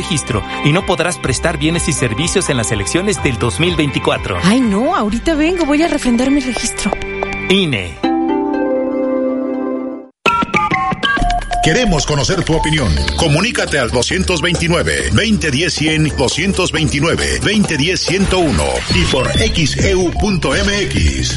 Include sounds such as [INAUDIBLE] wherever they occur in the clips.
registro y no podrás prestar bienes y servicios en las elecciones del 2024. Ay, no, ahorita vengo, voy a refrendar mi registro. INE. Queremos conocer tu opinión. Comunícate al 229-2010-100, 229-2010-101 y por xeu.mx.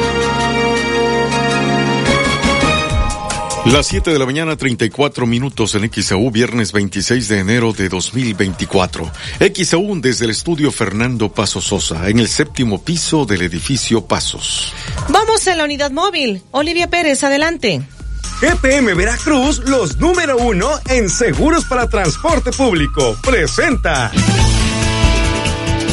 Las 7 de la mañana, 34 minutos en XAU, viernes 26 de enero de 2024. XAU desde el estudio Fernando Paso Sosa, en el séptimo piso del edificio Pasos. Vamos a la unidad móvil. Olivia Pérez, adelante. GPM Veracruz, los número uno en seguros para transporte público. Presenta.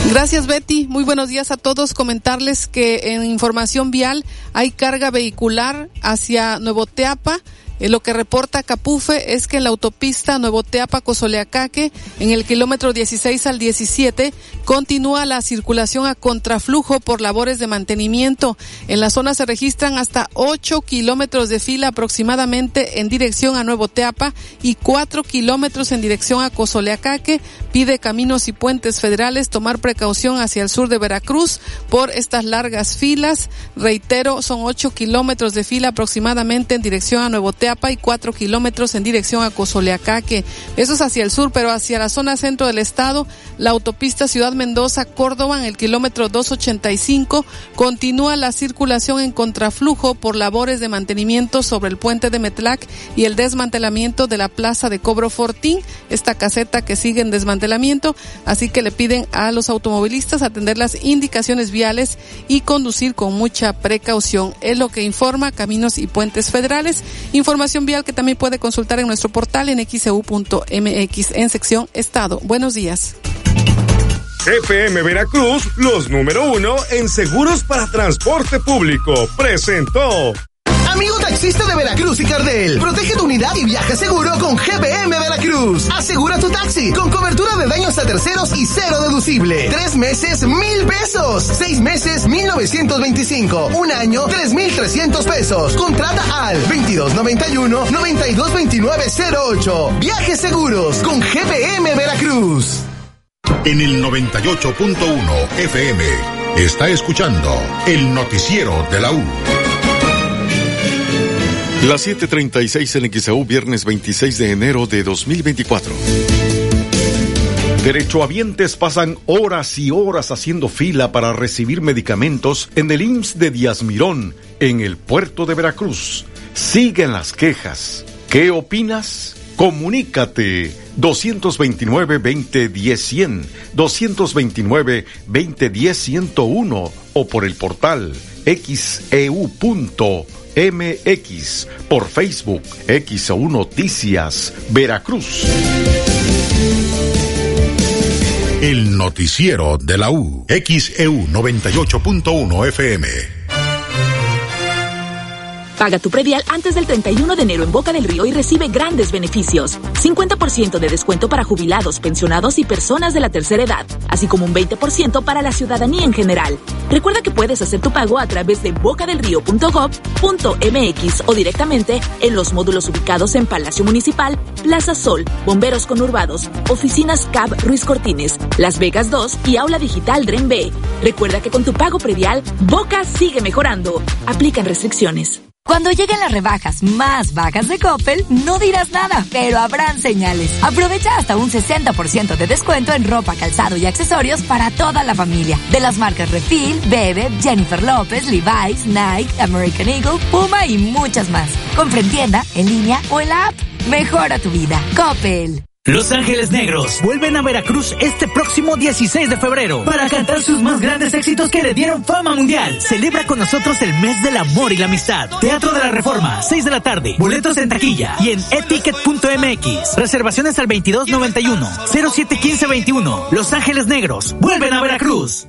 Gracias Betty, muy buenos días a todos. Comentarles que en información vial hay carga vehicular hacia Nuevo Teapa lo que reporta Capufe es que en la autopista Nuevo Teapa Cozoleacaque, en el kilómetro 16 al 17, continúa la circulación a contraflujo por labores de mantenimiento. En la zona se registran hasta 8 kilómetros de fila aproximadamente en dirección a Nuevo Teapa y 4 kilómetros en dirección a Cozoleacaque. Pide caminos y puentes federales tomar precaución hacia el sur de Veracruz por estas largas filas. Reitero, son 8 kilómetros de fila aproximadamente en dirección a Nuevo Teapa y cuatro kilómetros en dirección a Cozoleacaque. Eso es hacia el sur, pero hacia la zona centro del estado, la autopista Ciudad Mendoza, Córdoba, en el kilómetro 285, continúa la circulación en contraflujo por labores de mantenimiento sobre el puente de Metlac y el desmantelamiento de la plaza de Cobro Fortín, esta caseta que sigue en desmantelamiento, así que le piden a los automovilistas atender las indicaciones viales y conducir con mucha precaución. Es lo que informa Caminos y Puentes Federales. Información vial que también puede consultar en nuestro portal en xeu.mx en sección Estado. Buenos días. GPM Veracruz, los número uno en seguros para transporte público, presentó. Amigo taxista de Veracruz y Cardel, protege tu unidad y viaja seguro con GPM Veracruz. Asegura tu taxi con cobertura de daños a terceros y cero deducible. Tres meses, mil pesos. Seis meses, mil novecientos veinticinco. Un año, tres mil trescientos pesos. Contrata al 2291-922908. Viajes seguros con GPM Veracruz. En el 98.1 FM está escuchando el noticiero de la U. Las 7:36 en XAU, viernes 26 de enero de 2024. Derechohabientes pasan horas y horas haciendo fila para recibir medicamentos en el IMSS de Díaz Mirón, en el puerto de Veracruz. Siguen las quejas. ¿Qué opinas? Comunícate 229-2010-100, 229-2010-101 o por el portal xeu.mx por Facebook XEU Noticias Veracruz. El noticiero de la U. XEU 98.1 FM. Paga tu predial antes del 31 de enero en Boca del Río y recibe grandes beneficios. 50% de descuento para jubilados, pensionados y personas de la tercera edad, así como un 20% para la ciudadanía en general. Recuerda que puedes hacer tu pago a través de bocadelrío.gov.mx o directamente en los módulos ubicados en Palacio Municipal, Plaza Sol, Bomberos Conurbados, Oficinas CAB Ruiz Cortines, Las Vegas 2 y Aula Digital Dren B. Recuerda que con tu pago predial, Boca sigue mejorando. Aplican restricciones. Cuando lleguen las rebajas más bajas de Coppel, no dirás nada, pero habrán señales. Aprovecha hasta un 60% de descuento en ropa, calzado y accesorios para toda la familia. De las marcas Refil, Bebe, Jennifer López, Levi's, Nike, American Eagle, Puma y muchas más. Compra en tienda, en línea o en la app. Mejora tu vida. Coppel. Los Ángeles Negros vuelven a Veracruz este próximo 16 de febrero para cantar sus más grandes éxitos que le dieron fama mundial. Celebra con nosotros el mes del amor y la amistad. Teatro de la Reforma, 6 de la tarde. Boletos en taquilla y en eticket.mx. Reservaciones al 2291 071521. Los Ángeles Negros vuelven a Veracruz.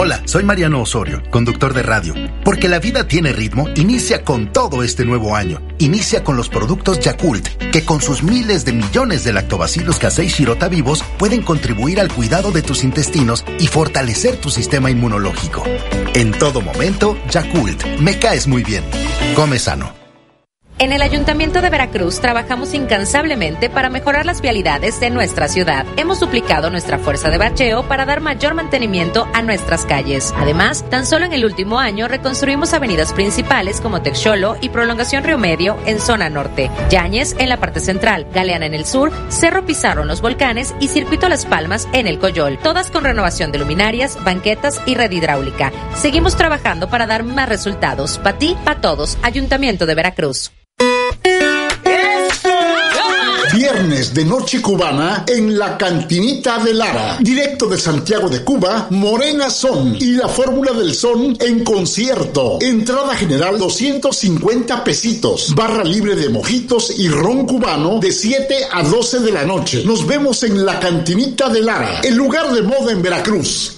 Hola, soy Mariano Osorio, conductor de radio. Porque la vida tiene ritmo, inicia con todo este nuevo año. Inicia con los productos Yakult, que con sus miles de millones de lactobacilos casei shirota vivos pueden contribuir al cuidado de tus intestinos y fortalecer tu sistema inmunológico. En todo momento, Yakult, me caes muy bien. Come sano. En el Ayuntamiento de Veracruz trabajamos incansablemente para mejorar las vialidades de nuestra ciudad. Hemos duplicado nuestra fuerza de bacheo para dar mayor mantenimiento a nuestras calles. Además, tan solo en el último año reconstruimos avenidas principales como Texolo y Prolongación Río Medio en zona norte, Yañez en la parte central, Galeana en el sur, Cerro Pizarro en los volcanes y Circuito Las Palmas en el Coyol, todas con renovación de luminarias, banquetas y red hidráulica. Seguimos trabajando para dar más resultados. Para ti, para todos. Ayuntamiento de Veracruz. Viernes de Noche Cubana en la Cantinita de Lara. Directo de Santiago de Cuba, Morena Son y la Fórmula del Son en concierto. Entrada general 250 pesitos. Barra libre de mojitos y ron cubano de 7 a 12 de la noche. Nos vemos en la Cantinita de Lara, el lugar de moda en Veracruz.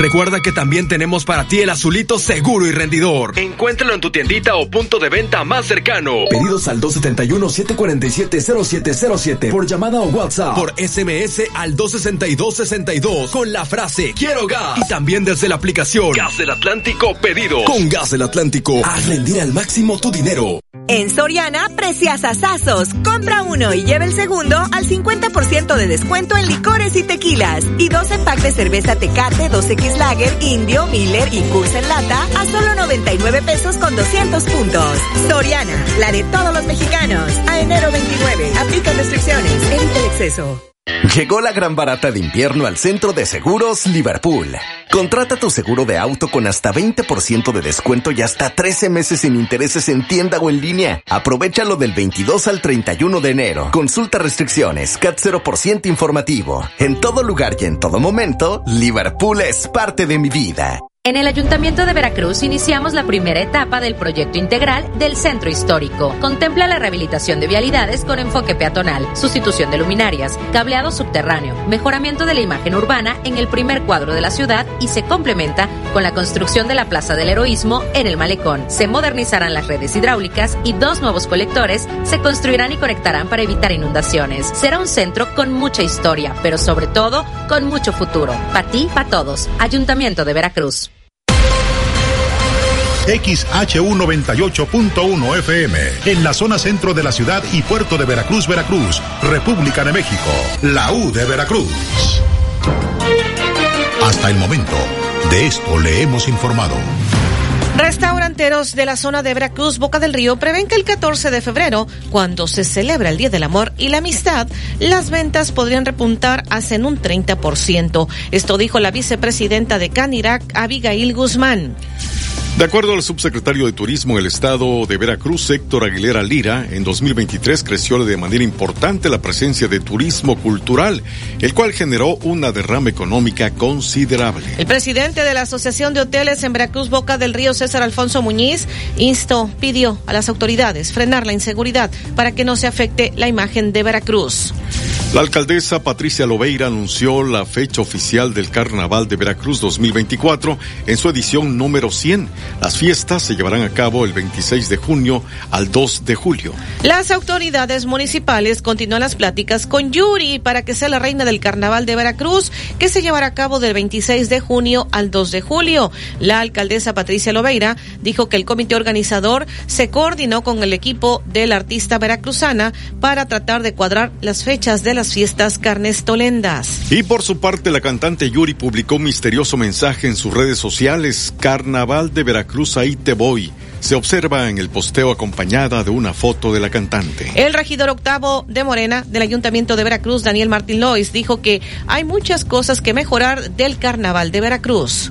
Recuerda que también tenemos para ti el azulito seguro y rendidor. Encuéntralo en tu tiendita o punto de venta más cercano. Pedidos al 271-747-0707 por llamada o WhatsApp. Por SMS al 262-62 con la frase Quiero gas. Y también desde la aplicación Gas del Atlántico Pedido. Con Gas del Atlántico, haz rendir al máximo tu dinero. En Soriana, precias asazos. Compra uno y lleve el segundo al 50% de descuento en licores y tequilas. Y 12 packs de cerveza Tecate, 2X Lager, Indio, Miller y Curse en lata a solo 99 pesos con 200 puntos. Soriana, la de todos los mexicanos. A enero 29. Aplica restricciones. Evita el exceso. Llegó la gran barata de invierno al centro de seguros Liverpool. Contrata tu seguro de auto con hasta 20% de descuento y hasta 13 meses sin intereses en tienda o en línea. Aprovechalo del 22 al 31 de enero. Consulta restricciones, CAT 0% informativo. En todo lugar y en todo momento, Liverpool es parte de mi vida. En el Ayuntamiento de Veracruz iniciamos la primera etapa del proyecto integral del Centro Histórico. Contempla la rehabilitación de vialidades con enfoque peatonal, sustitución de luminarias, cableado subterráneo, mejoramiento de la imagen urbana en el primer cuadro de la ciudad y se complementa con la construcción de la Plaza del Heroísmo en el Malecón. Se modernizarán las redes hidráulicas y dos nuevos colectores se construirán y conectarán para evitar inundaciones. Será un centro con mucha historia, pero sobre todo con mucho futuro. Para ti, para todos. Ayuntamiento de Veracruz. XHU98.1 FM, en la zona centro de la ciudad y puerto de Veracruz, Veracruz, República de México, la U de Veracruz. Hasta el momento, de esto le hemos informado. Restauranteros de la zona de Veracruz, Boca del Río, prevén que el 14 de febrero, cuando se celebra el Día del Amor y la Amistad, las ventas podrían repuntar hasta en un 30%. Esto dijo la vicepresidenta de Canirac, Abigail Guzmán. De acuerdo al subsecretario de Turismo en el estado de Veracruz, Héctor Aguilera Lira, en 2023 creció de manera importante la presencia de turismo cultural, el cual generó una derrama económica considerable. El presidente de la Asociación de Hoteles en Veracruz, Boca del Río, César Alfonso Muñiz, instó, pidió a las autoridades frenar la inseguridad para que no se afecte la imagen de Veracruz. La alcaldesa Patricia Lobeira anunció la fecha oficial del Carnaval de Veracruz 2024 en su edición número 100. Las fiestas se llevarán a cabo el 26 de junio al 2 de julio. Las autoridades municipales continúan las pláticas con Yuri para que sea la reina del Carnaval de Veracruz, que se llevará a cabo del 26 de junio al 2 de julio. La alcaldesa Patricia Lobeira dijo que el comité organizador se coordinó con el equipo de la artista veracruzana para tratar de cuadrar las fechas de las fiestas carnestolendas. Y por su parte, la cantante Yuri publicó un misterioso mensaje en sus redes sociales, Carnaval de Veracruz, ahí te voy. se observa en el posteo acompañada de una foto de la cantante. El regidor octavo de Morena del Ayuntamiento de Veracruz, Daniel Martín Lois, dijo que hay muchas cosas que mejorar del Carnaval de Veracruz.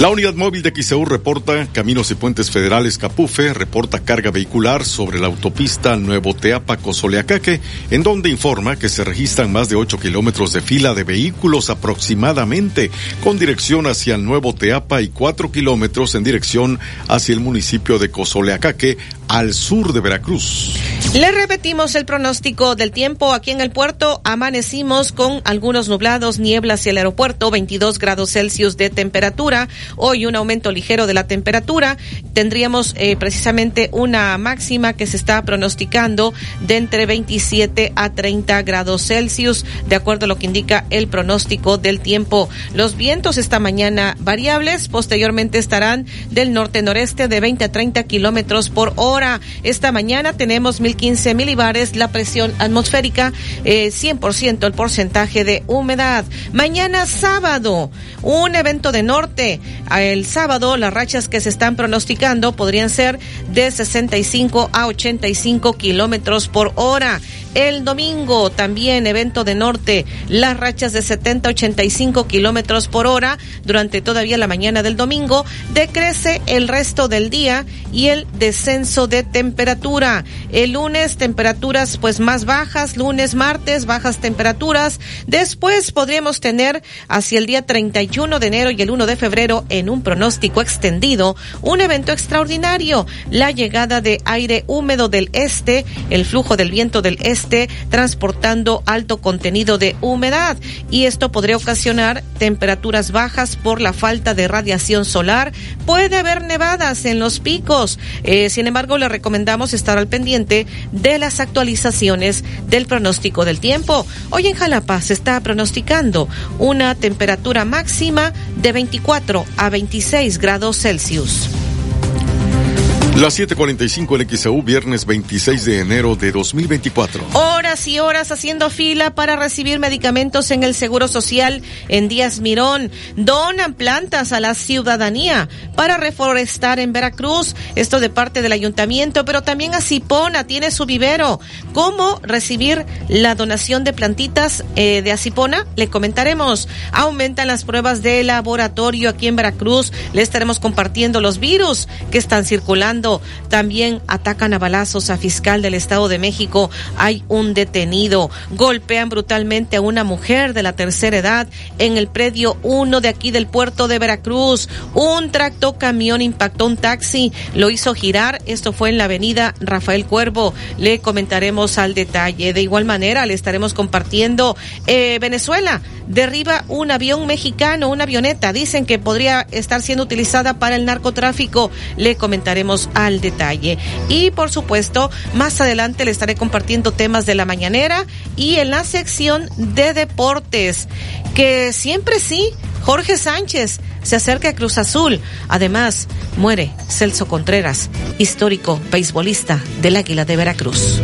La unidad móvil de XEU reporta Caminos y Puentes Federales Capufe, reporta carga vehicular sobre la autopista Nuevo Teapa Cozoleacaque, en donde informa que se registran más de 8 kilómetros de fila de vehículos aproximadamente, con dirección hacia el Nuevo Teapa y 4 kilómetros en dirección hacia el municipio de Cozoleacaque, al sur de Veracruz. Le repetimos el pronóstico del tiempo. Aquí en el puerto amanecimos con algunos nublados, niebla hacia el aeropuerto, 22 grados Celsius de temperatura. Hoy un aumento ligero de la temperatura. Tendríamos eh, precisamente una máxima que se está pronosticando de entre 27 a 30 grados Celsius, de acuerdo a lo que indica el pronóstico del tiempo. Los vientos esta mañana variables, posteriormente estarán del norte-noreste de 20 a 30 kilómetros por hora esta mañana tenemos 1015 milibares, la presión atmosférica, eh, 100% el porcentaje de humedad. Mañana sábado, un evento de norte. El sábado, las rachas que se están pronosticando podrían ser de 65 a 85 kilómetros por hora. El domingo también evento de norte, las rachas de 70 a 85 kilómetros por hora durante todavía la mañana del domingo. Decrece el resto del día y el descenso de temperatura. El lunes temperaturas pues más bajas, lunes, martes bajas temperaturas. Después podríamos tener hacia el día 31 de enero y el 1 de febrero en un pronóstico extendido un evento extraordinario, la llegada de aire húmedo del este, el flujo del viento del este transportando alto contenido de humedad y esto podría ocasionar temperaturas bajas por la falta de radiación solar. Puede haber nevadas en los picos. Eh, sin embargo, le recomendamos estar al pendiente de las actualizaciones del pronóstico del tiempo. Hoy en Jalapa se está pronosticando una temperatura máxima de 24 a 26 grados Celsius. Las 7:45 en XEU, viernes 26 de enero de 2024. Horas y horas haciendo fila para recibir medicamentos en el Seguro Social en Díaz Mirón. Donan plantas a la ciudadanía para reforestar en Veracruz. Esto de parte del ayuntamiento, pero también a Cipona tiene su vivero. ¿Cómo recibir la donación de plantitas eh, de Acipona? Le comentaremos. Aumentan las pruebas de laboratorio aquí en Veracruz. Le estaremos compartiendo los virus que están circulando también atacan a balazos a fiscal del Estado de México. Hay un detenido. Golpean brutalmente a una mujer de la tercera edad en el predio 1 de aquí del puerto de Veracruz. Un tracto camión impactó un taxi, lo hizo girar. Esto fue en la avenida Rafael Cuervo. Le comentaremos al detalle. De igual manera, le estaremos compartiendo eh, Venezuela derriba un avión mexicano, una avioneta. Dicen que podría estar siendo utilizada para el narcotráfico. Le comentaremos al detalle. Y por supuesto, más adelante le estaré compartiendo temas de la mañanera y en la sección de deportes, que siempre sí, Jorge Sánchez se acerca a Cruz Azul. Además, muere Celso Contreras, histórico beisbolista del Águila de Veracruz.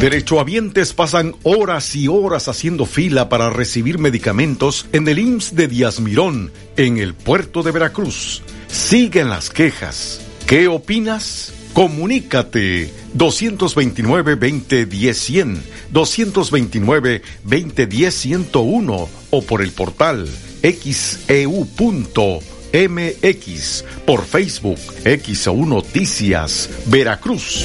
Derechohabientes pasan horas y horas haciendo fila para recibir medicamentos en el IMSS de Díaz Mirón, en el puerto de Veracruz. Siguen las quejas. ¿Qué opinas? Comunícate 229-2010-100, 229-2010-101 o por el portal xeu.mx, por Facebook XEU Noticias, Veracruz.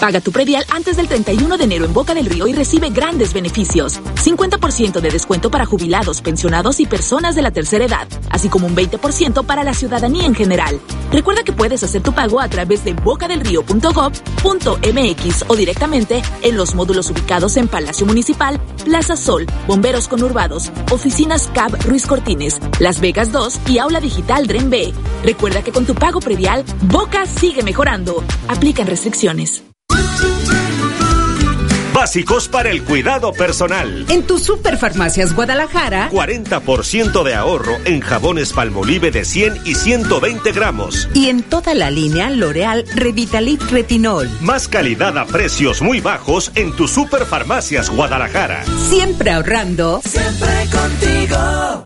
Paga tu predial antes del 31 de enero en Boca del Río y recibe grandes beneficios. 50% de descuento para jubilados, pensionados y personas de la tercera edad, así como un 20% para la ciudadanía en general. Recuerda que puedes hacer tu pago a través de bocadelrío.gov.mx o directamente en los módulos ubicados en Palacio Municipal, Plaza Sol, Bomberos Conurbados, Oficinas CAB Ruiz Cortines, Las Vegas 2 y Aula Digital Dren B. Recuerda que con tu pago predial, Boca sigue mejorando. Aplican restricciones. Básicos para el cuidado personal. En tu Superfarmacias Guadalajara, 40% de ahorro en jabones Palmolive de 100 y 120 gramos. Y en toda la línea L'Oreal Revitalic Retinol. Más calidad a precios muy bajos en tu Superfarmacias Guadalajara. Siempre ahorrando. Siempre contigo.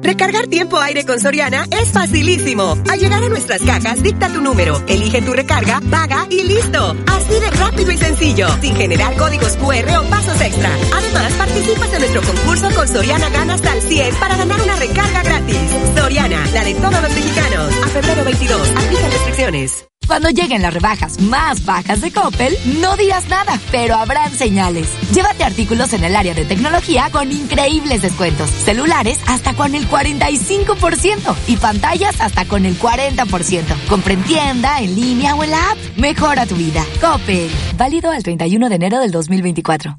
Recargar tiempo aire con Soriana es facilísimo. Al llegar a nuestras cajas, dicta tu número, elige tu recarga, paga y listo. Así de rápido y sencillo, sin generar códigos QR o pasos extra. Además, participas en nuestro concurso con Soriana Gana hasta el 100 para ganar una recarga gratis. Soriana, la de todos los mexicanos. A febrero 22, aplica restricciones. Cuando lleguen las rebajas más bajas de Coppel, no digas nada, pero habrán señales. Llévate artículos en el área de tecnología con increíbles descuentos. Celulares hasta con el 45% y pantallas hasta con el 40%. Compra en tienda, en línea o en la app. Mejora tu vida. Coppel. Válido al 31 de enero del 2024.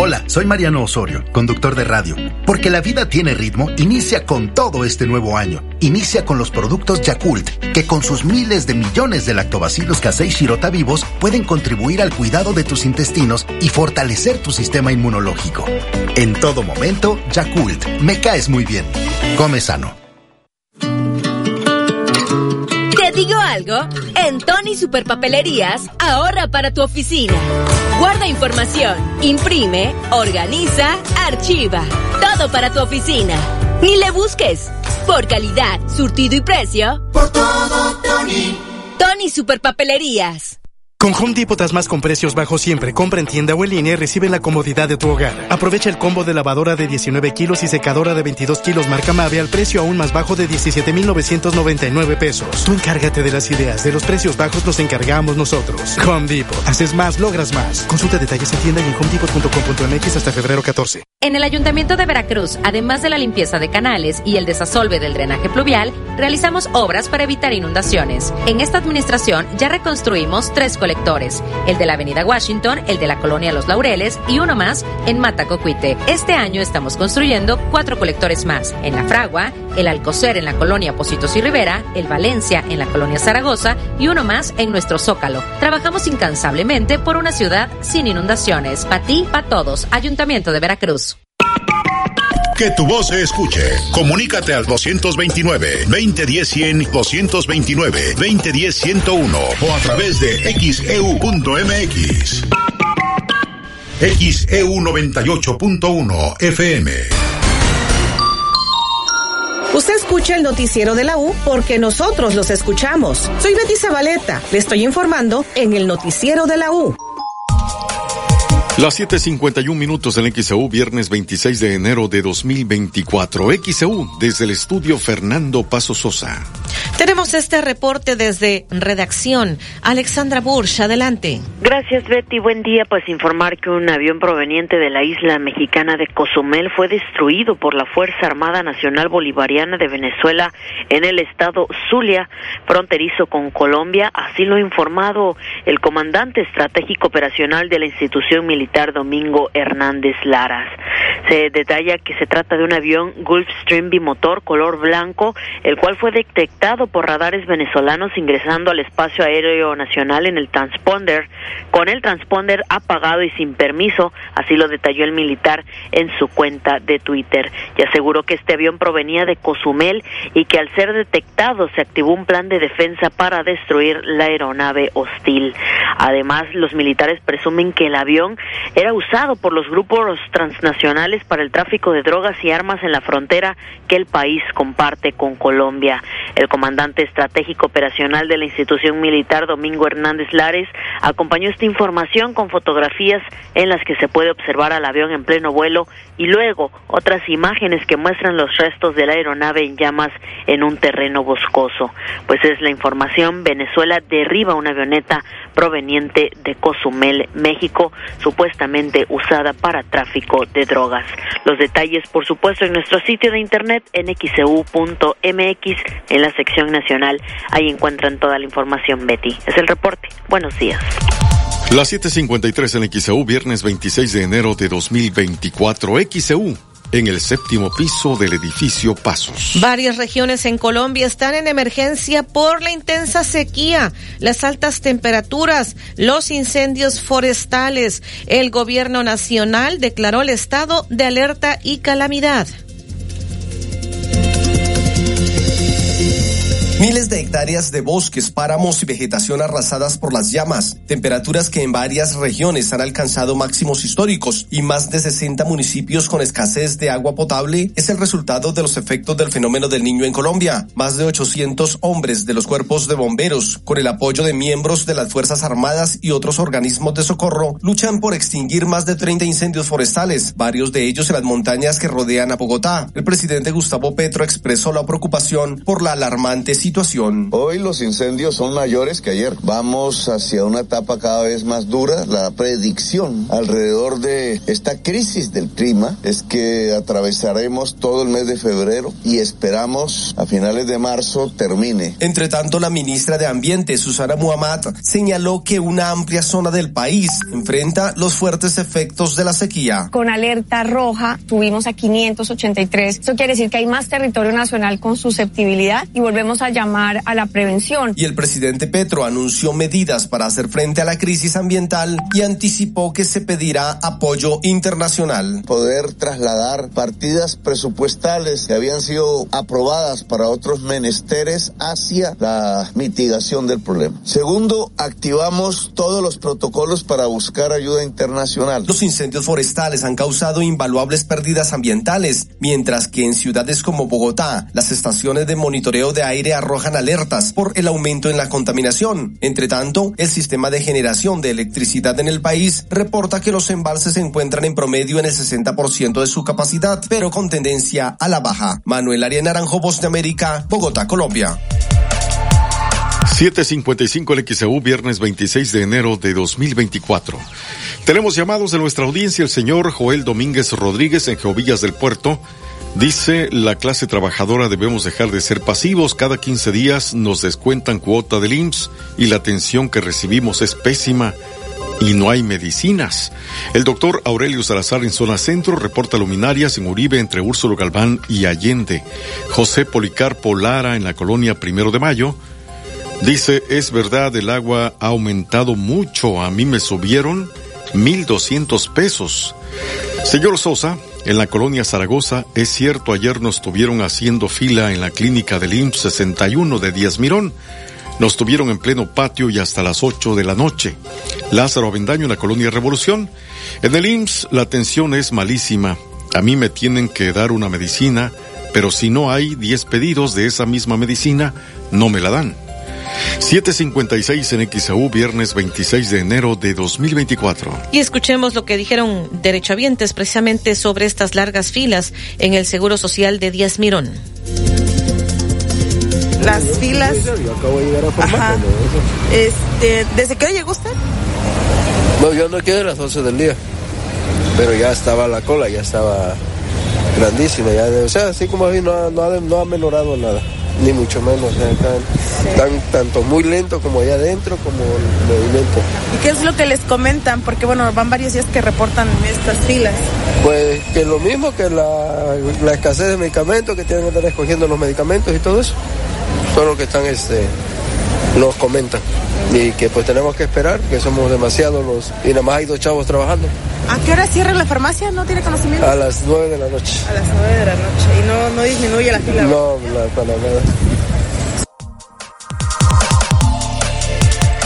Hola, soy Mariano Osorio, conductor de radio. Porque la vida tiene ritmo, inicia con todo este nuevo año. Inicia con los productos Yakult, que con sus miles de millones de lactobacilos casei shirota vivos pueden contribuir al cuidado de tus intestinos y fortalecer tu sistema inmunológico. En todo momento, Yakult, me caes muy bien. Come sano. Digo algo? En Tony Superpapelerías, ahorra para tu oficina. Guarda información, imprime, organiza, archiva. Todo para tu oficina. Ni le busques. Por calidad, surtido y precio. Por todo, Tony. Tony Superpapelerías. Con Home Depot más con precios bajos siempre. Compra en tienda o en línea y recibe la comodidad de tu hogar. Aprovecha el combo de lavadora de 19 kilos y secadora de 22 kilos marca Mave al precio aún más bajo de 17,999 pesos. Tú encárgate de las ideas. De los precios bajos los encargamos nosotros. Home Depot. Haces más, logras más. Consulta detalles en tienda y en homedepot.com.mx hasta febrero 14. En el Ayuntamiento de Veracruz, además de la limpieza de canales y el desasolve del drenaje pluvial, realizamos obras para evitar inundaciones. En esta administración ya reconstruimos tres colectores, el de la Avenida Washington, el de la Colonia Los Laureles y uno más en Matacocuite. Este año estamos construyendo cuatro colectores más, en La Fragua, el Alcocer en la Colonia Positos y Rivera, el Valencia en la Colonia Zaragoza y uno más en nuestro Zócalo. Trabajamos incansablemente por una ciudad sin inundaciones. Pa' ti, pa' todos. Ayuntamiento de Veracruz. Que tu voz se escuche. Comunícate al 229-2010-100, 229-2010-101 o a través de xeu.mx. XEU 98.1 FM. Usted escucha el noticiero de la U porque nosotros los escuchamos. Soy Betty Zabaleta. Le estoy informando en el noticiero de la U. Las 7:51 minutos del XEU, viernes 26 de enero de 2024. XEU, desde el estudio Fernando Paso Sosa. Tenemos este reporte desde redacción. Alexandra Bursch, adelante. Gracias, Betty. Buen día. Pues informar que un avión proveniente de la isla mexicana de Cozumel fue destruido por la Fuerza Armada Nacional Bolivariana de Venezuela en el estado Zulia, fronterizo con Colombia. Así lo ha informado el comandante estratégico operacional de la institución militar Domingo Hernández Laras. Se detalla que se trata de un avión Gulfstream bimotor color blanco, el cual fue detectado por radares venezolanos ingresando al espacio aéreo nacional en el transponder, con el transponder apagado y sin permiso, así lo detalló el militar en su cuenta de Twitter. Y aseguró que este avión provenía de Cozumel y que al ser detectado se activó un plan de defensa para destruir la aeronave hostil. Además, los militares presumen que el avión era usado por los grupos transnacionales para el tráfico de drogas y armas en la frontera que el país comparte con Colombia. El comandante estratégico operacional de la institución militar, Domingo Hernández Lares, acompañó esta información con fotografías en las que se puede observar al avión en pleno vuelo y luego otras imágenes que muestran los restos de la aeronave en llamas en un terreno boscoso. Pues es la información, Venezuela derriba una avioneta proveniente de Cozumel, México, supuestamente usada para tráfico de drogas. Los detalles, por supuesto, en nuestro sitio de internet nxeu.mx en la sección nacional. Ahí encuentran toda la información, Betty. Es el reporte. Buenos días. Las 7:53 en XEU, viernes 26 de enero de 2024. XEU en el séptimo piso del edificio Pasos. Varias regiones en Colombia están en emergencia por la intensa sequía, las altas temperaturas, los incendios forestales. El gobierno nacional declaró el estado de alerta y calamidad. Miles de hectáreas de bosques, páramos y vegetación arrasadas por las llamas, temperaturas que en varias regiones han alcanzado máximos históricos y más de 60 municipios con escasez de agua potable es el resultado de los efectos del fenómeno del niño en Colombia. Más de 800 hombres de los cuerpos de bomberos, con el apoyo de miembros de las Fuerzas Armadas y otros organismos de socorro, luchan por extinguir más de 30 incendios forestales, varios de ellos en las montañas que rodean a Bogotá. El presidente Gustavo Petro expresó la preocupación por la alarmante situación situación. Hoy los incendios son mayores que ayer. Vamos hacia una etapa cada vez más dura. La predicción alrededor de esta crisis del clima es que atravesaremos todo el mes de febrero y esperamos a finales de marzo termine. Entre tanto, la ministra de Ambiente, Susana Muhammad, señaló que una amplia zona del país enfrenta los fuertes efectos de la sequía. Con alerta roja tuvimos a 583. Eso quiere decir que hay más territorio nacional con susceptibilidad y volvemos a llamar a la prevención. Y el presidente Petro anunció medidas para hacer frente a la crisis ambiental y anticipó que se pedirá apoyo internacional. Poder trasladar partidas presupuestales que habían sido aprobadas para otros menesteres hacia la mitigación del problema. Segundo, activamos todos los protocolos para buscar ayuda internacional. Los incendios forestales han causado invaluables pérdidas ambientales, mientras que en ciudades como Bogotá, las estaciones de monitoreo de aire arrojan alertas por el aumento en la contaminación. Entre tanto, el sistema de generación de electricidad en el país reporta que los embalses se encuentran en promedio en el 60% de su capacidad, pero con tendencia a la baja. Manuel Arias Naranjo, Voz de América, Bogotá, Colombia. 755 el XEU, viernes 26 de enero de 2024. Tenemos llamados de nuestra audiencia el señor Joel Domínguez Rodríguez en Geovillas del Puerto. Dice, la clase trabajadora debemos dejar de ser pasivos. Cada 15 días nos descuentan cuota del IMSS y la atención que recibimos es pésima y no hay medicinas. El doctor Aurelio Salazar en zona centro reporta luminarias en Uribe entre Úrsulo Galván y Allende. José Policarpo Lara en la colonia Primero de Mayo. Dice, es verdad, el agua ha aumentado mucho. A mí me subieron mil doscientos pesos. Señor Sosa, en la colonia Zaragoza, es cierto, ayer nos tuvieron haciendo fila en la clínica del IMSS 61 de Díaz Mirón. Nos tuvieron en pleno patio y hasta las 8 de la noche. Lázaro Avendaño en la colonia Revolución. En el IMSS la atención es malísima. A mí me tienen que dar una medicina, pero si no hay 10 pedidos de esa misma medicina, no me la dan. 756 en XAU, viernes 26 de enero de 2024. Y escuchemos lo que dijeron derechohabientes precisamente sobre estas largas filas en el Seguro Social de Díaz Mirón. Las filas. Yo acabo de llegar a Ajá. Este, ¿Desde qué hora llegó usted? No, yo no quedé a las 11 del día. Pero ya estaba la cola, ya estaba grandísima. Ya, o sea, así como así, no, ha- no, ha, no ha menorado nada. Ni mucho menos. o sea, tan, tan- tanto muy lento como allá adentro, como el movimiento. ¿Y qué es lo que les comentan? Porque bueno, van varios días que reportan estas filas. Pues que lo mismo que la, la escasez de medicamentos, que tienen que estar escogiendo los medicamentos y todo eso. Son lo que están, este, nos comentan. Y que pues tenemos que esperar, que somos demasiados los... Y nada más hay dos chavos trabajando. ¿A qué hora cierra la farmacia? ¿No tiene conocimiento? A las nueve de la noche. A las nueve de la noche. Y no, no disminuye la fila. No, la, para nada.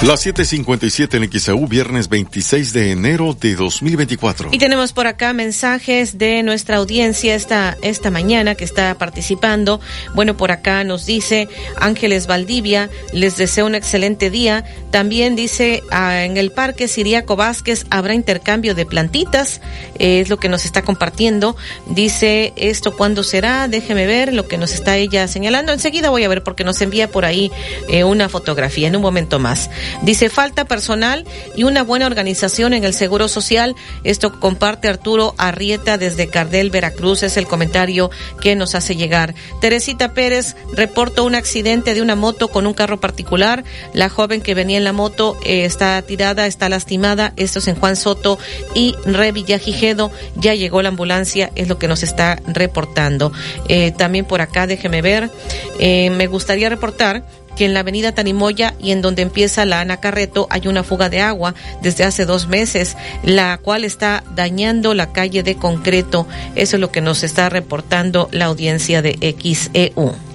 Las 7:57 en XAU, viernes 26 de enero de 2024. Y tenemos por acá mensajes de nuestra audiencia esta, esta mañana que está participando. Bueno, por acá nos dice Ángeles Valdivia, les deseo un excelente día. También dice ah, en el Parque Siriaco Vázquez habrá intercambio de plantitas, eh, es lo que nos está compartiendo. Dice esto cuándo será, déjeme ver lo que nos está ella señalando. Enseguida voy a ver porque nos envía por ahí eh, una fotografía en un momento más. Dice, falta personal y una buena organización en el Seguro Social. Esto comparte Arturo Arrieta desde Cardel, Veracruz. Es el comentario que nos hace llegar. Teresita Pérez reporta un accidente de una moto con un carro particular. La joven que venía en la moto eh, está tirada, está lastimada. Esto es en Juan Soto y Re Villajigedo. Ya llegó la ambulancia, es lo que nos está reportando. Eh, también por acá, déjeme ver. Eh, me gustaría reportar que en la avenida Tanimoya y en donde empieza la Ana Carreto hay una fuga de agua desde hace dos meses, la cual está dañando la calle de concreto. Eso es lo que nos está reportando la audiencia de XEU.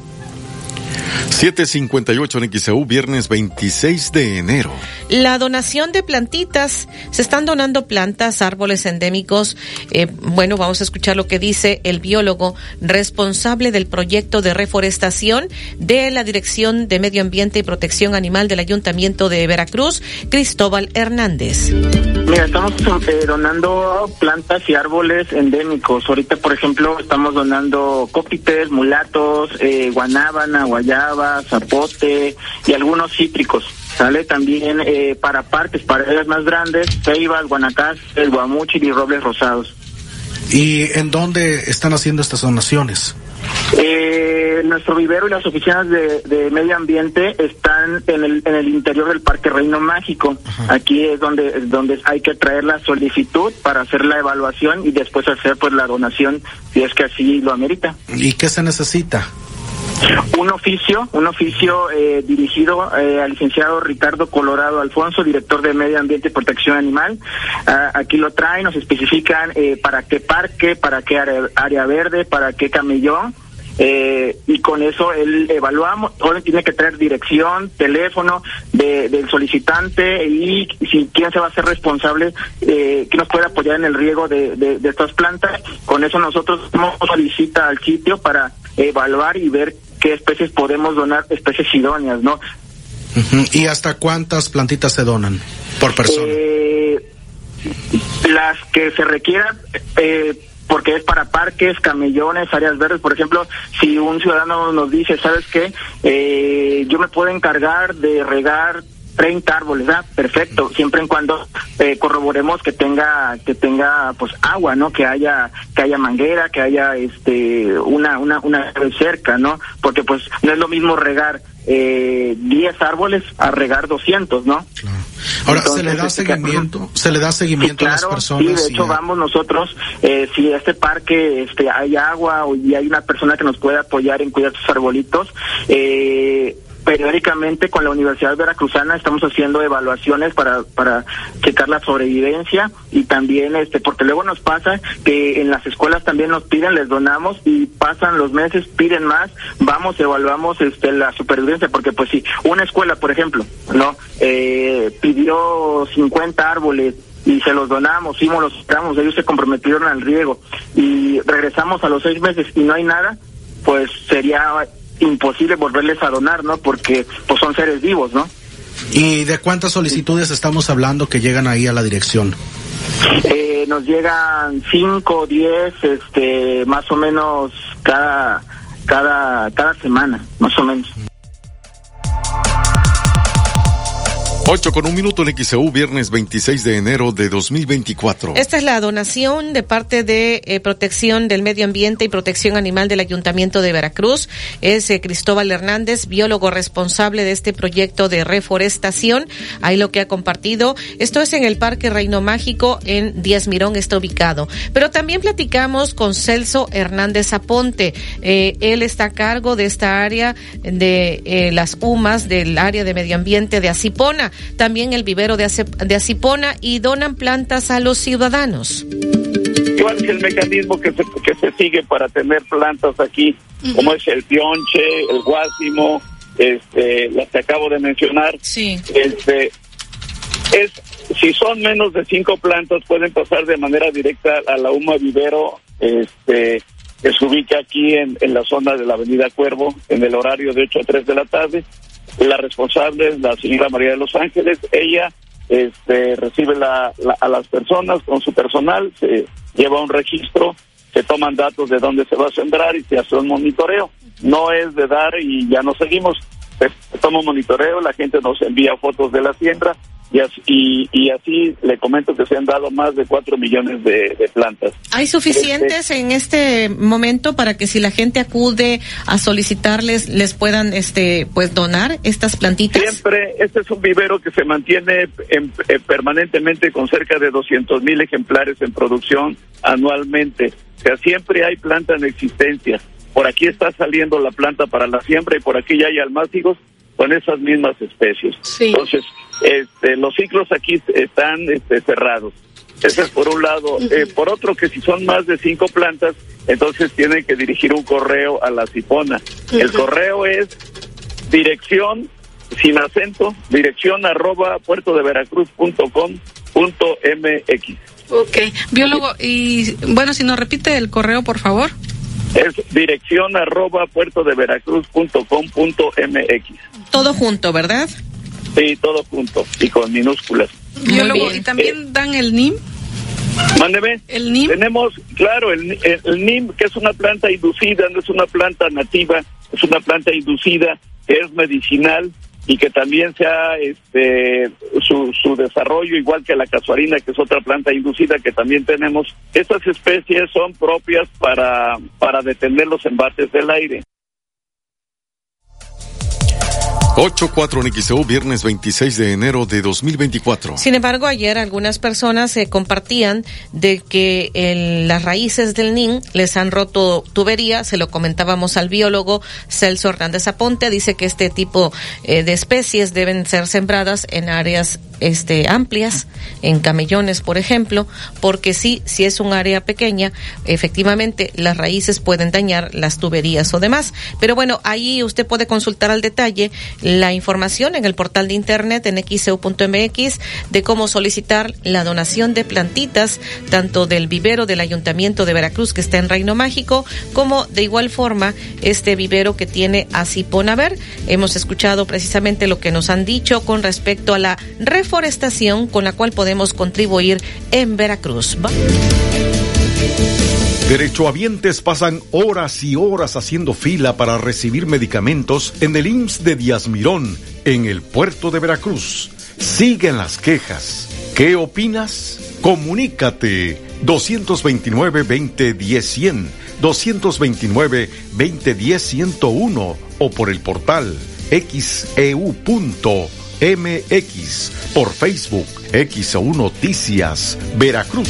758 en XEU, viernes 26 de enero. La donación de plantitas. Se están donando plantas, árboles endémicos. Eh, bueno, vamos a escuchar lo que dice el biólogo responsable del proyecto de reforestación de la Dirección de Medio Ambiente y Protección Animal del Ayuntamiento de Veracruz, Cristóbal Hernández. Mira, estamos eh, donando plantas y árboles endémicos. Ahorita, por ejemplo, estamos donando cópites, mulatos, eh, guanábana, guayaba, zapote y algunos cítricos. Sale también eh, para parques, para áreas más grandes, ceibas, guanacaste, guamuchil y robles rosados. ¿Y en dónde están haciendo estas donaciones? Eh, nuestro vivero y las oficinas de, medio ambiente están en el, en el interior del Parque Reino Mágico. Aquí es donde, donde hay que traer la solicitud para hacer la evaluación y después hacer pues la donación si es que así lo amerita. ¿Y qué se necesita? Un oficio, un oficio eh, dirigido eh, al licenciado Ricardo Colorado Alfonso, director de Medio Ambiente y Protección Animal. Ah, aquí lo traen, nos especifican eh, para qué parque, para qué área, verde, para qué camellón. y con eso él evaluamos, ahora tiene que traer dirección, teléfono del solicitante y si quién se va a hacer responsable que nos puede apoyar en el riego de, de estas plantas. Con eso nosotros solicita al sitio para evaluar y ver qué especies podemos donar, especies idóneas, ¿no? ¿Y hasta cuántas plantitas se donan por persona? Eh, las que se requieran, eh, porque es para parques, camellones, áreas verdes. Por ejemplo, si un ciudadano nos dice, ¿sabes qué? Eh, yo me puedo encargar de regar 30 árboles, ¿verdad? Perfecto, siempre en cuando eh, corroboremos que tenga que tenga pues agua, ¿no? Que haya que haya manguera, que haya este una una una cerca, ¿no? Porque pues no es lo mismo regar eh, 10 árboles a regar 200, ¿no? Ahora, ¿se le da este, seguimiento? ¿Se le da seguimiento a las personas? Sí, de hecho, vamos nosotros, eh, si este parque este, hay agua y hay una persona que nos puede apoyar en cuidar sus arbolitos, eh, periódicamente con la Universidad Veracruzana estamos haciendo evaluaciones para para checar la sobrevivencia y también este porque luego nos pasa que en las escuelas también nos piden les donamos y pasan los meses piden más vamos evaluamos este la supervivencia porque pues si una escuela por ejemplo no eh, pidió 50 árboles y se los donamos, fuimos, los esperamos, ellos se comprometieron al riego y regresamos a los seis meses y no hay nada, pues sería imposible volverles a donar, ¿no? Porque pues son seres vivos, ¿no? ¿Y de cuántas solicitudes estamos hablando que llegan ahí a la dirección? Eh, nos llegan cinco, diez, este, más o menos cada, cada, cada semana, más o menos. 8 con un minuto en XEU, viernes 26 de enero de 2024. Esta es la donación de parte de eh, Protección del Medio Ambiente y Protección Animal del Ayuntamiento de Veracruz. Es eh, Cristóbal Hernández, biólogo responsable de este proyecto de reforestación. Ahí lo que ha compartido. Esto es en el Parque Reino Mágico en Díaz Mirón, está ubicado. Pero también platicamos con Celso Hernández Aponte. Eh, él está a cargo de esta área de las UMAS, del área de medio ambiente de Asipona también el vivero de, Acipona y donan plantas a los ciudadanos. ¿Cuál es el mecanismo que se, que se sigue para tener plantas aquí? Como es el pionche, el guásimo, este, las que acabo de mencionar. Sí. Este, es, si son menos de cinco plantas, pueden pasar de manera directa a la UMA Vivero, este, que se ubica aquí en, en la zona de la Avenida Cuervo, en el horario de 8 a 3 de la tarde. La responsable es la señora María de los Ángeles. Ella este, recibe la, la- a las personas con su personal, se lleva un registro, se toman datos de dónde se va a sembrar y se hace un monitoreo. No es de dar y ya nos seguimos. Toma un monitoreo, la gente nos envía fotos de la siembra y así, y, y así le comento que se han dado más de 4 millones de, de plantas. ¿Hay suficientes en este momento para que si la gente acude a solicitarles les puedan este pues donar estas plantitas? Siempre, este es un vivero que se mantiene en- eh, permanentemente con cerca de 200 mil ejemplares en producción anualmente. O sea, siempre hay planta en existencia. Por aquí está saliendo la planta para la siembra y por aquí ya hay almácigos con esas mismas especies. Entonces, este, los ciclos aquí están este, cerrados. Ese es por un lado. Eh, por otro, que si son más de cinco plantas, entonces tienen que dirigir un correo a la cipona. El correo es dirección sin acento, dirección arroba puerto de veracruz punto com punto mx. Ok, biólogo, y bueno, si nos repite el correo, por favor. Es dirección arroba puerto de veracruz punto com punto mx. Todo junto, ¿verdad? Sí, todo junto y con minúsculas. Y también dan el NIM. Mándeme. El NIM. Tenemos, claro, el, el, el NIM, que es una planta inducida, no es una planta nativa, es una planta inducida que es medicinal y que también se ha, este, su, su desarrollo, igual que la casuarina, que es otra planta inducida que también tenemos. Estas especies son propias para, para detener los embates del aire. 8-4 en XEU, viernes 26 de enero de 2024. Sin embargo, ayer algunas personas se compartían de que en las raíces del NIN les han roto tubería. Se lo comentábamos al biólogo Celso Hernández Aponte. Dice que este tipo eh, de especies deben ser sembradas en áreas este, amplias, en camellones, por ejemplo, porque sí, si es un área pequeña, efectivamente las raíces pueden dañar las tuberías o demás. Pero bueno, ahí usted puede consultar al detalle la información en el portal de internet en xeu.mx de cómo solicitar la donación de plantitas, tanto del vivero del Ayuntamiento de Veracruz que está en Reino Mágico, como de igual forma este vivero que tiene Asiponaver. Hemos escuchado precisamente lo que nos han dicho con respecto a la reforestación con la cual podemos contribuir en Veracruz. Va- Derechohabientes pasan horas y horas haciendo fila para recibir medicamentos en el IMSS de Díaz Mirón, en el puerto de Veracruz. Siguen las quejas. ¿Qué opinas? Comunícate 229-2010-100, 229-2010-101 o por el portal xeu.mx, por Facebook, XEU Noticias, Veracruz.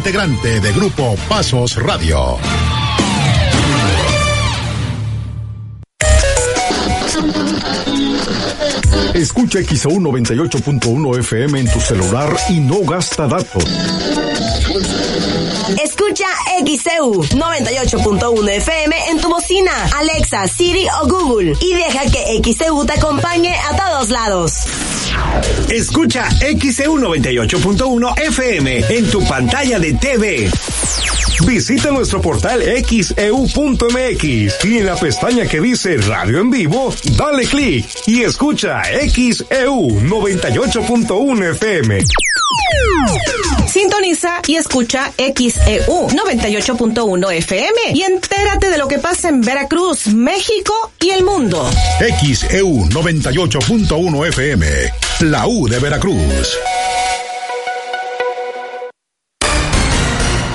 integrante de Grupo Pasos Radio. Escucha XAU 98.1 FM en tu celular y no gasta datos. Escucha XEU 98.1 FM en tu bocina, Alexa, Siri o Google y deja que XEU te acompañe a todos lados. Escucha XEU 98.1 FM en tu pantalla de TV. Visita nuestro portal xeu.mx y en la pestaña que dice Radio en Vivo, dale clic y escucha XEU 98.1 FM. Sintoniza y escucha XEU 98.1 FM y entérate de lo que pasa en Veracruz, México y el mundo. XEU 98.1 FM, la U de Veracruz.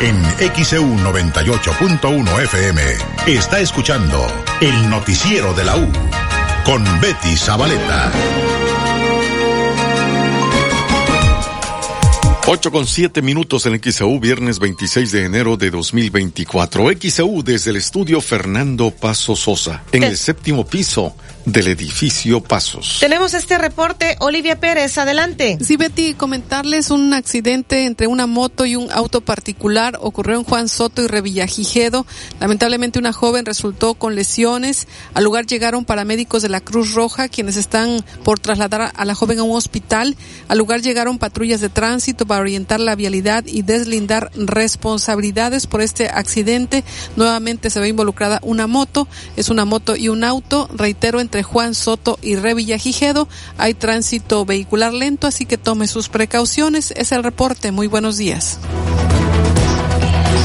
En XEU 98.1 FM está escuchando el noticiero de la U con Betty Zabaleta. 8 con 7 minutos en XEU, viernes 26 de enero de 2024. XEU desde el estudio Fernando Paso Sosa, en el séptimo piso del edificio Pasos. Tenemos este reporte, Olivia Pérez, adelante. Sí, Betty, comentarles un accidente entre una moto y un auto particular ocurrió en Juan Soto y Revillagigedo. Lamentablemente una joven resultó con lesiones. Al lugar llegaron paramédicos de la Cruz Roja, quienes están por trasladar a la joven a un hospital. Al lugar llegaron patrullas de tránsito para orientar la vialidad y deslindar responsabilidades por este accidente. Nuevamente se ve involucrada una moto, es una moto y un auto, reitero, entre Juan Soto y Revillagigedo. Hay tránsito vehicular lento, así que tome sus precauciones. Es el reporte. Muy buenos días.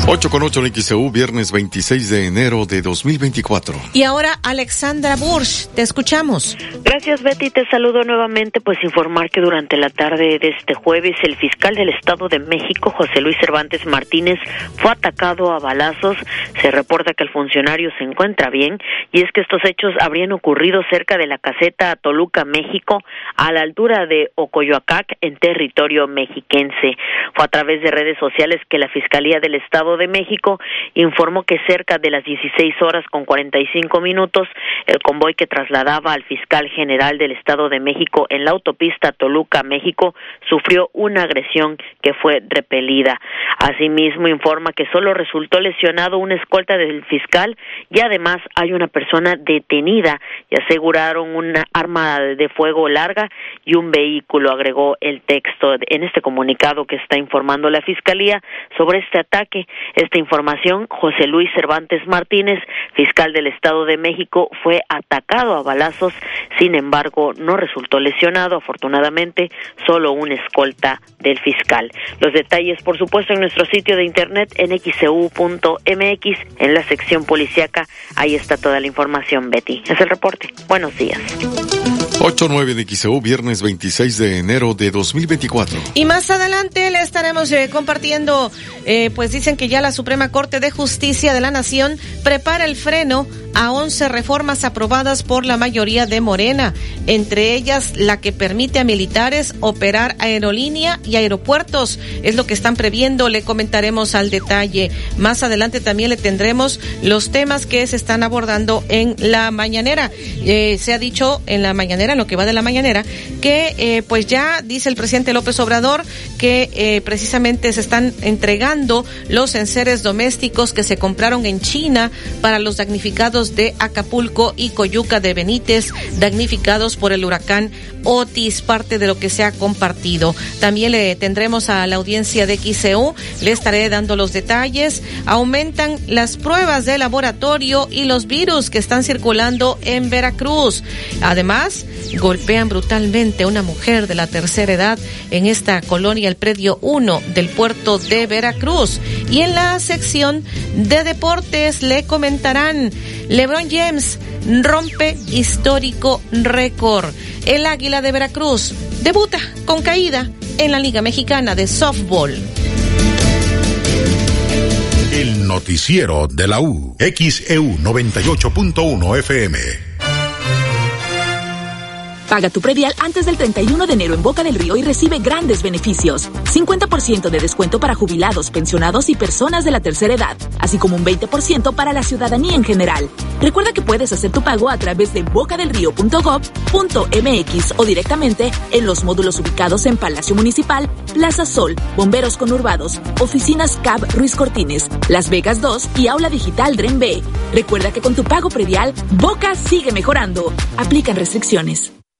8 con 8 en XEU, viernes 26 de enero de 2024. Y ahora Alexandra Bursch, te escuchamos. Gracias Betty, te saludo nuevamente, pues informar que durante la tarde de este jueves el fiscal del Estado de México, José Luis Cervantes Martínez, fue atacado a balazos. Se reporta que el funcionario se encuentra bien y es que estos hechos habrían ocurrido cerca de la caseta Toluca, México, a la altura de Ocoyoacac, en territorio mexiquense. Fue a través de redes sociales que la Fiscalía del Estado de México informó que cerca de las 16 horas con 45 minutos, el convoy que trasladaba al fiscal general del Estado de México en la autopista Toluca, México, sufrió una agresión que fue repelida. Asimismo, informa que solo resultó lesionado una escolta del fiscal y además hay una persona detenida y aseguraron una arma de fuego larga y un vehículo, agregó el texto en este comunicado que está informando la Fiscalía sobre este ataque. Esta información, José Luis Cervantes Martínez, fiscal del Estado de México, fue atacado a balazos, sin embargo, no resultó lesionado, afortunadamente, solo una escolta del fiscal. Los detalles, por supuesto, en nuestro sitio de internet en xcu.mx, en la sección policíaca, ahí está toda la información, Betty. Es el reporte. Buenos días. 8-9 de XEU, viernes 26 de enero de 2024. Y más adelante le estaremos eh, compartiendo, eh, pues dicen que ya la Suprema Corte de Justicia de la Nación prepara el freno a 11 reformas aprobadas por la mayoría de Morena, entre ellas la que permite a militares operar aerolínea y aeropuertos. Es lo que están previendo, le comentaremos al detalle. Más adelante también le tendremos los temas que se están abordando en la mañanera. Eh, se ha dicho en la mañanera, en lo que va de la mañanera, que eh, pues ya dice el presidente López Obrador que eh, precisamente se están entregando los enseres domésticos que se compraron en China para los damnificados de Acapulco y Coyuca de Benítez, damnificados por el huracán Otis, parte de lo que se ha compartido. También le tendremos a la audiencia de XCU, le estaré dando los detalles. Aumentan las pruebas de laboratorio y los virus que están circulando en Veracruz. Además, golpean brutalmente a una mujer de la tercera edad en esta colonia, el predio 1 del puerto de Veracruz. Y en la sección de deportes le comentarán, LeBron James rompe histórico récord. El Águila de Veracruz debuta con caída en la Liga Mexicana de Softball. El noticiero de la U, XEU 98.1 FM. Paga tu predial antes del 31 de enero en Boca del Río y recibe grandes beneficios. 50% de descuento para jubilados, pensionados y personas de la tercera edad, así como un 20% para la ciudadanía en general. Recuerda que puedes hacer tu pago a través de bocadelrío.gov.mx o directamente en los módulos ubicados en Palacio Municipal, Plaza Sol, Bomberos Conurbados, Oficinas CAB Ruiz Cortines, Las Vegas 2 y Aula Digital Dren B. Recuerda que con tu pago predial, Boca sigue mejorando. Aplican restricciones.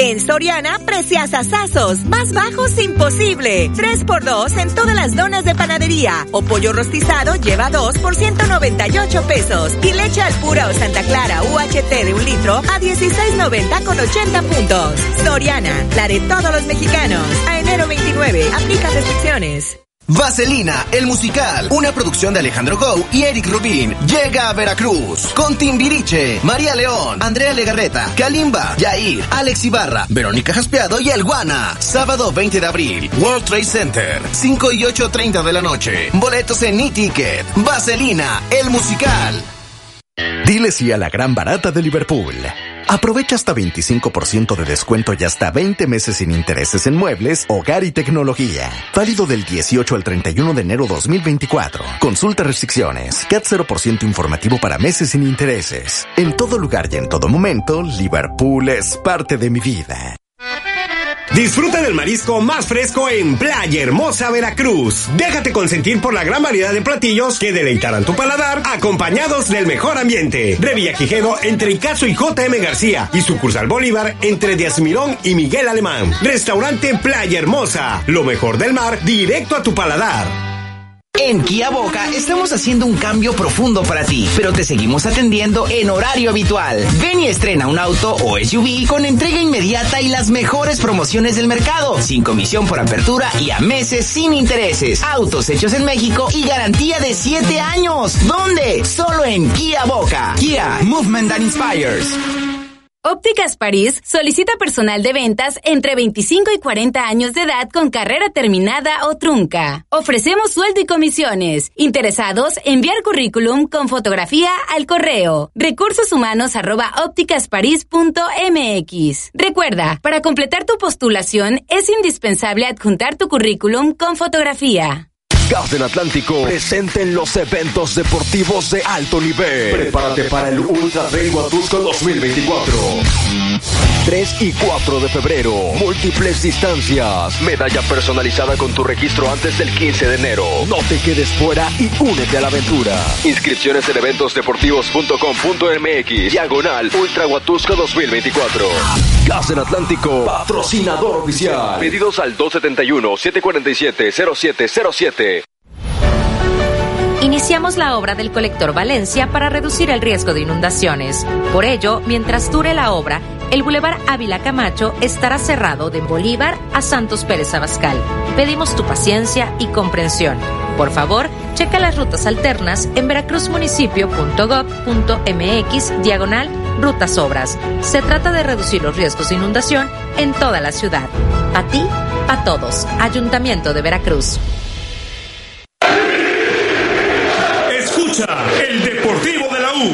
En Soriana, precias asazos, más bajos imposible. 3x2 en todas las donas de panadería. O pollo rostizado lleva 2 por 198 pesos. Y leche al pura o Santa Clara UHT de un litro a 16.90 con 80 puntos. Soriana, la de todos los mexicanos. A enero 29, aplica restricciones. Vaselina, el musical, una producción de Alejandro Gou y Eric Rubin, llega a Veracruz con Timbiriche, María León, Andrea Legarreta, Kalimba, Yair, Alex Ibarra, Verónica Jaspeado y El Guana. Sábado 20 de abril, World Trade Center, 5 y 8.30 de la noche. Boletos en e-ticket. Vaselina, el musical. Dile sí a la gran barata de Liverpool. Aprovecha hasta 25% de descuento y hasta 20 meses sin intereses en muebles, hogar y tecnología. Válido del 18 al 31 de enero 2024. Consulta restricciones. CAT 0% informativo para meses sin intereses. En todo lugar y en todo momento, Liverpool es parte de mi vida. Disfruta del marisco más fresco en Playa Hermosa, Veracruz. Déjate consentir por la gran variedad de platillos que deleitarán tu paladar, acompañados del mejor ambiente. Revilla Quijedo entre Icazo y JM García y sucursal Bolívar entre Díaz Mirón y Miguel Alemán. Restaurante Playa Hermosa. Lo mejor del mar directo a tu paladar. En Kia Boca estamos haciendo un cambio profundo para ti, pero te seguimos atendiendo en horario habitual. Ven y estrena un auto o SUV con entrega inmediata y las mejores promociones del mercado, sin comisión por apertura y a meses sin intereses. Autos hechos en México y garantía de 7 años. ¿Dónde? Solo en Kia Boca. Kia, Movement that Inspires. Ópticas París solicita personal de ventas entre 25 y 40 años de edad con carrera terminada o trunca. Ofrecemos sueldo y comisiones. Interesados, enviar currículum con fotografía al correo recursos humanos arroba ópticasparís.mx. Recuerda, para completar tu postulación es indispensable adjuntar tu currículum con fotografía. Gas del Atlántico presente en los eventos deportivos de alto nivel. Prepárate para el Ultra Trail Huatusco 2024. 3 y 4 de febrero. Múltiples distancias. Medalla personalizada con tu registro antes del 15 de enero. No te quedes fuera y únete a la aventura. Inscripciones en eventosdeportivos.com.mx. Diagonal Ultra Huatusco 2024. Gas del Atlántico. Patrocinador oficial. Pedidos al 271-747-0707. Iniciamos la obra del colector Valencia para reducir el riesgo de inundaciones. Por ello, mientras dure la obra, el Boulevard Ávila Camacho estará cerrado de Bolívar a Santos Pérez Abascal. Pedimos tu paciencia y comprensión. Por favor, checa las rutas alternas en veracruzmunicipio.gov.mx diagonal rutas obras. Se trata de reducir los riesgos de inundación en toda la ciudad. Pa' ti, pa' todos. Ayuntamiento de Veracruz. Escucha el Deportivo de la U.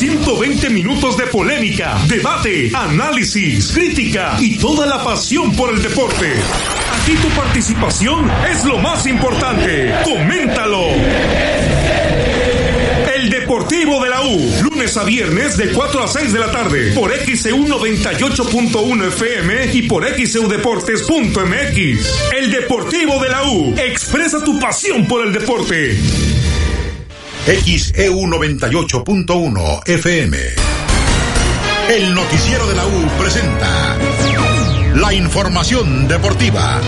...120 minutos de polémica, debate, análisis, crítica y toda la pasión por el deporte. Aquí tu participación es lo más importante. Coméntalo. El Deportivo de la U, lunes a viernes de 4 a 6 de la tarde, por XEU 98.1 FM y por XEUDeportes.mx. El Deportivo de la U, expresa tu pasión por el deporte. XEU 98.1 FM. El noticiero de la U presenta la información deportiva.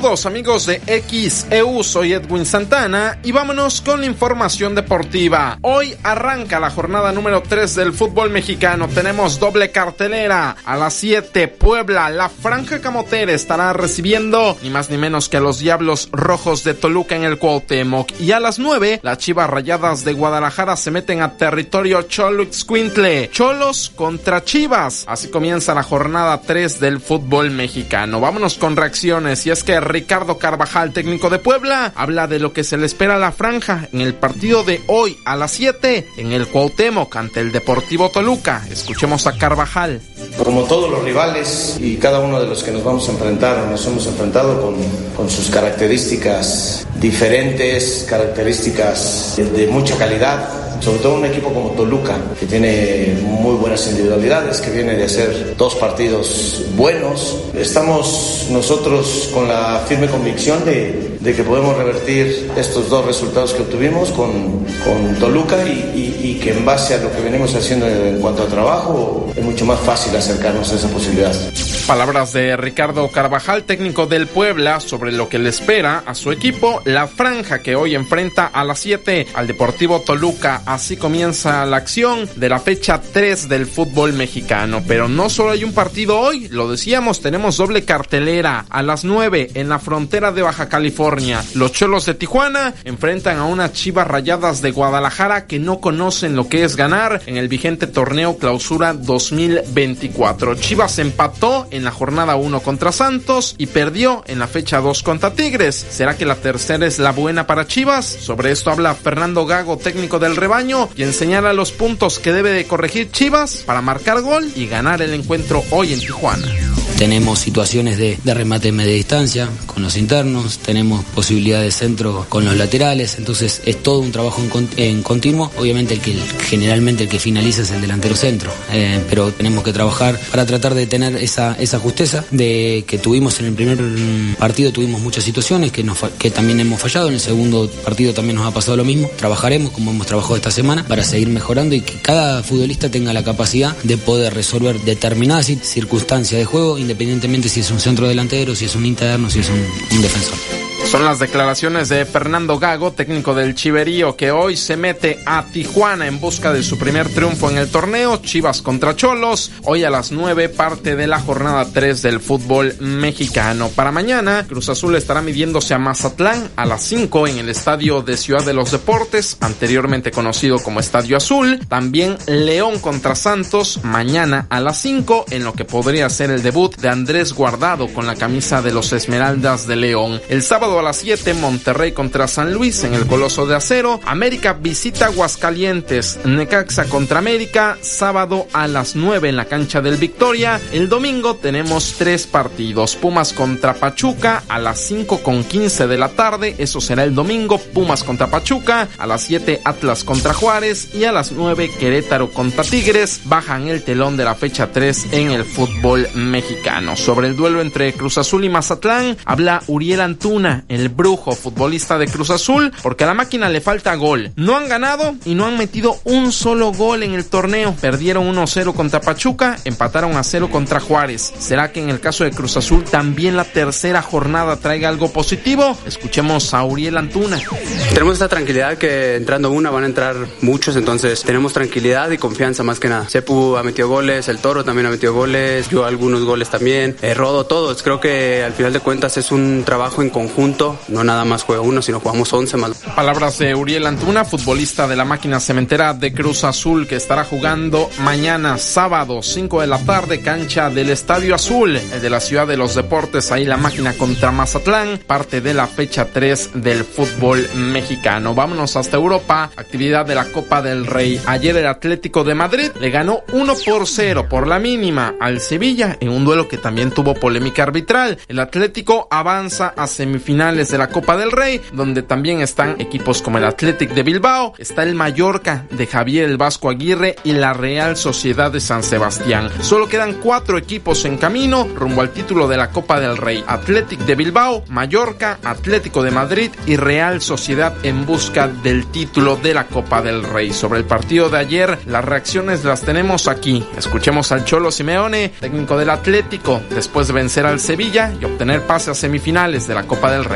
Saludos amigos de XEU, soy Edwin Santana y vámonos con la información deportiva. Hoy arranca la jornada número 3 del fútbol mexicano. Tenemos doble cartelera. A las 7 Puebla, la Franja Camotera estará recibiendo ni más ni menos que a los Diablos Rojos de Toluca en el Cuauhtémoc. Y a las 9 las Chivas Rayadas de Guadalajara se meten a territorio Cholux-Quintle. Cholos contra Chivas. Así comienza la jornada 3 del fútbol mexicano. Vámonos con reacciones y es que Ricardo Carvajal, técnico de Puebla, habla de lo que se le espera a la franja en el partido de hoy a las 7 en el Cuauhtémoc ante el Deportivo Toluca. Escuchemos a Carvajal. Como todos los rivales y cada uno de los que nos vamos a enfrentar, nos hemos enfrentado con, sus características diferentes, características de mucha calidad sobre todo un equipo como Toluca, que tiene muy buenas individualidades, que viene de hacer dos partidos buenos. Estamos nosotros con la firme convicción de, de que podemos revertir estos dos resultados que obtuvimos con, con Toluca y, y, y, que en base a lo que venimos haciendo en cuanto a trabajo es mucho más fácil acercarnos a esa posibilidad. Palabras de Ricardo Carvajal, técnico del Puebla, sobre lo que le espera a su equipo, la franja que hoy enfrenta a las 7 al Deportivo Toluca. Así comienza la acción de la fecha 3 del fútbol mexicano. Pero no solo hay un partido hoy, lo decíamos, tenemos doble cartelera a las 9 en la frontera de Baja California. Los Cholos de Tijuana enfrentan a unas Chivas Rayadas de Guadalajara que no conocen lo que es ganar en el vigente torneo Clausura 2024. Chivas empató en la jornada 1 contra Santos y perdió en la fecha 2 contra Tigres. ¿Será que la tercera es la buena para Chivas? Sobre esto habla Fernando Gago, técnico del rebaño, quien señala los puntos que debe de corregir Chivas para marcar gol y ganar el encuentro hoy en Tijuana. Tenemos situaciones de, remate en media distancia con los internos, tenemos posibilidad de centro con los laterales, entonces es todo un trabajo en, continuo. Obviamente el que generalmente el que finaliza es el delantero centro, eh, pero tenemos que trabajar para tratar de tener esa, esa justeza de que tuvimos en el primer partido, tuvimos muchas situaciones que también hemos fallado, en el segundo partido también nos ha pasado lo mismo. Trabajaremos como hemos trabajado esta semana para seguir mejorando y que cada futbolista tenga la capacidad de poder resolver determinadas circunstancias de juego independientemente si es un centro delantero, si es un interno, si es un, un defensor. Son las declaraciones de Fernando Gago, técnico del Chiverío, que hoy se mete a Tijuana en busca de su primer triunfo en el torneo, Chivas contra Cholos. Hoy a las 9 parte de la jornada 3 del fútbol mexicano. Para mañana, Cruz Azul estará midiéndose a Mazatlán a las 5 en el estadio de Ciudad de los Deportes, anteriormente conocido como Estadio Azul. También León contra Santos mañana a las 5 en lo que podría ser el debut de Andrés Guardado con la camisa de los Esmeraldas de León. El sábado a las 7, Monterrey contra San Luis en el Coloso de Acero. América visita Aguascalientes. Necaxa contra América, sábado a las 9 en la cancha del Victoria. El domingo tenemos tres partidos. Pumas contra Pachuca a las 5 con 15 de la tarde. Eso será el domingo. Pumas contra Pachuca. A las 7 Atlas contra Juárez. Y a las 9 Querétaro contra Tigres. Bajan el telón de la fecha 3 en el fútbol mexicano. Sobre el duelo entre Cruz Azul y Mazatlán, habla Uriel Antuna el brujo futbolista de Cruz Azul, porque a la máquina le falta gol. No han ganado y no han metido un solo gol en el torneo. Perdieron 1-0 contra Pachuca, empataron a 0 contra Juárez. ¿Será que en el caso de Cruz Azul también la tercera jornada traiga algo positivo? Escuchemos a Uriel Antuna. Tenemos esta tranquilidad que entrando una van a entrar muchos, entonces tenemos tranquilidad y confianza más que nada. Sepu ha metido goles, el Toro también ha metido goles, yo algunos goles también, eh, Rodo todos. Creo que al final de cuentas es un trabajo en conjunto no nada más juega uno, sino jugamos 11 más. Palabras de Uriel Antuna, futbolista de la máquina cementera de Cruz Azul, que estará jugando mañana sábado 5 de la tarde, cancha del Estadio Azul, el de la Ciudad de los Deportes, ahí la máquina contra Mazatlán, parte de la fecha 3 del fútbol mexicano. Vámonos hasta Europa, actividad de la Copa del Rey. Ayer el Atlético de Madrid le ganó 1 por 0 por la mínima al Sevilla en un duelo que también tuvo polémica arbitral. El Atlético avanza a de la Copa del Rey, donde también están equipos como el Athletic de Bilbao, está el Mallorca de Javier el Vasco Aguirre y la Real Sociedad de San Sebastián. Solo quedan cuatro equipos en camino rumbo al título de la Copa del Rey. Athletic de Bilbao, Mallorca, Atlético de Madrid y Real Sociedad en busca del título de la Copa del Rey. Sobre el partido de ayer, las reacciones las tenemos aquí. Escuchemos al Cholo Simeone, técnico del Atlético, después de vencer al Sevilla y obtener pase a semifinales de la Copa del Rey.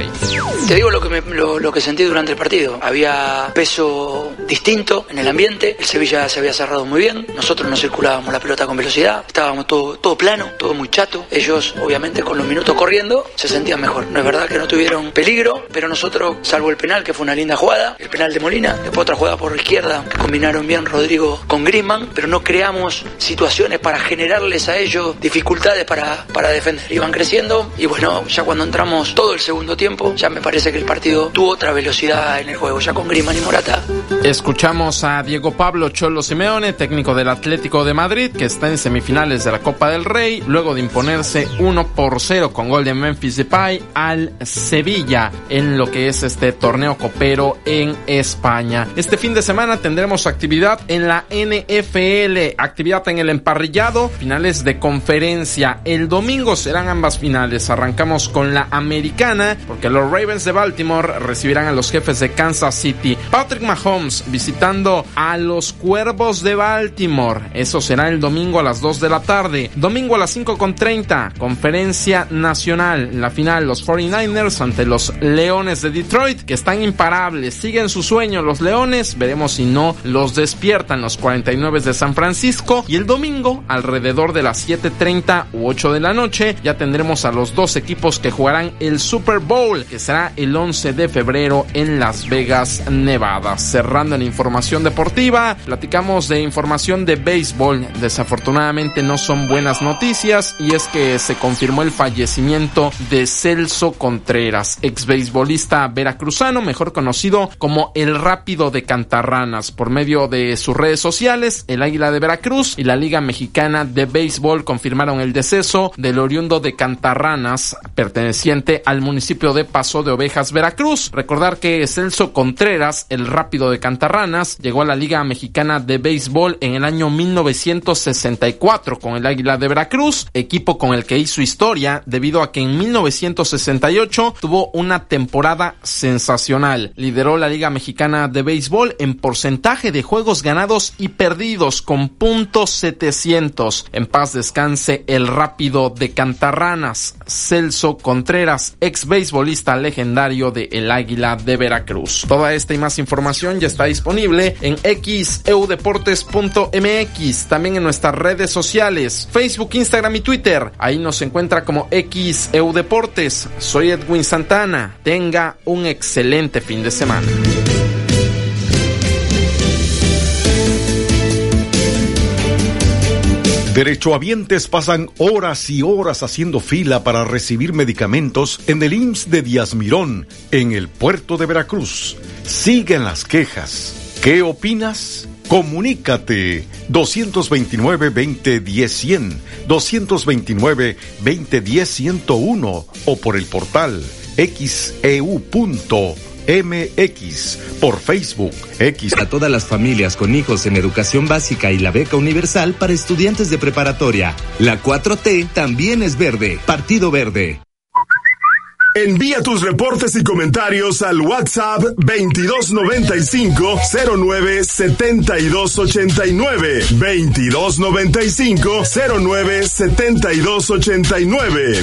Te digo lo que, me, lo, lo, que sentí durante el partido. Había peso distinto en el ambiente. El Sevilla se había cerrado muy bien. Nosotros no circulábamos la pelota con velocidad. Estábamos todo, todo plano, todo muy chato. Ellos, obviamente, con los minutos corriendo, se sentían mejor. No es verdad que no tuvieron peligro, pero nosotros, salvo el penal, que fue una linda jugada, el penal de Molina, después otra jugada por izquierda, que combinaron bien Rodrigo con Griezmann, pero no creamos situaciones para generarles a ellos dificultades para, para defender. Iban creciendo y bueno, ya cuando entramos todo el segundo tiempo, ya me parece que el partido tuvo otra velocidad en el juego, ya con Griman y Morata. Escuchamos a Diego Pablo Cholo Simeone, técnico del Atlético de Madrid, que está en semifinales de la Copa del Rey, luego de imponerse 1 por 0 con gol de Memphis Depay al Sevilla en lo que es este torneo copero en España. Este fin de semana tendremos actividad en la NFL, actividad en el emparrillado, finales de conferencia. El domingo serán ambas finales. Arrancamos con la americana, porque los Ravens de Baltimore recibirán a los jefes de Kansas City. Patrick Mahomes visitando a los Cuervos de Baltimore. Eso será el domingo a las 2 de la tarde. Domingo a las 5.30, conferencia nacional. La final, los 49ers ante los Leones de Detroit, que están imparables. Siguen su sueño los Leones. Veremos si no los despiertan los 49 de San Francisco. Y el domingo, alrededor de las 7.30 u 8 de la noche, ya tendremos a los dos equipos que jugarán el Super Bowl, que será el 11 de febrero en Las Vegas, Nevada. Cerrando en información deportiva, platicamos de información de béisbol. Desafortunadamente no son buenas noticias y es que se confirmó el fallecimiento de Celso Contreras, ex beisbolista veracruzano, mejor conocido como el Rápido de Cantarranas, por medio de sus redes sociales, el Águila de Veracruz y la Liga Mexicana de Béisbol confirmaron el deceso del oriundo de Cantarranas, perteneciente al municipio de Paso de Ovejas, Veracruz. Recordar que Celso Contreras, el Rápido de Cantarranas, llegó a la Liga Mexicana de Béisbol en el año 1964 con el Águila de Veracruz, equipo con el que hizo historia debido a que en 1968 tuvo una temporada sensacional. Lideró la Liga Mexicana de Béisbol en porcentaje de juegos ganados y perdidos con puntos 700. En paz descanse el rápido de Cantarranas, Celso Contreras, ex beisbolista legendario de El Águila de Veracruz. Toda esta y más información ya está disponible en xeudeportes.mx, también en nuestras redes sociales, Facebook, Instagram y Twitter. Ahí nos encuentra como xeudeportes. Soy Edwin Santana. Tenga un excelente fin de semana. Derechohabientes pasan horas y horas haciendo fila para recibir medicamentos en el IMSS de Díaz Mirón, en el puerto de Veracruz. Siguen las quejas. ¿Qué opinas? Comunícate 229-2010-100, 229-2010-101 o por el portal xeu.mx por Facebook X. A todas las familias con hijos en educación básica y la beca universal para estudiantes de preparatoria. La 4T también es verde. Partido Verde. Envía tus reportes y comentarios al WhatsApp 2295 09 7289 2295 09 7289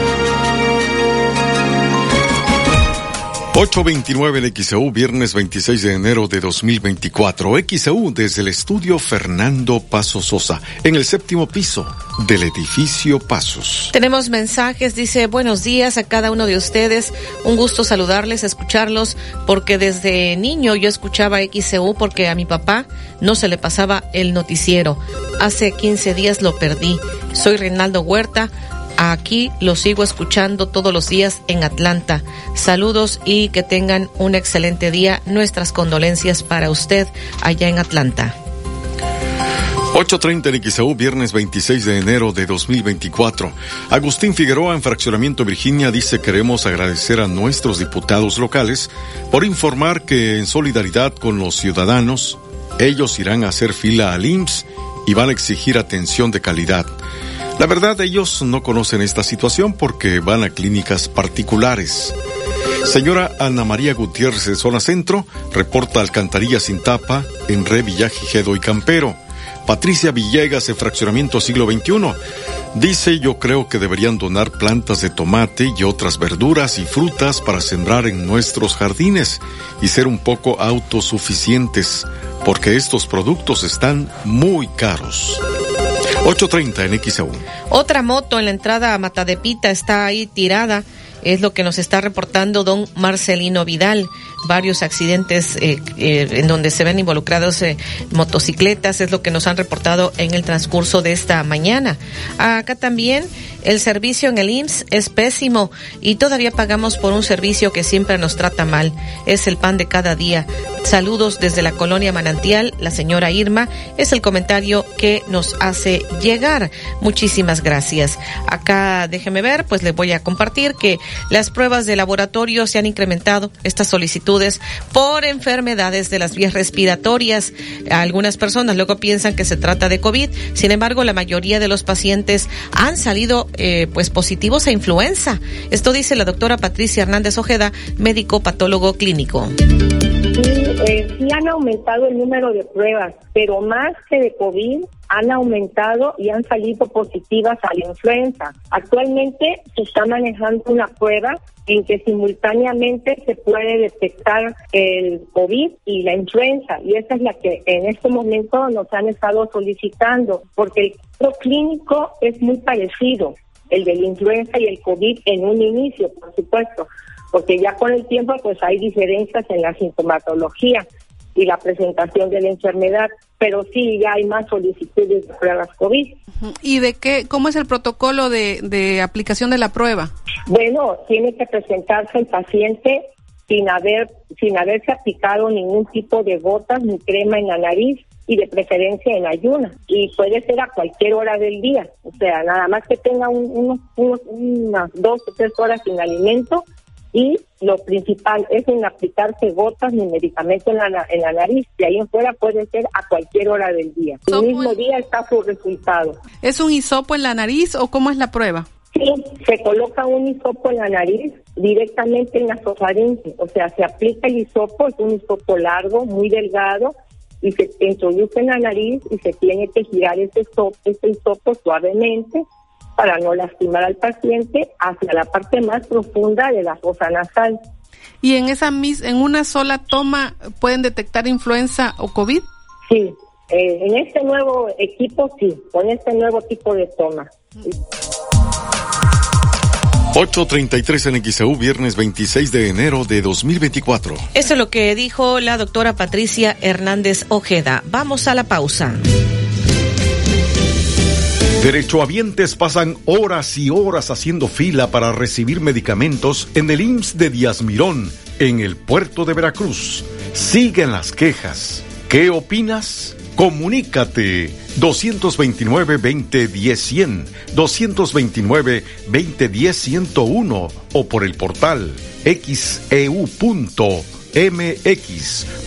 829 en XEU, viernes 26 de enero de 2024. XEU desde el estudio Fernando Paso Sosa, en el séptimo piso del edificio Pasos. Tenemos mensajes, dice buenos días a cada uno de ustedes. Un gusto saludarles, escucharlos, porque desde niño yo escuchaba XEU porque a mi papá no se le pasaba el noticiero. Hace 15 días lo perdí. Soy Reinaldo Huerta. Aquí lo sigo escuchando todos los días en Atlanta. Saludos y que tengan un excelente día. Nuestras condolencias para usted allá en Atlanta. 8.30 en XAU, viernes 26 de enero de 2024. Agustín Figueroa, en Fraccionamiento Virginia, dice queremos agradecer a nuestros diputados locales por informar que en solidaridad con los ciudadanos, ellos irán a hacer fila al IMSS y van a exigir atención de calidad. La verdad, ellos no conocen esta situación porque van a clínicas particulares. Señora Ana María Gutiérrez de Zona Centro reporta alcantarilla sin tapa en Re Villagigedo y Campero. Patricia Villegas de Fraccionamiento Siglo XXI dice yo creo que deberían donar plantas de tomate y otras verduras y frutas para sembrar en nuestros jardines y ser un poco autosuficientes. porque estos productos están muy caros. 8.30 en XAU. Otra moto en la entrada a Matadepita está ahí tirada es lo que nos está reportando don Marcelino Vidal. Varios accidentes eh, eh, en donde se ven involucrados eh, motocicletas es lo que nos han reportado en el transcurso de esta mañana. Acá también el servicio en el IMSS es pésimo y todavía pagamos por un servicio que siempre nos trata mal. Es el pan de cada día. Saludos desde la colonia Manantial, la señora Irma. Es el comentario que nos hace llegar. Muchísimas gracias. Acá déjeme ver, pues le voy a compartir que las pruebas de laboratorio se han incrementado, estas por enfermedades de las vías respiratorias. Algunas personas luego piensan que se trata de COVID, sin embargo la mayoría de los pacientes han salido eh, pues positivos a influenza. Esto dice la doctora Patricia Hernández Ojeda, médico patólogo clínico. Eh, sí han aumentado el número de pruebas, pero más que de COVID, han aumentado y han salido positivas a la influenza. Actualmente se está manejando una prueba en que simultáneamente se puede detectar el COVID y la influenza y esa es la que en este momento nos han estado solicitando porque el cuadro clínico es muy parecido, el de la influenza y el COVID en un inicio, por supuesto, porque ya con el tiempo pues hay diferencias en la sintomatología y la presentación de la enfermedad, pero sí ya hay más solicitudes de pruebas COVID. ¿Y de qué, cómo es el protocolo de, de aplicación de la prueba? Bueno, tiene que presentarse el paciente sin haber, sin haberse aplicado ningún tipo de gotas ni crema en la nariz y de preferencia en ayuna. Y puede ser a cualquier hora del día. O sea, nada más que tenga unos, unas dos o tres horas sin alimento y lo principal es en aplicarse gotas ni medicamento en la, en la nariz. De ahí en fuera puede ser a cualquier hora del día. El mismo día está su resultado. ¿Es un hisopo en la nariz o cómo es la prueba? Sí, se coloca un hisopo en la nariz directamente en la sofaringe. O sea, se aplica el hisopo, es un hisopo largo, muy delgado, y se introduce en la nariz y se tiene que girar ese hisopo, ese hisopo suavemente para no lastimar al paciente hacia la parte más profunda de la fosa nasal. ¿Y en esa mis en una sola toma pueden detectar influenza o COVID? Sí, eh, en este nuevo equipo sí, con este nuevo tipo de toma. 8.33 en XEU, viernes 26 de enero de 2024. Eso es lo que dijo la doctora Patricia Hernández Ojeda. Vamos a la pausa. Derechohabientes pasan horas y horas haciendo fila para recibir medicamentos en el IMSS de Díaz Mirón, en el puerto de Veracruz. Siguen las quejas. ¿Qué opinas? Comunícate 229-2010-100, 229-2010-101 o por el portal xeu.mx,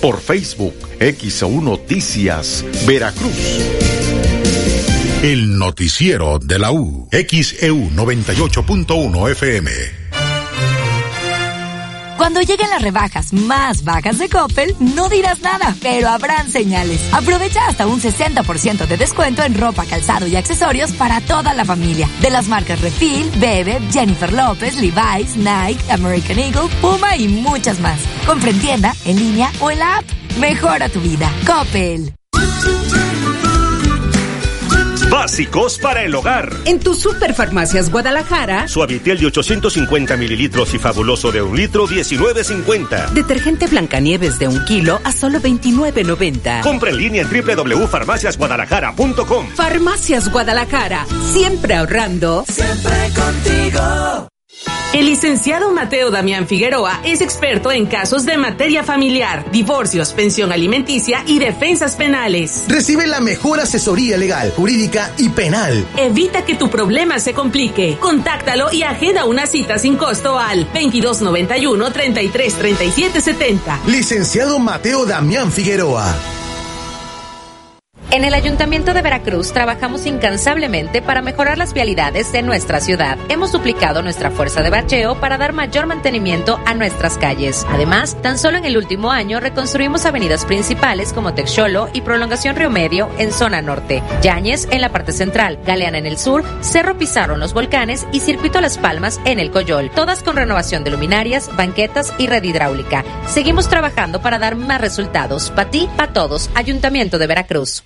por Facebook XEU Noticias Veracruz. El noticiero de la U. XEU 98.1 FM. Cuando lleguen las rebajas más bajas de Coppel, no dirás nada, pero habrán señales. Aprovecha hasta un 60% de descuento en ropa, calzado y accesorios para toda la familia. De las marcas Refil, Bebe, Jennifer López, Levi's, Nike, American Eagle, Puma y muchas más. Compra en en línea o en la app. Mejora tu vida. Coppel. Básicos para el hogar. En tu Superfarmacias Guadalajara. Suavitel de 850 mililitros y fabuloso de un litro, 19.50. Detergente Blancanieves de un kilo a solo 29.90. Compra en línea en www.farmaciasguadalajara.com. Farmacias Guadalajara. Siempre ahorrando. Siempre contigo. El licenciado Mateo Damián Figueroa es experto en casos de materia familiar, divorcios, pensión alimenticia y defensas penales. Recibe la mejor asesoría legal, jurídica y penal. Evita que tu problema se complique. Contáctalo y agenda una cita sin costo al 2291 333770. Licenciado Mateo Damián Figueroa. En el Ayuntamiento de Veracruz trabajamos incansablemente para mejorar las vialidades de nuestra ciudad. Hemos duplicado nuestra fuerza de bacheo para dar mayor mantenimiento a nuestras calles. Además, tan solo en el último año reconstruimos avenidas principales como Texolo y Prolongación Río Medio en zona norte, Yáñez en la parte central, Galeana en el sur, Cerro Pizarro en los volcanes y Circuito Las Palmas en el Coyol, todas con renovación de luminarias, banquetas y red hidráulica. Seguimos trabajando para dar más resultados. Para ti, para todos. Ayuntamiento de Veracruz.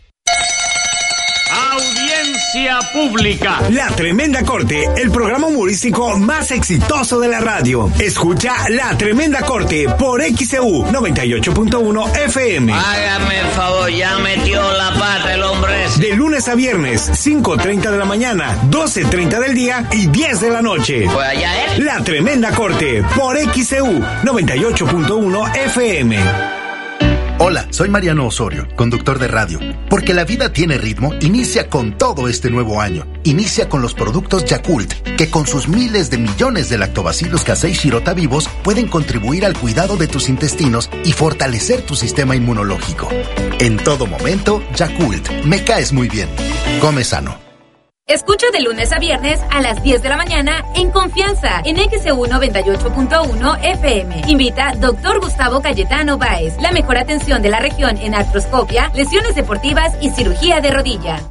Audiencia pública. La Tremenda Corte, el programa humorístico más exitoso de la radio. Escucha La Tremenda Corte por XEU 98.1 FM. Hágame el favor, ya metió la pata el hombre. De lunes a viernes, 5.30 de la mañana, 12.30 del día y 10 de la noche. Pues allá es. La Tremenda Corte por XEU 98.1 FM. Hola, soy Mariano Osorio, conductor de radio. Porque la vida tiene ritmo, inicia con todo este nuevo año. Inicia con los productos Yakult, que con sus miles de millones de lactobacilos casei shirota vivos pueden contribuir al cuidado de tus intestinos y fortalecer tu sistema inmunológico. En todo momento, Yakult, me caes muy bien. Come sano. Escucha de lunes a viernes a las 10 de la mañana en Confianza en XEU 98.1 FM. Invita Dr. Gustavo Cayetano Báez. La mejor atención de la región en artroscopia, lesiones deportivas y cirugía de rodilla.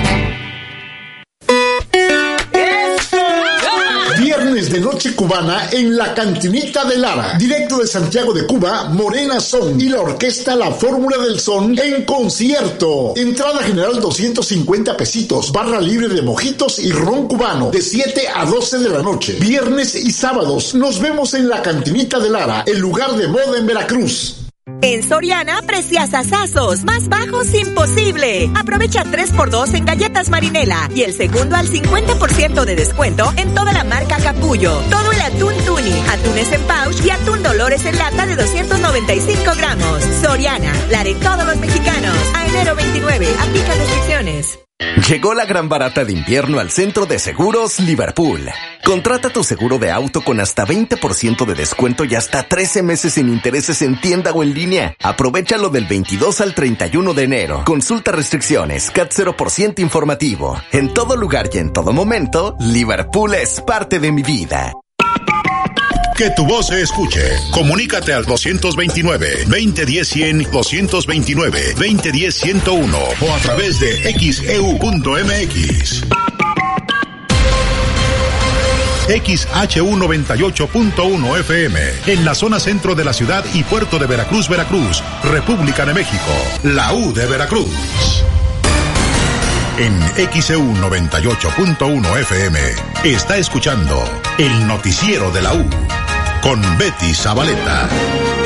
De noche cubana en la cantinita de Lara. Directo de Santiago de Cuba, Morena Son y la orquesta La Fórmula del Son en concierto. Entrada general 250 pesitos, barra libre de mojitos y ron cubano de 7 a 12 de la noche. Viernes y sábados nos vemos en la cantinita de Lara, el lugar de moda en Veracruz. En Soriana, precias asazos, más bajos imposible. Aprovecha 3x2 en galletas marinela y el segundo al 50% de descuento en toda la marca Capullo. Todo el atún tuni, atunes en pouch y atún dolores en lata de 295 gramos. Soriana, la de todos los mexicanos. A enero 29, aplica restricciones. Llegó la gran barata de invierno al centro de seguros Liverpool. Contrata tu seguro de auto con hasta 20% de descuento y hasta 13 meses sin intereses en tienda o en línea. Aprovechalo del 22 al 31 de enero. Consulta restricciones, CAT 0% informativo. En todo lugar y en todo momento, Liverpool es parte de mi vida. Que tu voz se escuche. Comunícate al 229-2010-100, 229-2010-101 o a través de xeu.mx. XHU 98.1 FM, en la zona centro de la ciudad y puerto de Veracruz, Veracruz, República de México, la U de Veracruz. En XEU 98.1 FM está escuchando el noticiero de la U con Betty Zabaleta.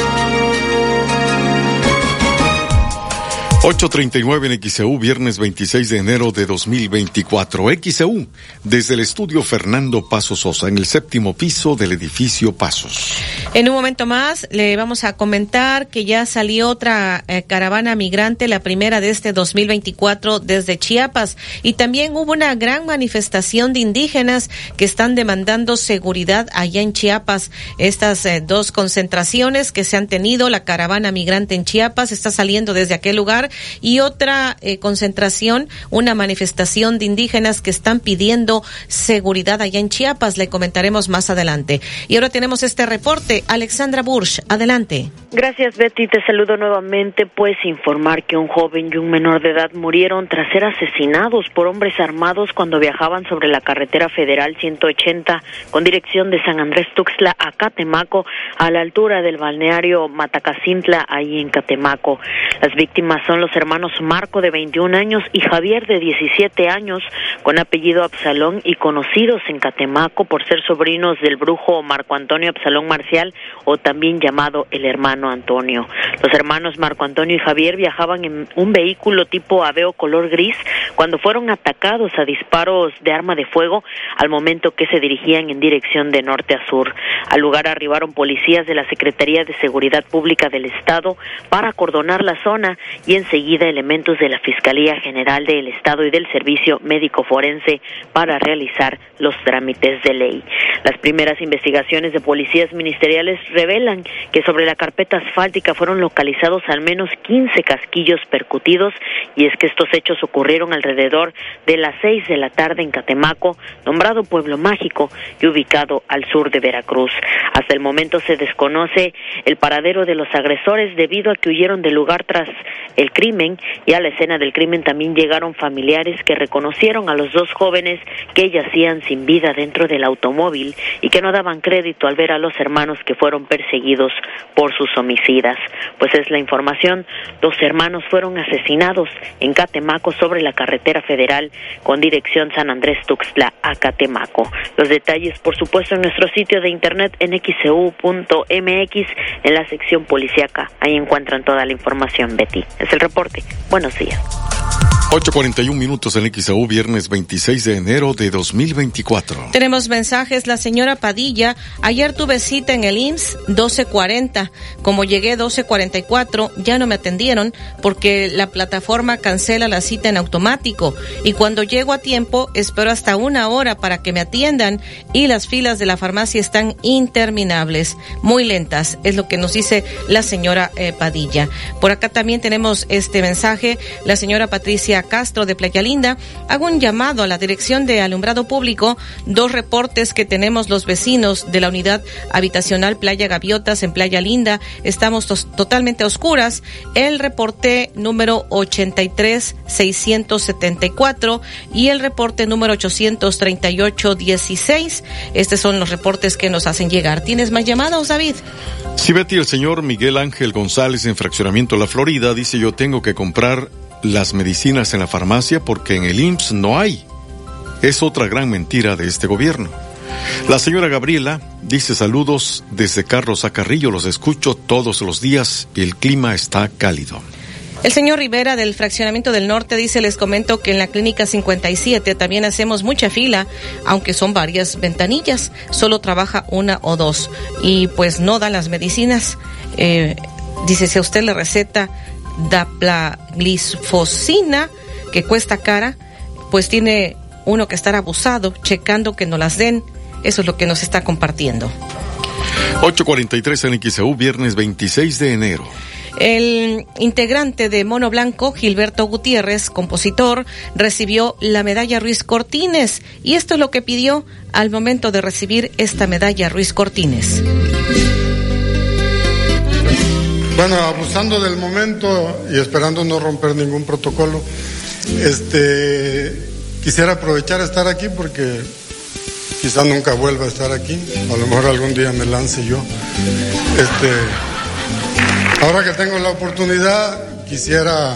8.39 en XEU, viernes 26 de enero de 2024. XEU, desde el estudio Fernando Paso Sosa, en el séptimo piso del edificio Pasos. En un momento más le vamos a comentar que ya salió otra eh, caravana migrante, la primera de este 2024 desde Chiapas. Y también hubo una gran manifestación de indígenas que están demandando seguridad allá en Chiapas. Estas eh, dos concentraciones que se han tenido, la caravana migrante en Chiapas está saliendo desde aquel lugar y otra eh, concentración, una manifestación de indígenas que están pidiendo seguridad allá en Chiapas. Le comentaremos más adelante. Y ahora tenemos este reporte. Alexandra Bursch, adelante. Gracias, Betty. Te saludo nuevamente. Pues informar que un joven y un menor de edad murieron tras ser asesinados por hombres armados cuando viajaban sobre la carretera federal 180 con dirección de San Andrés Tuxtla a Catemaco, a la altura del balneario Matacacintla, ahí en Catemaco. Las víctimas son los hermanos Marco de 21 años y Javier de 17 años, con apellido Absalón y conocidos en Catemaco por ser sobrinos del brujo Marco Antonio Absalón Marcial o también llamado el hermano Antonio. Los hermanos Marco Antonio y Javier viajaban en un vehículo tipo Aveo color gris cuando fueron atacados a disparos de arma de fuego al momento que se dirigían en dirección de norte a sur. Al lugar arribaron policías de la Secretaría de Seguridad Pública del Estado para acordonar la zona y enseguida elementos de la Fiscalía General del Estado y del Servicio Médico Forense para realizar los trámites de ley. Las primeras investigaciones de policías ministeriales revelan que sobre la carpeta asfáltica fueron localizados al menos 15 casquillos percutidos y es que estos hechos ocurrieron alrededor de las 6 de la tarde en Catemaco, nombrado Pueblo Mágico y ubicado al sur de Veracruz. Hasta el momento se desconoce el paradero de los agresores debido a que huyeron del lugar tras el crimen y a la escena del crimen también llegaron familiares que reconocieron a los dos jóvenes que yacían sin vida dentro del automóvil y que no daban crédito al ver a los hermanos que fueron perseguidos por sus homicidas. Pues es la información, dos hermanos fueron asesinados en Catemaco sobre la carretera federal con dirección San Andrés Tuxtla a Catemaco. Los detalles, por supuesto, en nuestro sitio de internet en xcu.mx en la sección policíaca. Ahí encuentran toda la información, Betty. Es el reporte. Buenos días. 8.41 minutos en XAU, viernes 26 de enero de 2024. Tenemos mensajes. La señora Padilla, ayer tuve cita en el IMSS 12.40. Como llegué 12.44, ya no me atendieron porque la plataforma cancela la cita en automático. Y cuando llego a tiempo, espero hasta una hora para que me atiendan y las filas de la farmacia están interminables, muy lentas, es lo que nos dice la señora eh, Padilla. Por acá también tenemos este mensaje. La señora Patricia Castro de Playa Linda, hago un llamado a la Dirección de Alumbrado Público, dos reportes que tenemos los vecinos de la unidad habitacional Playa Gaviotas en Playa Linda, estamos totalmente oscuras. El reporte número 83674 y el reporte número 83816. Estos son los reportes que nos hacen llegar. ¿Tienes más llamados, David? Sí, Betty, el señor Miguel Ángel González en Fraccionamiento La Florida dice yo tengo que comprar las medicinas en la farmacia porque en el IMSS no hay. Es otra gran mentira de este gobierno. La señora Gabriela dice saludos desde Carlos a Carrillo, los escucho todos los días y el clima está cálido. El señor Rivera del Fraccionamiento del Norte dice, les comento que en la Clínica 57 también hacemos mucha fila, aunque son varias ventanillas, solo trabaja una o dos y pues no dan las medicinas. Eh, dice, si a usted le receta daplaglisfosina, que cuesta cara, pues tiene uno que estar abusado, checando que no las den. Eso es lo que nos está compartiendo. 8.43 en XEU, viernes 26 de enero. El integrante de Mono Blanco, Gilberto Gutiérrez, compositor, recibió la medalla Ruiz Cortines y esto es lo que pidió al momento de recibir esta medalla Ruiz Cortines. Bueno, abusando del momento y esperando no romper ningún protocolo, este quisiera aprovechar estar aquí porque quizá nunca vuelva a estar aquí, a lo mejor algún día me lance yo. Este, ahora que tengo la oportunidad, quisiera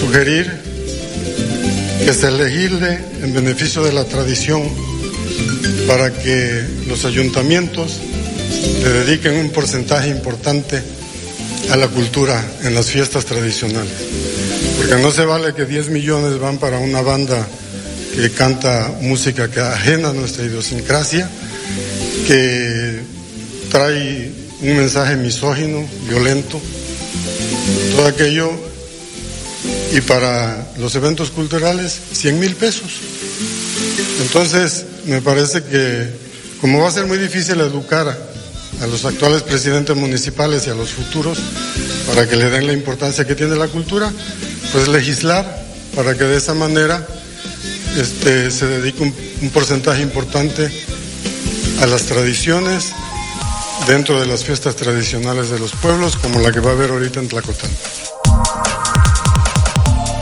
sugerir que se legisle en beneficio de la tradición para que los ayuntamientos le dediquen un porcentaje importante a la cultura en las fiestas tradicionales. Porque no se vale que 10 millones van para una banda que canta música que ajena a nuestra idiosincrasia, que trae un mensaje misógino, violento, todo aquello. Y para los eventos culturales, 100 mil pesos. Entonces, me parece que como va a ser muy difícil educar a los actuales presidentes municipales y a los futuros para que le den la importancia que tiene la cultura, pues legislar para que de esa manera este, se dedique un, un porcentaje importante a las tradiciones dentro de las fiestas tradicionales de los pueblos, como la que va a haber ahorita en Tlacotán.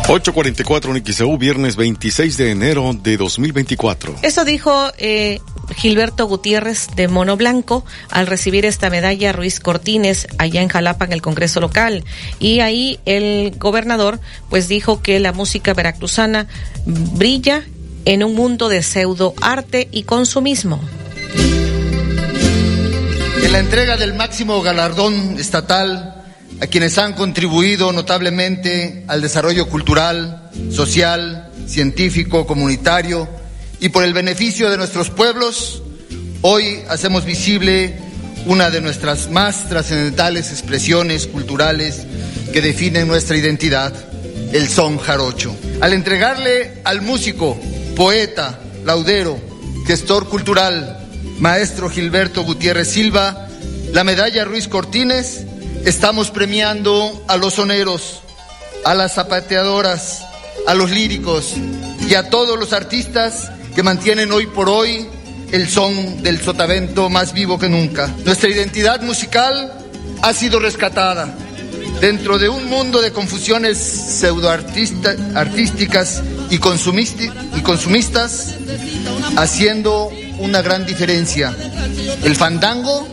844 en viernes 26 de enero de 2024. Eso dijo eh, Gilberto Gutiérrez de Mono Blanco al recibir esta medalla Ruiz Cortines allá en Jalapa en el Congreso local. Y ahí el gobernador pues dijo que la música veracruzana brilla en un mundo de pseudo arte y consumismo. En la entrega del máximo galardón estatal a quienes han contribuido notablemente al desarrollo cultural, social, científico, comunitario y por el beneficio de nuestros pueblos, hoy hacemos visible una de nuestras más trascendentales expresiones culturales que definen nuestra identidad, el son jarocho. Al entregarle al músico, poeta, laudero, gestor cultural, maestro Gilberto Gutiérrez Silva, la medalla Ruiz Cortines, Estamos premiando a los soneros, a las zapateadoras, a los líricos y a todos los artistas que mantienen hoy por hoy el son del sotavento más vivo que nunca. Nuestra identidad musical ha sido rescatada dentro de un mundo de confusiones pseudoartísticas y, y consumistas, haciendo una gran diferencia. El fandango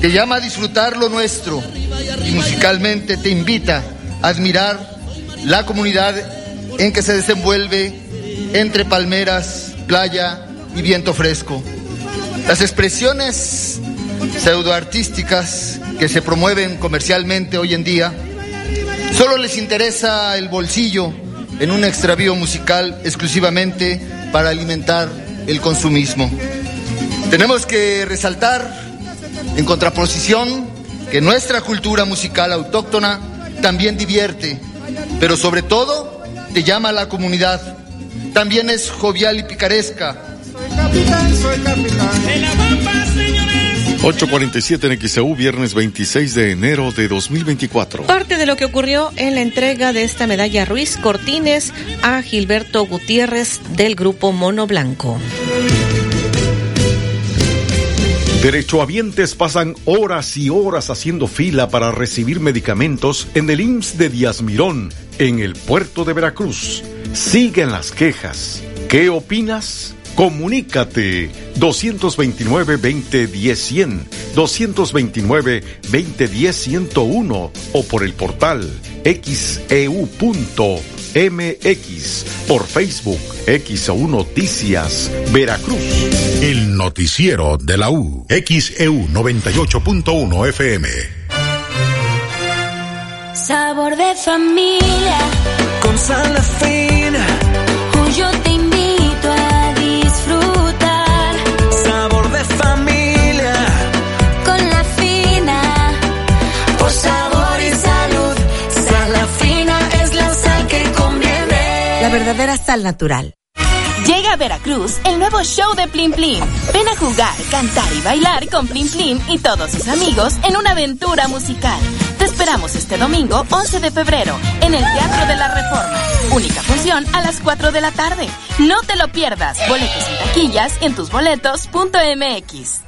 te llama a disfrutar lo nuestro y musicalmente te invita a admirar la comunidad en que se desenvuelve entre palmeras, playa y viento fresco. Las expresiones pseudoartísticas que se promueven comercialmente hoy en día solo les interesa el bolsillo en un extravío musical exclusivamente para alimentar el consumismo. Tenemos que resaltar en contraposición, que nuestra cultura musical autóctona también divierte, pero sobre todo te llama a la comunidad. También es jovial y picaresca. Soy capitán, soy capitán. En la bamba, señores. 847 en XEU, viernes 26 de enero de 2024. Parte de lo que ocurrió en la entrega de esta medalla Ruiz Cortines a Gilberto Gutiérrez del grupo Mono Blanco. Derechohabientes pasan horas y horas haciendo fila para recibir medicamentos en el IMSS de Díaz Mirón, en el puerto de Veracruz. Siguen las quejas. ¿Qué opinas? Comunícate 229-2010-100, 229-2010-101 o por el portal xeu.com MX, por Facebook, XEU Noticias, Veracruz. El noticiero de la U, XEU 98.1 FM. Sabor de familia, con sal fina, cuyo te invito a disfrutar. Sabor de familia, con la fina, por sabor y salud, sal fina es la sal que conviene. La verdadera sal natural. Llega a Veracruz el nuevo show de Plim Plim. Ven a jugar, cantar y bailar con Plim Plim y todos sus amigos en una aventura musical. Te esperamos este domingo 11 de febrero en el Teatro de la Reforma. Única función a las 4 de la tarde. No te lo pierdas. Boletos en taquillas en tusboletos.mx.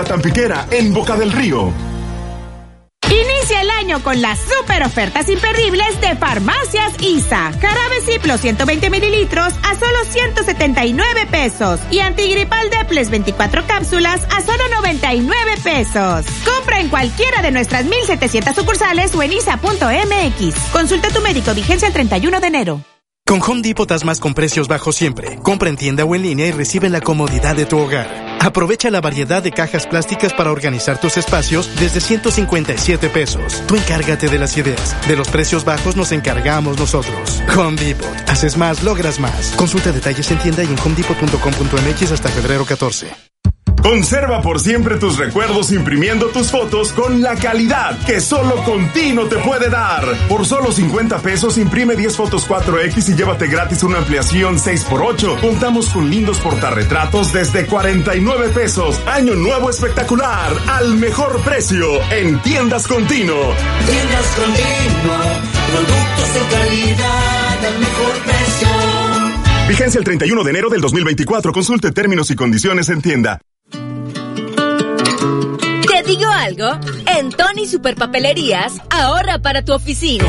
La Tampiquera en Boca del Río. Inicia el año con las super ofertas imperdibles de Farmacias ISA. Jarabe Ciplo 120 mililitros a solo 179 pesos. Y antigripal Deples 24 cápsulas a solo 99 pesos. Compra en cualquiera de nuestras 1700 sucursales o en isa.mx. Consulta a tu médico vigencia el 31 de enero. Con Home Depot das más con precios bajos siempre. Compra en tienda o en línea y recibe la comodidad de tu hogar. Aprovecha la variedad de cajas plásticas para organizar tus espacios desde 157 pesos. Tú encárgate de las ideas. De los precios bajos nos encargamos nosotros. Home Depot. Haces más, logras más. Consulta detalles en tienda y en homedepot.com.mx hasta febrero 14. Conserva por siempre tus recuerdos imprimiendo tus fotos con la calidad que solo Contino te puede dar. Por solo 50 pesos imprime 10 fotos 4X y llévate gratis una ampliación 6x8. Contamos con lindos portarretratos desde 49 pesos. Año nuevo espectacular al mejor precio en Tiendas Contino. Tiendas Contino, productos de calidad al mejor precio. Vigencia el 31 de enero del 2024. Consulte términos y condiciones en tienda. ¿Te digo algo? En Tony Superpapelerías, ahorra para tu oficina.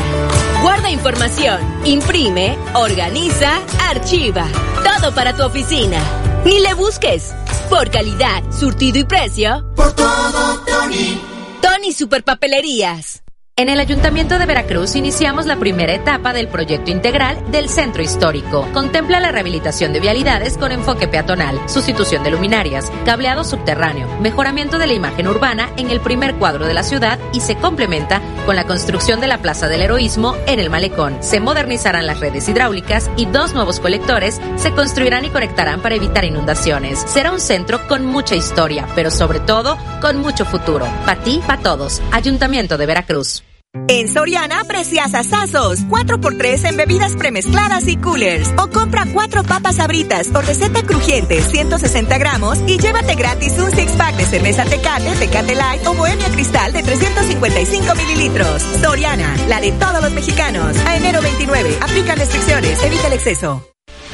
Guarda información, imprime, organiza, archiva. Todo para tu oficina. Ni le busques. Por calidad, surtido y precio. Por todo, Tony. Tony Superpapelerías. En el Ayuntamiento de Veracruz iniciamos la primera etapa del proyecto integral del Centro Histórico. Contempla la rehabilitación de vialidades con enfoque peatonal, sustitución de luminarias, cableado subterráneo, mejoramiento de la imagen urbana en el primer cuadro de la ciudad y se complementa con la construcción de la Plaza del Heroísmo en el Malecón. Se modernizarán las redes hidráulicas y dos nuevos colectores se construirán y conectarán para evitar inundaciones. Será un centro con mucha historia, pero sobre todo con mucho futuro. Para ti, para todos. Ayuntamiento de Veracruz. En Soriana, precias asazos. 4x3 en bebidas premezcladas y coolers. O compra 4 papas abritas o receta crujiente, 160 gramos y llévate gratis un six pack de cerveza Tecate, Tecate Light o Bohemia Cristal de 355 mililitros. Soriana, la de todos los mexicanos. A enero 29, aplican restricciones, evita el exceso.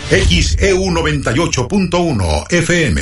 XEU 98.1 FM.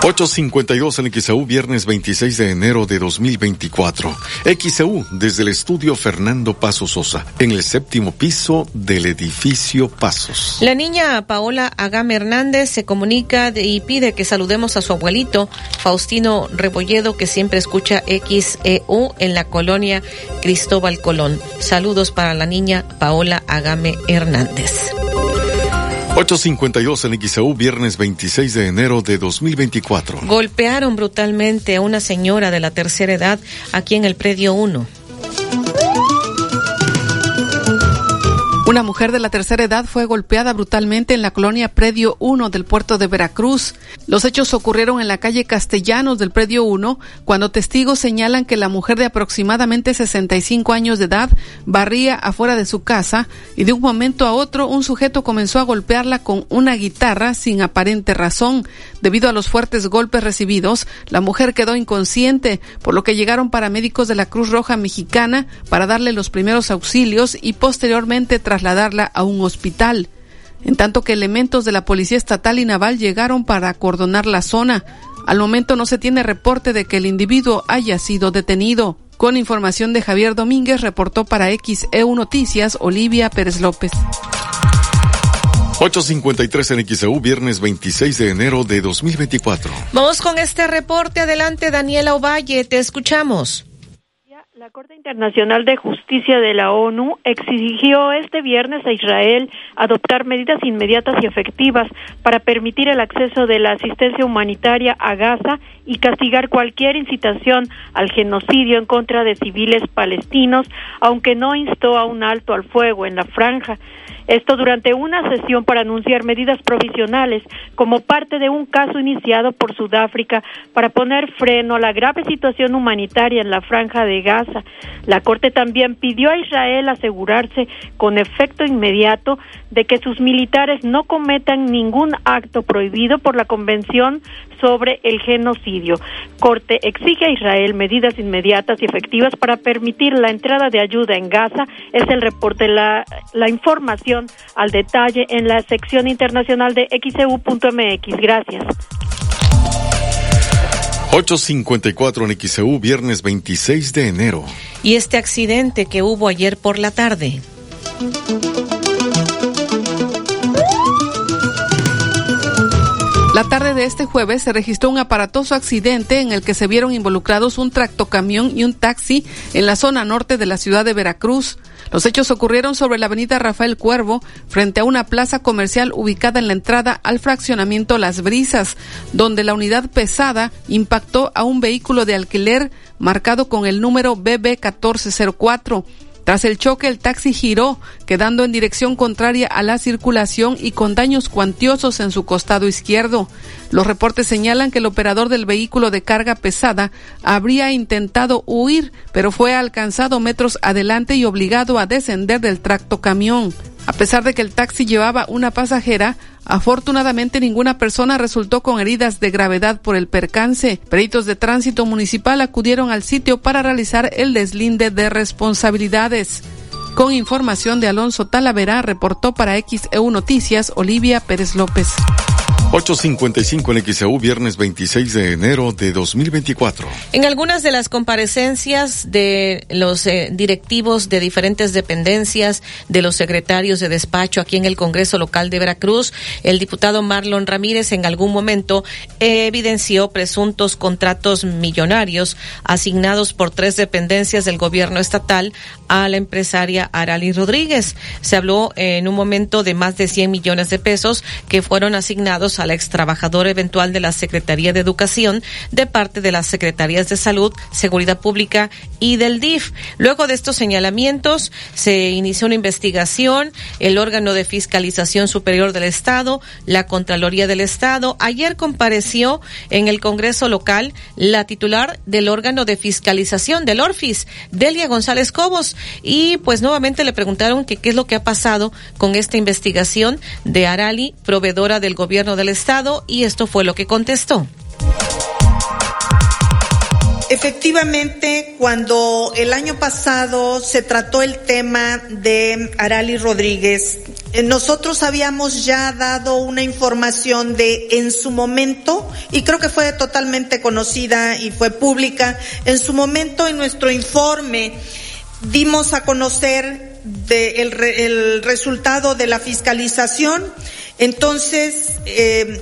852 en XEU, viernes 26 de enero de 2024. XEU, desde el estudio Fernando Paso Sosa, en el séptimo piso del edificio Pasos. La niña Paola Agame Hernández se comunica y pide que saludemos a su abuelito, Faustino Rebolledo, que siempre escucha XEU en la colonia Cristóbal Colón. Saludos para la niña Paola Agame Hernández. 852 en XEU, viernes 26 de enero de 2024. Golpearon brutalmente a una señora de la tercera edad aquí en el predio 1. Una mujer de la tercera edad fue golpeada brutalmente en la colonia Predio 1 del puerto de Veracruz. Los hechos ocurrieron en la calle Castellanos del Predio 1, cuando testigos señalan que la mujer de aproximadamente 65 años de edad barría afuera de su casa y de un momento a otro un sujeto comenzó a golpearla con una guitarra sin aparente razón. Debido a los fuertes golpes recibidos, la mujer quedó inconsciente, por lo que llegaron paramédicos de la Cruz Roja Mexicana para darle los primeros auxilios y posteriormente trasladarla a un hospital. En tanto que elementos de la Policía Estatal y Naval llegaron para acordonar la zona. Al momento no se tiene reporte de que el individuo haya sido detenido. Con información de Javier Domínguez, reportó para XEU Noticias Olivia Pérez López. 853 en XEU, viernes 26 de enero de 2024. Vamos con este reporte. Adelante, Daniela Ovalle, te escuchamos. La Corte Internacional de Justicia de la ONU exigió este viernes a Israel adoptar medidas inmediatas y efectivas para permitir el acceso de la asistencia humanitaria a Gaza y castigar cualquier incitación al genocidio en contra de civiles palestinos, aunque no instó a un alto al fuego en la franja. Esto durante una sesión para anunciar medidas provisionales como parte de un caso iniciado por Sudáfrica para poner freno a la grave situación humanitaria en la franja de Gaza. La Corte también pidió a Israel asegurarse con efecto inmediato de que sus militares no cometan ningún acto prohibido por la Convención sobre el genocidio. Corte exige a Israel medidas inmediatas y efectivas para permitir la entrada de ayuda en Gaza. Es el reporte, la, la información al detalle en la sección internacional de xeu.mx. Gracias. 854 en XEU, viernes 26 de enero. Y este accidente que hubo ayer por la tarde. La tarde de este jueves se registró un aparatoso accidente en el que se vieron involucrados un tractocamión y un taxi en la zona norte de la ciudad de Veracruz. Los hechos ocurrieron sobre la avenida Rafael Cuervo, frente a una plaza comercial ubicada en la entrada al fraccionamiento Las Brisas, donde la unidad pesada impactó a un vehículo de alquiler marcado con el número BB 1404. Tras el choque, el taxi giró, quedando en dirección contraria a la circulación y con daños cuantiosos en su costado izquierdo. Los reportes señalan que el operador del vehículo de carga pesada habría intentado huir, pero fue alcanzado metros adelante y obligado a descender del tracto camión. A pesar de que el taxi llevaba una pasajera, afortunadamente ninguna persona resultó con heridas de gravedad por el percance. Peritos de tránsito municipal acudieron al sitio para realizar el deslinde de responsabilidades. Con información de Alonso Talavera, reportó para XEU Noticias Olivia Pérez López. 8.55 en XEU, viernes 26 de enero de 2024. En algunas de las comparecencias de los eh, directivos de diferentes dependencias, de los secretarios de despacho aquí en el Congreso local de Veracruz, el diputado Marlon Ramírez en algún momento evidenció presuntos contratos millonarios asignados por tres dependencias del gobierno estatal a la empresaria Arali Rodríguez. Se habló en un momento de más de 100 millones de pesos que fueron asignados a la ex trabajadora eventual de la Secretaría de Educación de parte de las Secretarías de Salud, Seguridad Pública y del DIF. Luego de estos señalamientos, se inició una investigación. El órgano de fiscalización superior del Estado, la Contraloría del Estado, ayer compareció en el Congreso local la titular del órgano de fiscalización del ORFIS, Delia González Cobos, y pues nuevamente le preguntaron qué es lo que ha pasado con esta investigación de Arali, proveedora del gobierno del Estado y esto fue lo que contestó. Efectivamente, cuando el año pasado se trató el tema de Arali Rodríguez, eh, nosotros habíamos ya dado una información de en su momento, y creo que fue totalmente conocida y fue pública, en su momento en nuestro informe dimos a conocer de el, el resultado de la fiscalización entonces, eh,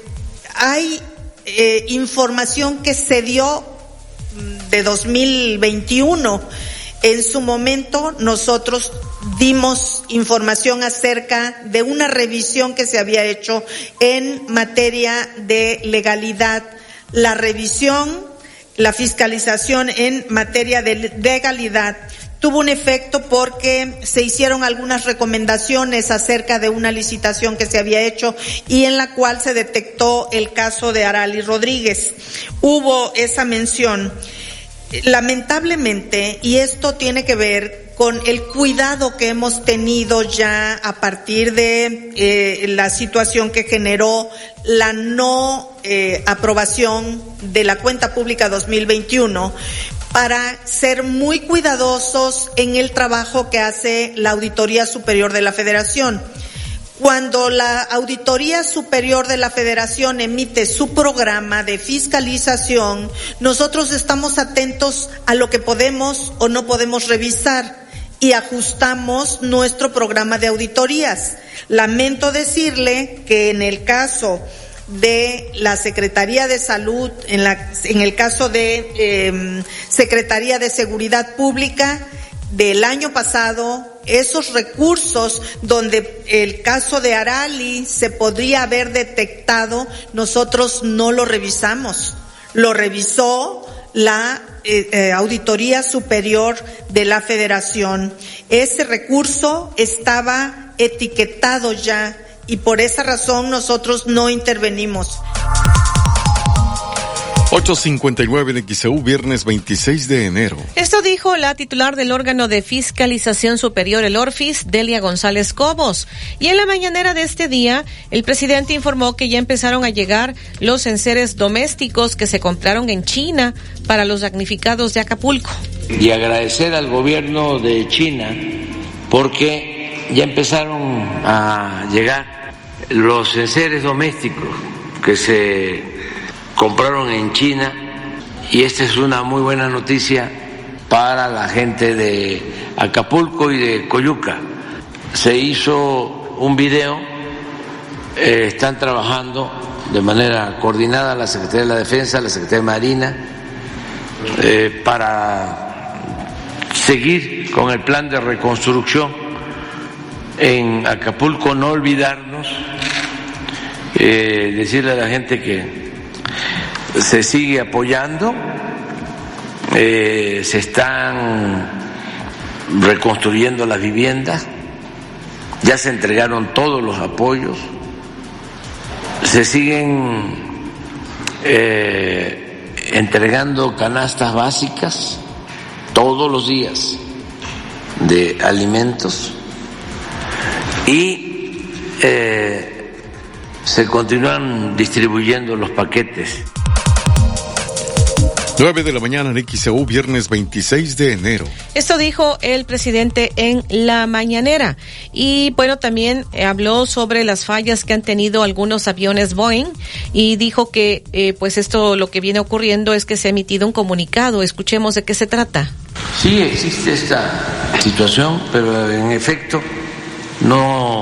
hay eh, información que se dio mm, de 2021. En su momento nosotros dimos información acerca de una revisión que se había hecho en materia de legalidad. La revisión, la fiscalización en materia de legalidad tuvo un efecto porque se hicieron algunas recomendaciones acerca de una licitación que se había hecho y en la cual se detectó el caso de Arali Rodríguez. Hubo esa mención. Lamentablemente, y esto tiene que ver con el cuidado que hemos tenido ya a partir de eh, la situación que generó la no eh, aprobación de la cuenta pública 2021, para ser muy cuidadosos en el trabajo que hace la Auditoría Superior de la Federación. Cuando la Auditoría Superior de la Federación emite su programa de fiscalización, nosotros estamos atentos a lo que podemos o no podemos revisar y ajustamos nuestro programa de auditorías. Lamento decirle que en el caso de la Secretaría de Salud, en, la, en el caso de eh, Secretaría de Seguridad Pública, del año pasado, esos recursos donde el caso de Arali se podría haber detectado, nosotros no lo revisamos. Lo revisó la eh, eh, Auditoría Superior de la Federación. Ese recurso estaba etiquetado ya y por esa razón nosotros no intervenimos. 859 en XEU, viernes 26 de enero. Esto dijo la titular del órgano de fiscalización superior, el ORFIS, Delia González Cobos. Y en la mañanera de este día, el presidente informó que ya empezaron a llegar los enseres domésticos que se compraron en China para los damnificados de Acapulco. Y agradecer al gobierno de China porque ya empezaron a llegar los enseres domésticos que se compraron en China y esta es una muy buena noticia para la gente de Acapulco y de Coyuca. Se hizo un video, eh, están trabajando de manera coordinada la Secretaría de la Defensa, la Secretaría de Marina, eh, para seguir con el plan de reconstrucción en Acapulco, no olvidarnos, eh, decirle a la gente que se sigue apoyando, eh, se están reconstruyendo las viviendas, ya se entregaron todos los apoyos, se siguen eh, entregando canastas básicas todos los días de alimentos y eh, se continúan distribuyendo los paquetes. 9 de la mañana en XEU, viernes 26 de enero. Esto dijo el presidente en la mañanera. Y bueno, también habló sobre las fallas que han tenido algunos aviones Boeing y dijo que eh, pues esto lo que viene ocurriendo es que se ha emitido un comunicado. Escuchemos de qué se trata. Sí, existe esta situación, pero en efecto no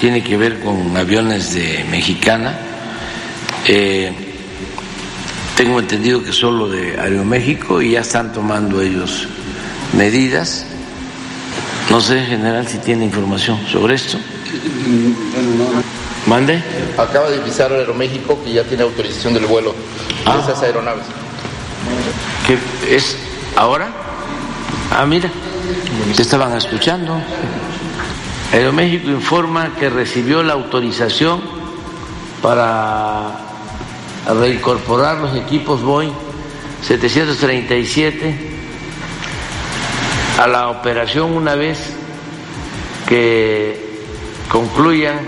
tiene que ver con aviones de mexicana. Eh, tengo entendido que solo de Aeroméxico y ya están tomando ellos medidas. No sé, general, si tiene información sobre esto. ¿Mande? Acaba de avisar Aeroméxico que ya tiene autorización del vuelo de esas aeronaves. ¿Qué es ahora? Ah, mira, estaban escuchando. Aeroméxico informa que recibió la autorización para reincorporar los equipos Boeing 737 a la operación una vez que concluyan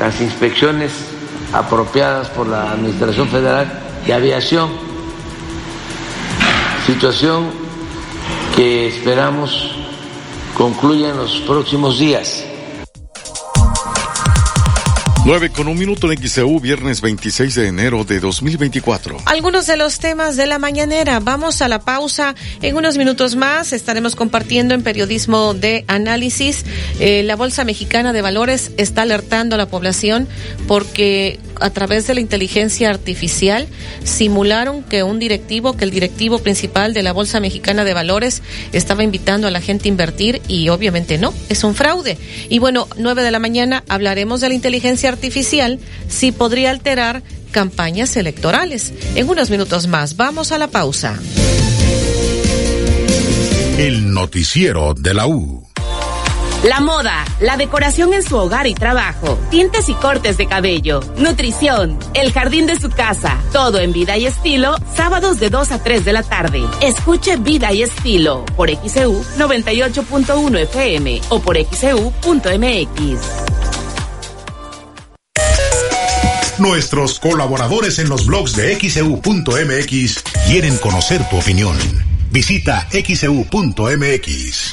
las inspecciones apropiadas por la Administración Federal de Aviación, situación que esperamos concluya en los próximos días. 9 con un minuto en XEU, viernes 26 de enero de 2024. Algunos de los temas de la mañanera. Vamos a la pausa. En unos minutos más estaremos compartiendo en periodismo de análisis. Eh, la Bolsa Mexicana de Valores está alertando a la población porque a través de la inteligencia artificial simularon que un directivo, que el directivo principal de la Bolsa Mexicana de Valores estaba invitando a la gente a invertir y obviamente no, es un fraude. Y bueno, 9 de la mañana hablaremos de la inteligencia artificial si podría alterar campañas electorales. En unos minutos más, vamos a la pausa. El noticiero de la U. La moda, la decoración en su hogar y trabajo, tintes y cortes de cabello, nutrición, el jardín de su casa, todo en vida y estilo, sábados de 2 a 3 de la tarde. Escuche Vida y Estilo por XEU 98.1 FM o por XEU.mx. Nuestros colaboradores en los blogs de xeu.mx quieren conocer tu opinión. Visita xeu.mx.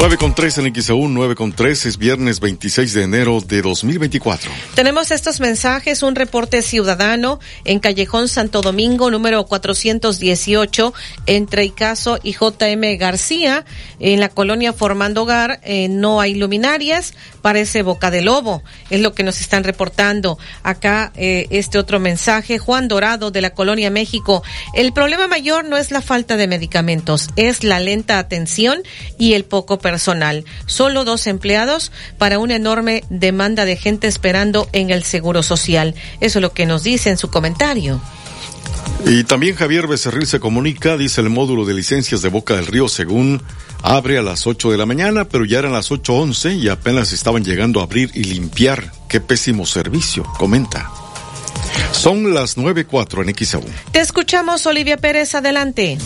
9 con 3 en XEU, 9 con 3 es viernes 26 de enero de 2024. Tenemos estos mensajes, un reporte ciudadano en Callejón Santo Domingo, número 418, entre Icaso y JM García, en la colonia Formando Hogar, eh, no hay luminarias, parece boca de lobo, es lo que nos están reportando. Acá eh, este otro mensaje, Juan Dorado de la colonia México, el problema mayor no es la falta de medicamentos, es la lenta atención y el poco personal. Solo dos empleados para una enorme demanda de gente esperando en el Seguro Social. Eso es lo que nos dice en su comentario. Y también Javier Becerril se comunica, dice el módulo de licencias de Boca del Río, según abre a las 8 de la mañana, pero ya eran las 8.11 y apenas estaban llegando a abrir y limpiar. Qué pésimo servicio, comenta. Son las 9.04 en XAU. Te escuchamos, Olivia Pérez, adelante.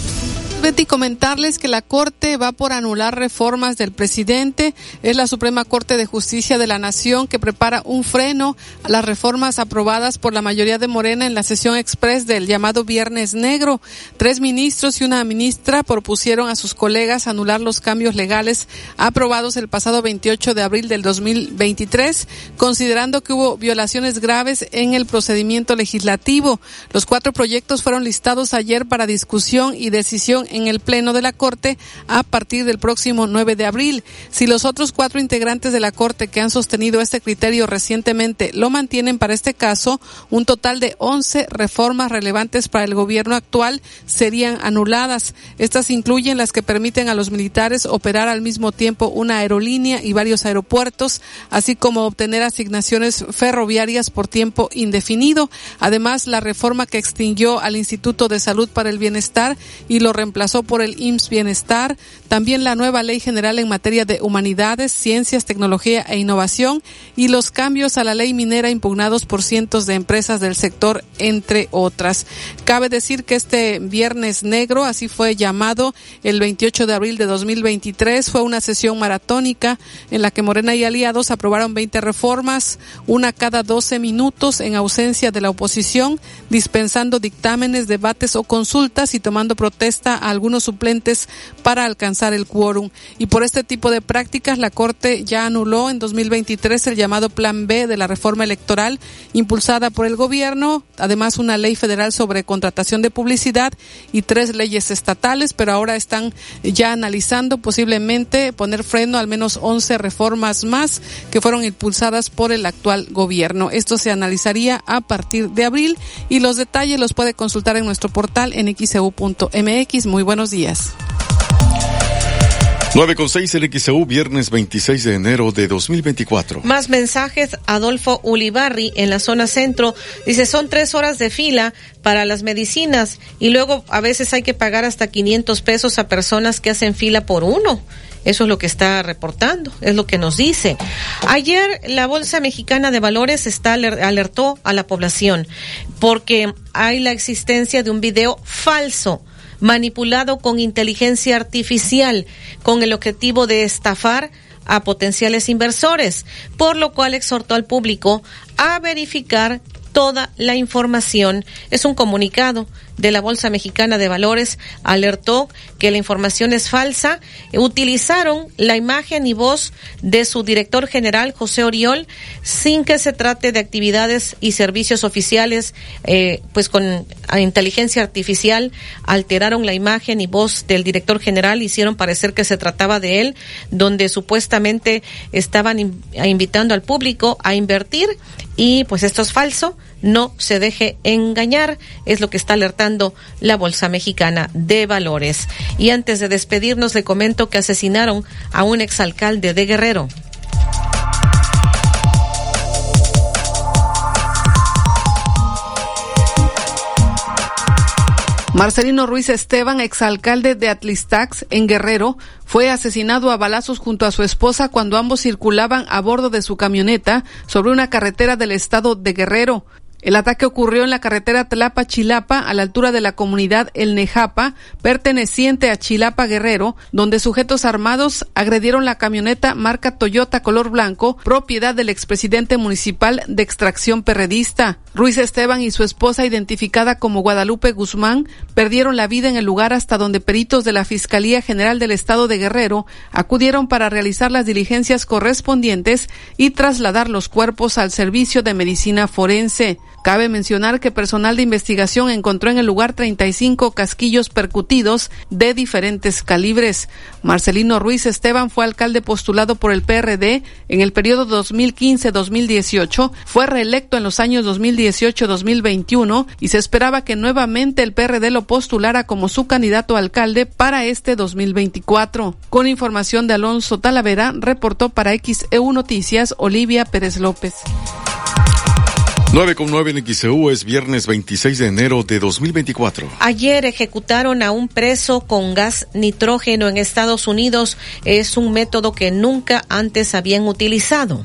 Betty, comentarles que la Corte va por anular reformas del presidente. Es la Suprema Corte de Justicia de la Nación que prepara un freno a las reformas aprobadas por la mayoría de Morena en la sesión express del llamado Viernes Negro. Tres ministros y una ministra propusieron a sus colegas anular los cambios legales aprobados el pasado 28 de abril del 2023, considerando que hubo violaciones graves en el procedimiento legislativo. Los cuatro proyectos fueron listados ayer para discusión y decisión en el Pleno de la Corte a partir del próximo 9 de abril. Si los otros cuatro integrantes de la Corte que han sostenido este criterio recientemente lo mantienen para este caso, un total de 11 reformas relevantes para el gobierno actual serían anuladas. Estas incluyen las que permiten a los militares operar al mismo tiempo una aerolínea y varios aeropuertos, así como obtener asignaciones ferroviarias por tiempo indefinido. Además, la reforma que extinguió al Instituto de Salud para el Bienestar y lo reemplazó pasó por el IMSS Bienestar, también la nueva Ley General en materia de humanidades, ciencias, tecnología e innovación y los cambios a la ley minera impugnados por cientos de empresas del sector, entre otras. Cabe decir que este Viernes Negro, así fue llamado el 28 de abril de 2023, fue una sesión maratónica en la que Morena y aliados aprobaron 20 reformas, una cada 12 minutos en ausencia de la oposición, dispensando dictámenes, debates o consultas y tomando protesta a algunos suplentes para alcanzar el quórum. Y por este tipo de prácticas, la Corte ya anuló en 2023 el llamado Plan B de la reforma electoral impulsada por el gobierno, además una ley federal sobre contratación de publicidad y tres leyes estatales, pero ahora están ya analizando posiblemente poner freno a al menos 11 reformas más que fueron impulsadas por el actual gobierno. Esto se analizaría a partir de abril y los detalles los puede consultar en nuestro portal en xeu.mx. Muy buenos días. 9 con 6 el XEU, viernes 26 de enero de 2024. Más mensajes. Adolfo Ulibarri en la zona centro dice son tres horas de fila para las medicinas y luego a veces hay que pagar hasta 500 pesos a personas que hacen fila por uno. Eso es lo que está reportando, es lo que nos dice. Ayer la Bolsa Mexicana de Valores está alertó a la población porque hay la existencia de un video falso manipulado con inteligencia artificial con el objetivo de estafar a potenciales inversores, por lo cual exhortó al público a verificar toda la información. Es un comunicado de la Bolsa Mexicana de Valores alertó que la información es falsa. Utilizaron la imagen y voz de su director general, José Oriol, sin que se trate de actividades y servicios oficiales, eh, pues con inteligencia artificial, alteraron la imagen y voz del director general, hicieron parecer que se trataba de él, donde supuestamente estaban invitando al público a invertir y pues esto es falso, no se deje engañar, es lo que está alertando la Bolsa Mexicana de Valores. Y antes de despedirnos le comento que asesinaron a un exalcalde de Guerrero. Marcelino Ruiz Esteban, exalcalde de Atlistax, en Guerrero, fue asesinado a balazos junto a su esposa cuando ambos circulaban a bordo de su camioneta sobre una carretera del estado de Guerrero. El ataque ocurrió en la carretera Tlapa-Chilapa, a la altura de la comunidad El Nejapa, perteneciente a Chilapa Guerrero, donde sujetos armados agredieron la camioneta marca Toyota color blanco, propiedad del expresidente municipal de extracción perredista. Ruiz Esteban y su esposa, identificada como Guadalupe Guzmán, perdieron la vida en el lugar hasta donde peritos de la Fiscalía General del Estado de Guerrero acudieron para realizar las diligencias correspondientes y trasladar los cuerpos al servicio de medicina forense. Cabe mencionar que personal de investigación encontró en el lugar 35 casquillos percutidos de diferentes calibres. Marcelino Ruiz Esteban fue alcalde postulado por el PRD en el periodo 2015-2018, fue reelecto en los años 2018-2021 y se esperaba que nuevamente el PRD lo postulara como su candidato a alcalde para este 2024. Con información de Alonso Talavera, reportó para XEU Noticias Olivia Pérez López. 9 con 9 en XEU es viernes 26 de enero de 2024. Ayer ejecutaron a un preso con gas nitrógeno en Estados Unidos. Es un método que nunca antes habían utilizado.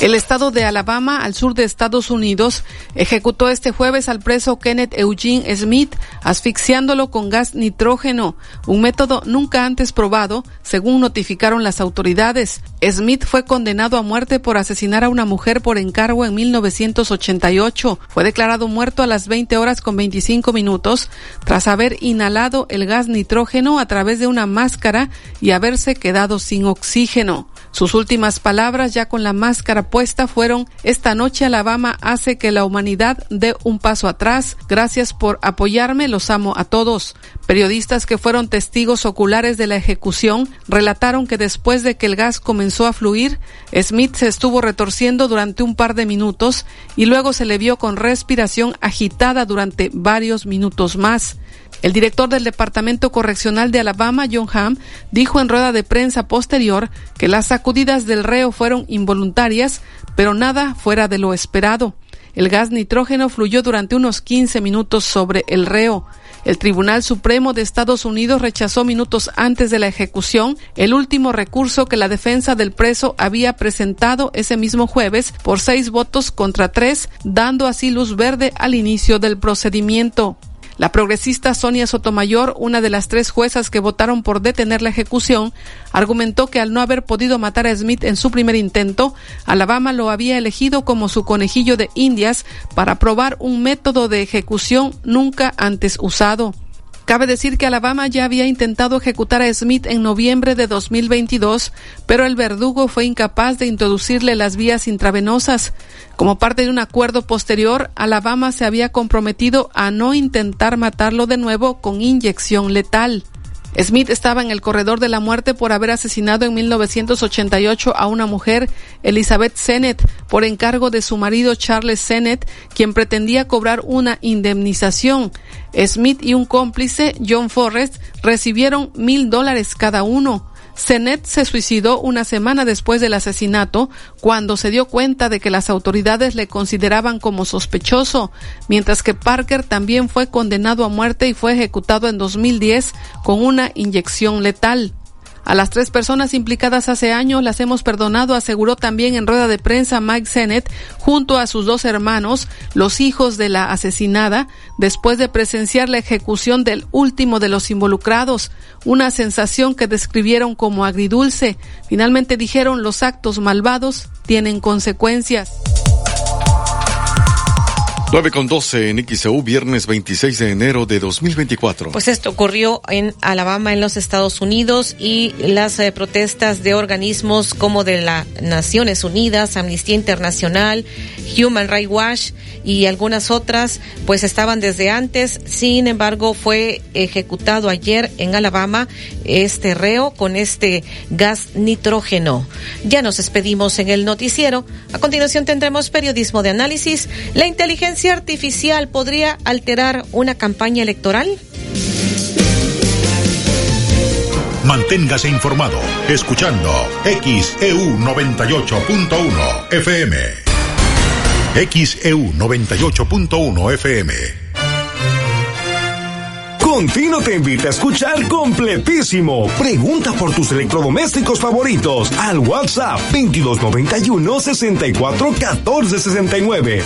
El estado de Alabama, al sur de Estados Unidos, ejecutó este jueves al preso Kenneth Eugene Smith, asfixiándolo con gas nitrógeno, un método nunca antes probado, según notificaron las autoridades. Smith fue condenado a muerte por asesinar a una mujer por encargo en 1988. Fue declarado muerto a las 20 horas con 25 minutos tras haber inhalado el gas nitrógeno a través de una máscara y haberse quedado sin oxígeno. Sus últimas palabras, ya con la máscara puesta, fueron, esta noche Alabama hace que la humanidad dé un paso atrás. Gracias por apoyarme, los amo a todos. Periodistas que fueron testigos oculares de la ejecución relataron que después de que el gas comenzó a fluir, Smith se estuvo retorciendo durante un par de minutos y luego se le vio con respiración agitada durante varios minutos más. El director del Departamento Correccional de Alabama, John Hamm, dijo en rueda de prensa posterior que las sacudidas del reo fueron involuntarias, pero nada fuera de lo esperado. El gas nitrógeno fluyó durante unos 15 minutos sobre el reo. El Tribunal Supremo de Estados Unidos rechazó minutos antes de la ejecución el último recurso que la defensa del preso había presentado ese mismo jueves por seis votos contra tres, dando así luz verde al inicio del procedimiento. La progresista Sonia Sotomayor, una de las tres juezas que votaron por detener la ejecución, argumentó que al no haber podido matar a Smith en su primer intento, Alabama lo había elegido como su conejillo de indias para probar un método de ejecución nunca antes usado. Cabe decir que Alabama ya había intentado ejecutar a Smith en noviembre de 2022, pero el verdugo fue incapaz de introducirle las vías intravenosas. Como parte de un acuerdo posterior, Alabama se había comprometido a no intentar matarlo de nuevo con inyección letal. Smith estaba en el corredor de la muerte por haber asesinado en 1988 a una mujer, Elizabeth Sennett, por encargo de su marido Charles Sennett, quien pretendía cobrar una indemnización. Smith y un cómplice, John Forrest, recibieron mil dólares cada uno. Sennett se suicidó una semana después del asesinato cuando se dio cuenta de que las autoridades le consideraban como sospechoso, mientras que Parker también fue condenado a muerte y fue ejecutado en 2010 con una inyección letal. A las tres personas implicadas hace años las hemos perdonado, aseguró también en rueda de prensa Mike Sennett, junto a sus dos hermanos, los hijos de la asesinada, después de presenciar la ejecución del último de los involucrados, una sensación que describieron como agridulce. Finalmente dijeron los actos malvados tienen consecuencias. 9 con 12 en XEU, viernes 26 de enero de 2024. Pues esto ocurrió en Alabama, en los Estados Unidos, y las eh, protestas de organismos como de las Naciones Unidas, Amnistía Internacional, Human Rights Watch y algunas otras, pues estaban desde antes. Sin embargo, fue ejecutado ayer en Alabama este reo con este gas nitrógeno. Ya nos despedimos en el noticiero. A continuación tendremos periodismo de análisis. La inteligencia artificial podría alterar una campaña electoral? Manténgase informado escuchando XEU 98.1 FM. XEU 98.1 FM. Contino te invita a escuchar completísimo. Pregunta por tus electrodomésticos favoritos al WhatsApp 2291 64 14 69.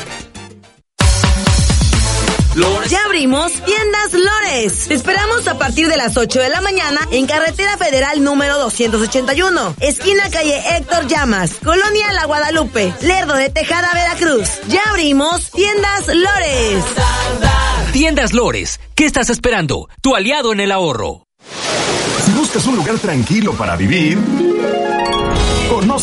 Ya abrimos Tiendas Lores. Te esperamos a partir de las 8 de la mañana en Carretera Federal número 281, esquina calle Héctor Llamas, Colonia La Guadalupe, Lerdo de Tejada, Veracruz. Ya abrimos Tiendas Lores. Tiendas Lores, ¿qué estás esperando? Tu aliado en el ahorro. Si buscas un lugar tranquilo para vivir,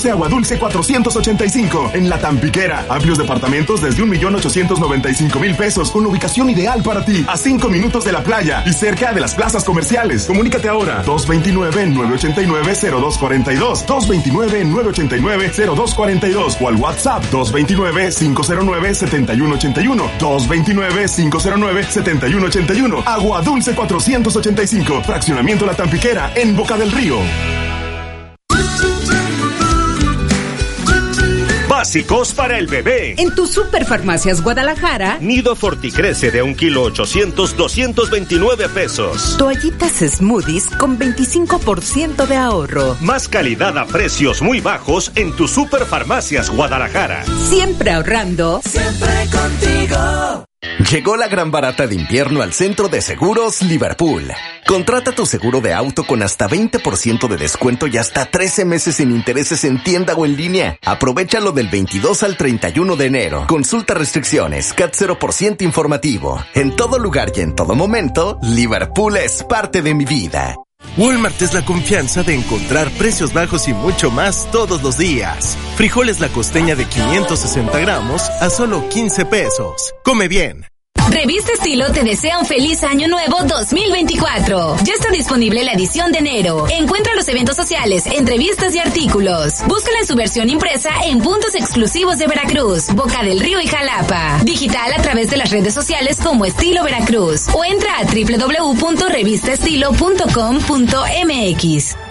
Agua Dulce 485 en La Tampiquera. Amplios departamentos desde 1.895.000 pesos con ubicación ideal para ti, a 5 minutos de la playa y cerca de las plazas comerciales. Comunícate ahora 229-989-0242, 229-989-0242 o al WhatsApp 229-509-7181, 229-509-7181. Agua Dulce 485, fraccionamiento La Tampiquera en Boca del Río. Básicos para el bebé. En tu Superfarmacias Guadalajara, Nido Forticrece de un kilo 800, 229 pesos. toallitas smoothies con 25% de ahorro. Más calidad a precios muy bajos en tu Superfarmacias Guadalajara. Siempre ahorrando. Siempre contigo. Llegó la gran barata de invierno al centro de seguros Liverpool. Contrata tu seguro de auto con hasta 20% de descuento y hasta 13 meses sin intereses en tienda o en línea. Aprovechalo del 22 al 31 de enero. Consulta restricciones, CAT 0% informativo. En todo lugar y en todo momento, Liverpool es parte de mi vida. Walmart es la confianza de encontrar precios bajos y mucho más todos los días. Frijoles la costeña de 560 gramos a solo 15 pesos. Come bien. Revista Estilo te desea un feliz año nuevo 2024. Ya está disponible la edición de enero. Encuentra los eventos sociales, entrevistas y artículos. Búscala en su versión impresa en puntos exclusivos de Veracruz, Boca del Río y Jalapa. Digital a través de las redes sociales como Estilo Veracruz o entra a www.revistaestilo.com.mx.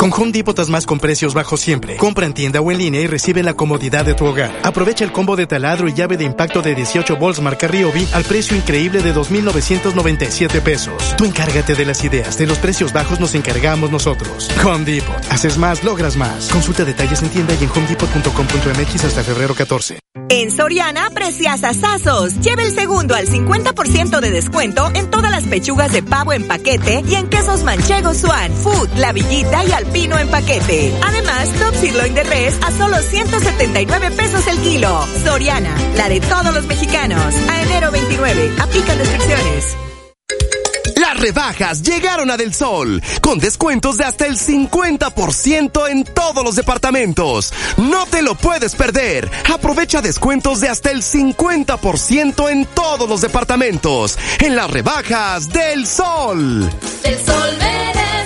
Con Home Depot das más con precios bajos siempre. Compra en tienda o en línea y recibe la comodidad de tu hogar. Aprovecha el combo de taladro y llave de impacto de 18 volts marca Ryobi al precio increíble de 2.997 pesos. Tú encárgate de las ideas, de los precios bajos nos encargamos nosotros. Home Depot. Haces más, logras más. Consulta detalles en tienda y en homedepot.com.mx hasta febrero 14. En Soriana, precias asazos. Lleva el segundo al 50% de descuento en todas las pechugas de pavo en paquete y en quesos manchegos Swan, Food, La Villita y Alpino en paquete. Además, top sirloin de res a solo 179 pesos el kilo. Soriana, la de todos los mexicanos. A enero 29, aplican restricciones. Las rebajas llegaron a Del Sol, con descuentos de hasta el 50% en todos los departamentos. No te lo puedes perder. Aprovecha descuentos de hasta el 50% en todos los departamentos. En las rebajas del Sol. El sol merece.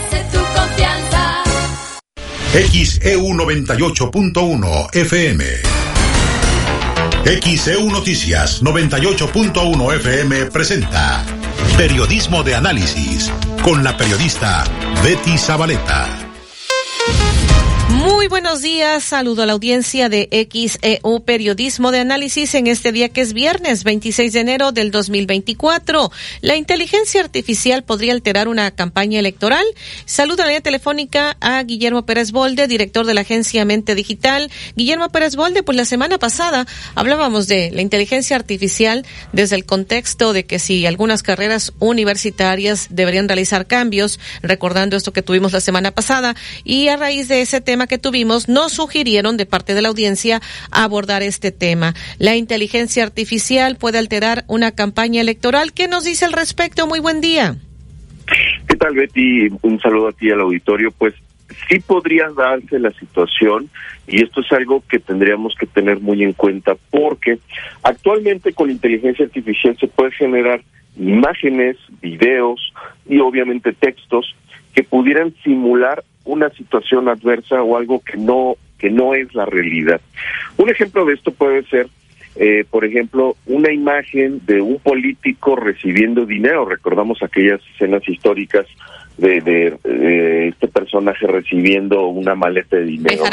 XEU 98.1 FM. XEU Noticias 98.1 FM presenta Periodismo de Análisis con la periodista Betty Zabaleta. Muy buenos días, saludo a la audiencia de XEU Periodismo de Análisis en este día que es viernes 26 de enero del 2024. La inteligencia artificial podría alterar una campaña electoral. Saludo a la línea telefónica a Guillermo Pérez Bolde, director de la agencia Mente Digital. Guillermo Pérez Bolde, pues la semana pasada hablábamos de la inteligencia artificial desde el contexto de que si algunas carreras universitarias deberían realizar cambios, recordando esto que tuvimos la semana pasada, y a raíz de ese tema que tuvimos, nos sugirieron de parte de la audiencia abordar este tema. La inteligencia artificial puede alterar una campaña electoral. ¿Qué nos dice al respecto? Muy buen día. ¿Qué tal, Betty? Un saludo a ti al auditorio. Pues sí podría darse la situación y esto es algo que tendríamos que tener muy en cuenta porque actualmente con inteligencia artificial se puede generar imágenes, videos y obviamente textos que pudieran simular una situación adversa o algo que no que no es la realidad. Un ejemplo de esto puede ser eh, por ejemplo, una imagen de un político recibiendo dinero. Recordamos aquellas escenas históricas de, de, de este personaje recibiendo una maleta de dinero.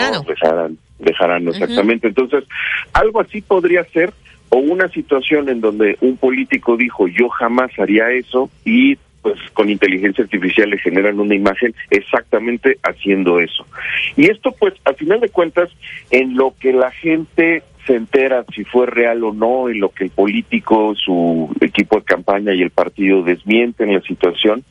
Bejarano. ¿no? Exactamente. Entonces, algo así podría ser, o una situación en donde un político dijo, yo jamás haría eso, y pues con inteligencia artificial le generan una imagen exactamente haciendo eso. Y esto pues al final de cuentas en lo que la gente se entera si fue real o no, en lo que el político, su equipo de campaña y el partido desmienten la situación,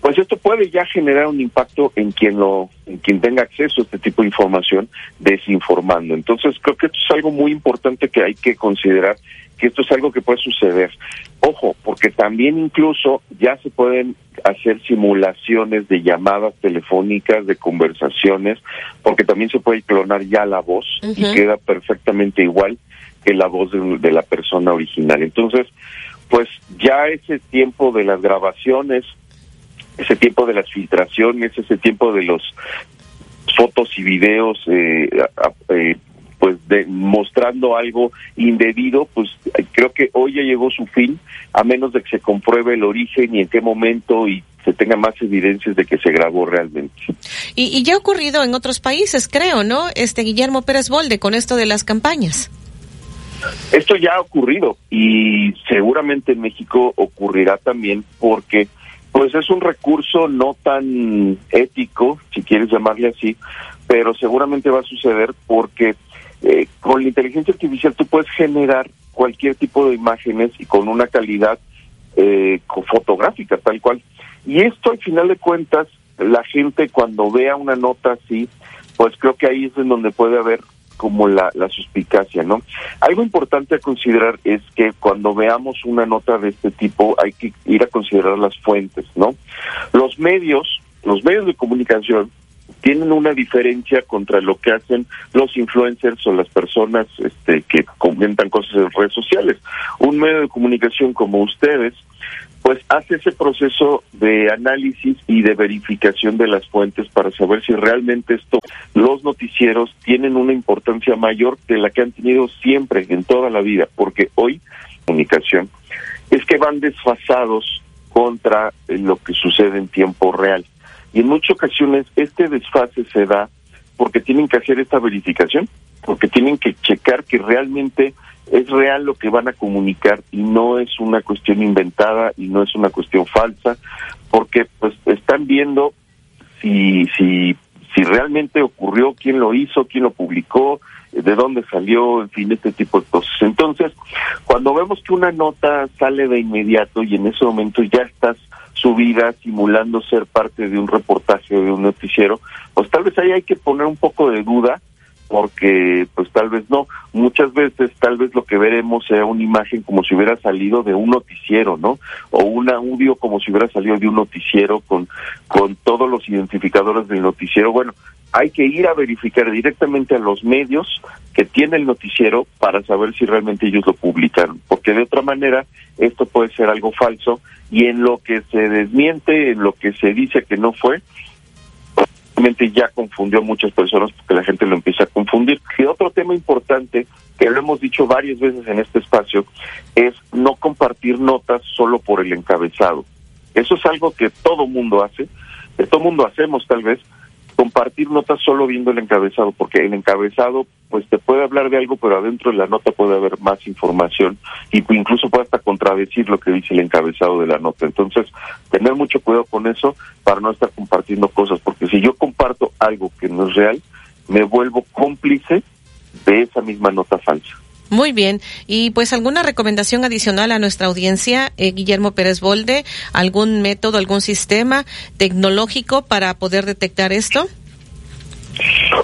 pues esto puede ya generar un impacto en quien lo, en quien tenga acceso a este tipo de información, desinformando. Entonces creo que esto es algo muy importante que hay que considerar que esto es algo que puede suceder. Ojo, porque también incluso ya se pueden hacer simulaciones de llamadas telefónicas, de conversaciones, porque también se puede clonar ya la voz y queda perfectamente igual que la voz de, de la persona original. Entonces, pues ya ese tiempo de las grabaciones, ese tiempo de las filtraciones, ese tiempo de los fotos y videos eh, eh, pues de, mostrando algo indebido, pues creo que hoy ya llegó su fin, a menos de que se compruebe el origen y en qué momento y se tenga más evidencias de que se grabó realmente. Y, y ya ha ocurrido en otros países, creo, ¿no? Este Guillermo Pérez Bolde con esto de las campañas. Esto ya ha ocurrido y seguramente en México ocurrirá también porque pues es un recurso no tan ético, si quieres llamarle así, pero seguramente va a suceder porque eh, con la inteligencia artificial tú puedes generar cualquier tipo de imágenes y con una calidad eh, fotográfica tal cual. Y esto al final de cuentas, la gente cuando vea una nota así, pues creo que ahí es en donde puede haber como la, la suspicacia, ¿no? Algo importante a considerar es que cuando veamos una nota de este tipo hay que ir a considerar las fuentes, ¿no? Los medios, los medios de comunicación tienen una diferencia contra lo que hacen los influencers o las personas este, que comentan cosas en redes sociales. Un medio de comunicación como ustedes pues hace ese proceso de análisis y de verificación de las fuentes para saber si realmente esto, los noticieros tienen una importancia mayor de la que han tenido siempre en toda la vida, porque hoy comunicación es que van desfasados contra lo que sucede en tiempo real. Y en muchas ocasiones este desfase se da porque tienen que hacer esta verificación, porque tienen que checar que realmente es real lo que van a comunicar y no es una cuestión inventada y no es una cuestión falsa, porque pues están viendo si si si realmente ocurrió, quién lo hizo, quién lo publicó, de dónde salió, en fin, este tipo de cosas. Entonces, cuando vemos que una nota sale de inmediato y en ese momento ya estás subida simulando ser parte de un reportaje de un noticiero, pues tal vez ahí hay que poner un poco de duda porque pues tal vez no. Muchas veces tal vez lo que veremos sea una imagen como si hubiera salido de un noticiero, ¿no? O un audio como si hubiera salido de un noticiero con, con todos los identificadores del noticiero. Bueno, hay que ir a verificar directamente a los medios que tiene el noticiero para saber si realmente ellos lo publicaron, porque de otra manera esto puede ser algo falso y en lo que se desmiente, en lo que se dice que no fue, realmente ya confundió a muchas personas porque la gente lo empieza a confundir. Y otro tema importante que lo hemos dicho varias veces en este espacio es no compartir notas solo por el encabezado. Eso es algo que todo mundo hace, que todo mundo hacemos tal vez, compartir notas solo viendo el encabezado, porque el encabezado pues te puede hablar de algo, pero adentro de la nota puede haber más información y incluso puede hasta contradecir lo que dice el encabezado de la nota. Entonces, tener mucho cuidado con eso para no estar compartiendo cosas, porque si yo comparto algo que no es real, me vuelvo cómplice de esa misma nota falsa. Muy bien. Y pues alguna recomendación adicional a nuestra audiencia, eh, Guillermo Pérez Bolde, algún método, algún sistema tecnológico para poder detectar esto?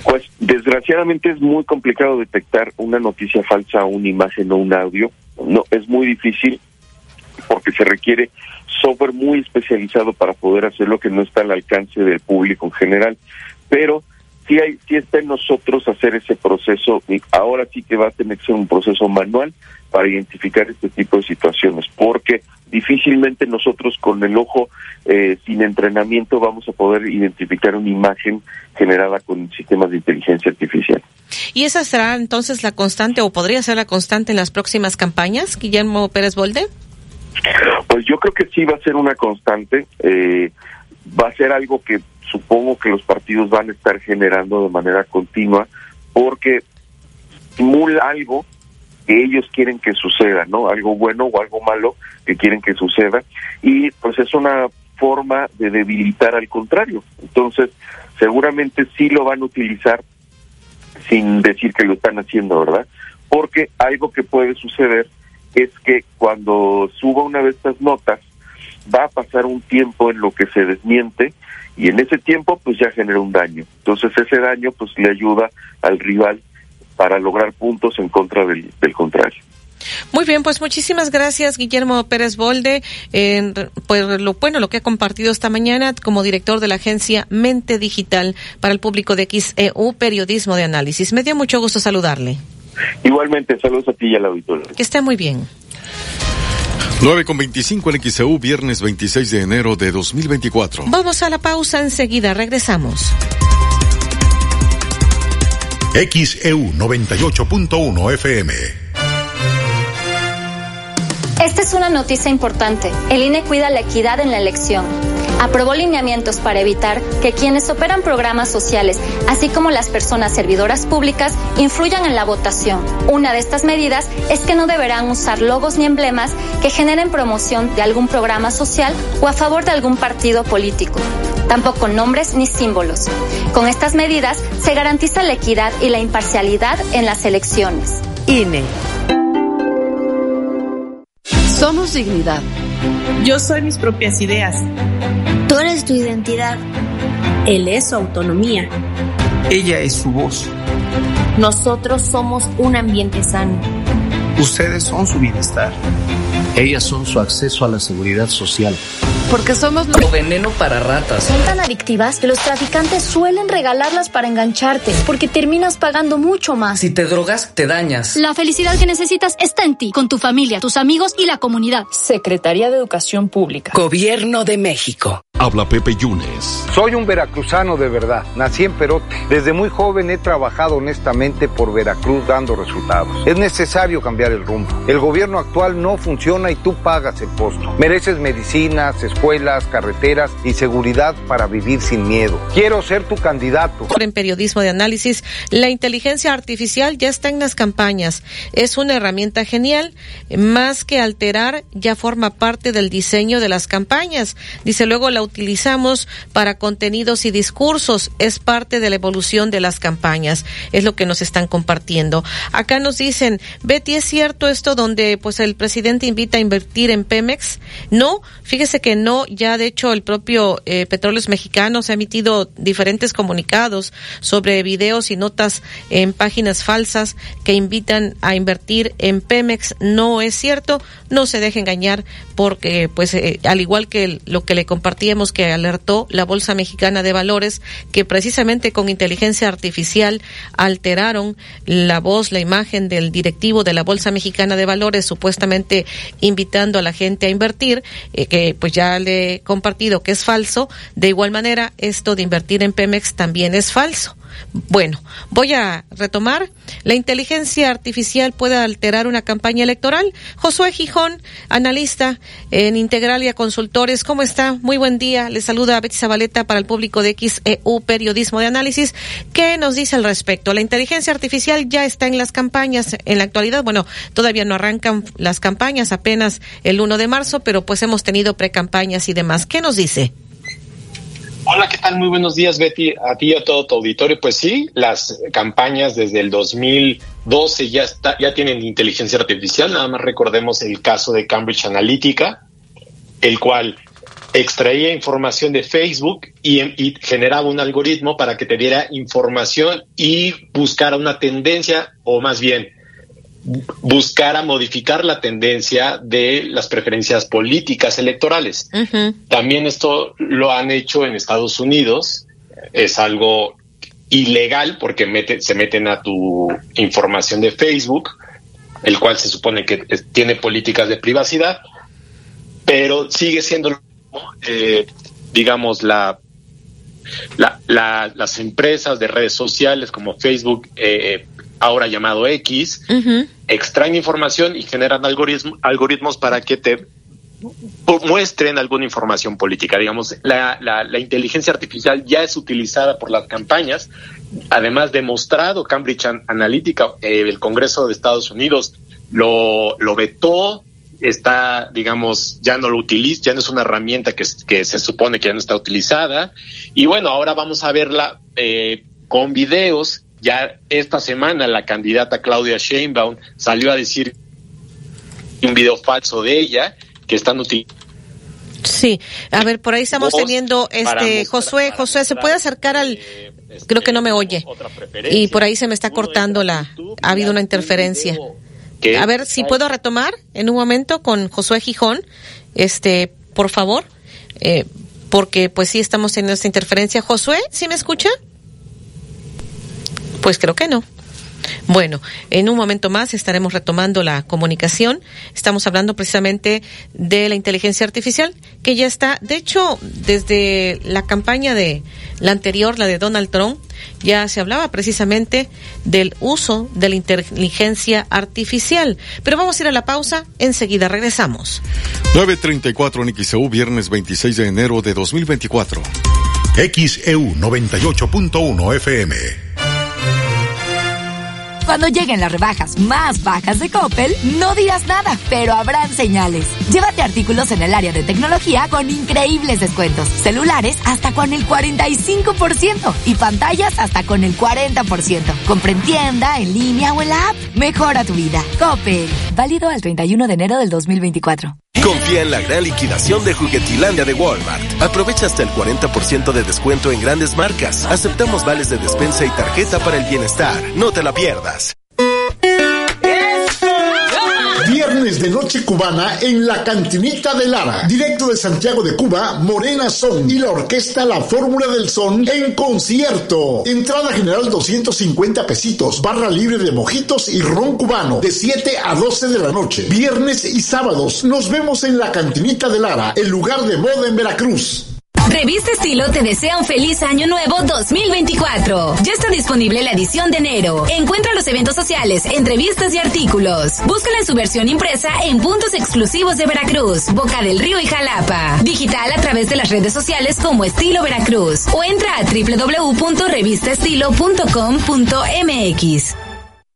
Pues desgraciadamente es muy complicado detectar una noticia falsa, una imagen o un audio. No, es muy difícil porque se requiere software muy especializado para poder hacer lo que no está al alcance del público en general. Pero sí, hay, sí está en nosotros hacer ese proceso y ahora sí que va a tener que ser un proceso manual para identificar este tipo de situaciones, porque difícilmente nosotros con el ojo eh, sin entrenamiento vamos a poder identificar una imagen generada con sistemas de inteligencia artificial. ¿Y esa será entonces la constante o podría ser la constante en las próximas campañas, Guillermo Pérez Bolde? Pues yo creo que sí va a ser una constante, eh, va a ser algo que supongo que los partidos van a estar generando de manera continua porque simula algo que ellos quieren que suceda, ¿no? Algo bueno o algo malo que quieren que suceda y pues es una forma de debilitar al contrario. Entonces, seguramente sí lo van a utilizar sin decir que lo están haciendo, ¿verdad? Porque algo que puede suceder es que cuando suba una de estas notas va a pasar un tiempo en lo que se desmiente y en ese tiempo pues ya genera un daño. Entonces ese daño pues le ayuda al rival para lograr puntos en contra del, del contrario. Muy bien, pues muchísimas gracias Guillermo Pérez Bolde, en, pues lo bueno, lo que ha compartido esta mañana como director de la agencia Mente Digital para el público de XEU Periodismo de Análisis. Me dio mucho gusto saludarle. Igualmente, saludos a ti y a la auditorio. Que esté muy bien. 9 con 25 en XEU, viernes 26 de enero de 2024. Vamos a la pausa enseguida, regresamos. XEU 98.1 FM. Esta es una noticia importante. El INE cuida la equidad en la elección. Aprobó lineamientos para evitar que quienes operan programas sociales, así como las personas servidoras públicas, influyan en la votación. Una de estas medidas es que no deberán usar logos ni emblemas que generen promoción de algún programa social o a favor de algún partido político. Tampoco nombres ni símbolos. Con estas medidas se garantiza la equidad y la imparcialidad en las elecciones. INE. Somos dignidad. Yo soy mis propias ideas. Tú eres tu identidad. Él es su autonomía. Ella es su voz. Nosotros somos un ambiente sano. Ustedes son su bienestar. Ellas son su acceso a la seguridad social. Porque somos lo veneno para ratas. Son tan adictivas que los traficantes suelen regalarlas para engancharte, porque terminas pagando mucho más. Si te drogas, te dañas. La felicidad que necesitas está en ti, con tu familia, tus amigos y la comunidad. Secretaría de Educación Pública. Gobierno de México. Habla Pepe Yunes. Soy un veracruzano de verdad. Nací en Perote. Desde muy joven he trabajado honestamente por Veracruz dando resultados. Es necesario cambiar el rumbo. El gobierno actual no funciona y tú pagas el costo. Mereces medicinas, escuelas, carreteras y seguridad para vivir sin miedo. Quiero ser tu candidato. En periodismo de análisis, la inteligencia artificial ya está en las campañas. Es una herramienta genial. Más que alterar, ya forma parte del diseño de las campañas. Dice luego la utilizamos para contenidos y discursos. Es parte de la evolución de las campañas. Es lo que nos están compartiendo. Acá nos dicen, Betty, ¿es cierto esto donde pues el presidente invita a invertir en Pemex? No, fíjese que no. Ya de hecho el propio eh, Petróleos Mexicanos ha emitido diferentes comunicados sobre videos y notas en páginas falsas que invitan a invertir en Pemex. No es cierto. No se deje engañar porque pues eh, al igual que lo que le compartíamos que alertó la Bolsa Mexicana de Valores que precisamente con inteligencia artificial alteraron la voz, la imagen del directivo de la Bolsa Mexicana de Valores, supuestamente invitando a la gente a invertir, eh, que pues ya le he compartido que es falso. De igual manera, esto de invertir en Pemex también es falso. Bueno, voy a retomar. La inteligencia artificial puede alterar una campaña electoral. Josué Gijón, analista en Integralia Consultores. ¿Cómo está? Muy buen día. Le saluda Betty Zabaleta para el público de XEU Periodismo de Análisis. ¿Qué nos dice al respecto? La inteligencia artificial ya está en las campañas. En la actualidad, bueno, todavía no arrancan las campañas, apenas el 1 de marzo, pero pues hemos tenido precampañas y demás. ¿Qué nos dice? Hola, ¿qué tal? Muy buenos días, Betty, a ti y a todo tu auditorio. Pues sí, las campañas desde el 2012 ya, está, ya tienen inteligencia artificial. Nada más recordemos el caso de Cambridge Analytica, el cual extraía información de Facebook y, y generaba un algoritmo para que te diera información y buscara una tendencia, o más bien, buscara modificar la tendencia de las preferencias políticas electorales. También esto lo han hecho en Estados Unidos. Es algo ilegal porque mete, se meten a tu información de Facebook, el cual se supone que tiene políticas de privacidad, pero sigue siendo, eh, digamos, la, la, la, las empresas de redes sociales como Facebook eh, ahora llamado X, extraen información y generan algoritmos, algoritmos para que te muestren alguna información política. Digamos, la, la, inteligencia artificial ya es utilizada por las campañas, además demostrado Cambridge Analytica, eh, el Congreso de Estados Unidos lo, lo vetó, está, digamos, ya no lo utiliza, ya no es una herramienta que, que se supone que ya no está utilizada. Y bueno, ahora vamos a verla eh, con videos ya esta semana la candidata Claudia Sheinbaum salió a decir un video falso de ella que están utilizando Sí, a ver, por ahí estamos teniendo este Josué, Josué, ¿se puede acercar al creo que no me oye? Y por ahí se me está cortando la ha habido una interferencia. A ver si puedo retomar en un momento con Josué Gijón, este, por favor, eh, porque pues sí estamos teniendo esta interferencia. Josué, ¿sí me escucha? Pues creo que no. Bueno, en un momento más estaremos retomando la comunicación. Estamos hablando precisamente de la inteligencia artificial, que ya está, de hecho, desde la campaña de la anterior, la de Donald Trump, ya se hablaba precisamente del uso de la inteligencia artificial. Pero vamos a ir a la pausa, enseguida regresamos. 934 en XEU, viernes 26 de enero de 2024. XEU 98.1 FM. Cuando lleguen las rebajas más bajas de Coppel, no dirás nada, pero habrán señales. Llévate artículos en el área de tecnología con increíbles descuentos. Celulares hasta con el 45% y pantallas hasta con el 40%. Compra en tienda, en línea o en la app. Mejora tu vida. Coppel. Válido al 31 de enero del 2024. Confía en la gran liquidación de Juguetilandia de Walmart. Aprovecha hasta el 40% de descuento en grandes marcas. Aceptamos vales de despensa y tarjeta para el bienestar. No te la pierdas. Viernes de noche cubana en la cantinita de Lara. Directo de Santiago de Cuba, Morena Son y la orquesta La Fórmula del Son en concierto. Entrada general 250 pesitos, barra libre de mojitos y ron cubano de 7 a 12 de la noche. Viernes y sábados nos vemos en la cantinita de Lara, el lugar de moda en Veracruz. Revista Estilo te desea un feliz año nuevo 2024. Ya está disponible la edición de enero. Encuentra los eventos sociales, entrevistas y artículos. Búscala en su versión impresa en puntos exclusivos de Veracruz, Boca del Río y Jalapa. Digital a través de las redes sociales como Estilo Veracruz o entra a www.revistaestilo.com.mx.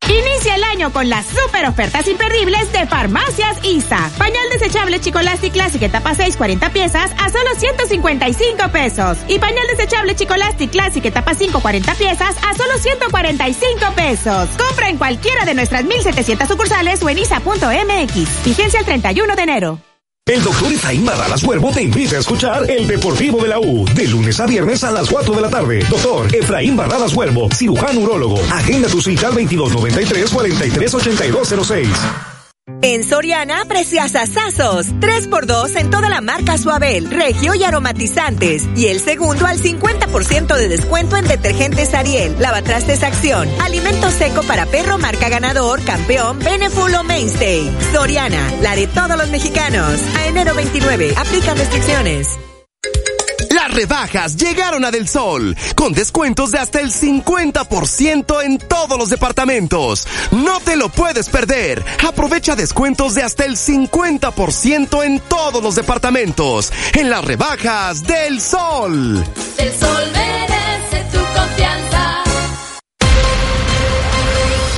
Inicia el año con las super ofertas imperdibles de Farmacias ISA. Pañal desechable Chicolastic Classic etapa 6, 40 piezas a solo 155 pesos. Y pañal desechable Chicolastic Classic etapa 5, 40 piezas a solo 145 pesos. Compra en cualquiera de nuestras 1700 sucursales o en isa.mx. Vigencia el 31 de enero. El doctor Efraín Barralas Huervo te invita a escuchar El Deportivo de la U, de lunes a viernes a las 4 de la tarde. Doctor Efraín Barralas Huervo, cirujano urólogo. Agenda tu cita al 2293-438206. En Soriana, precias asazos. 3x2 en toda la marca Suabel, Regio y aromatizantes. Y el segundo al 50% de descuento en detergentes Ariel, lavatrastes Acción, alimento seco para perro marca ganador, campeón, Benefulo Mainstay. Soriana, la de todos los mexicanos. A enero 29, aplican restricciones. Rebajas llegaron a Del Sol, con descuentos de hasta el 50% en todos los departamentos. No te lo puedes perder. Aprovecha descuentos de hasta el 50% en todos los departamentos. En las rebajas del Sol. El sol merece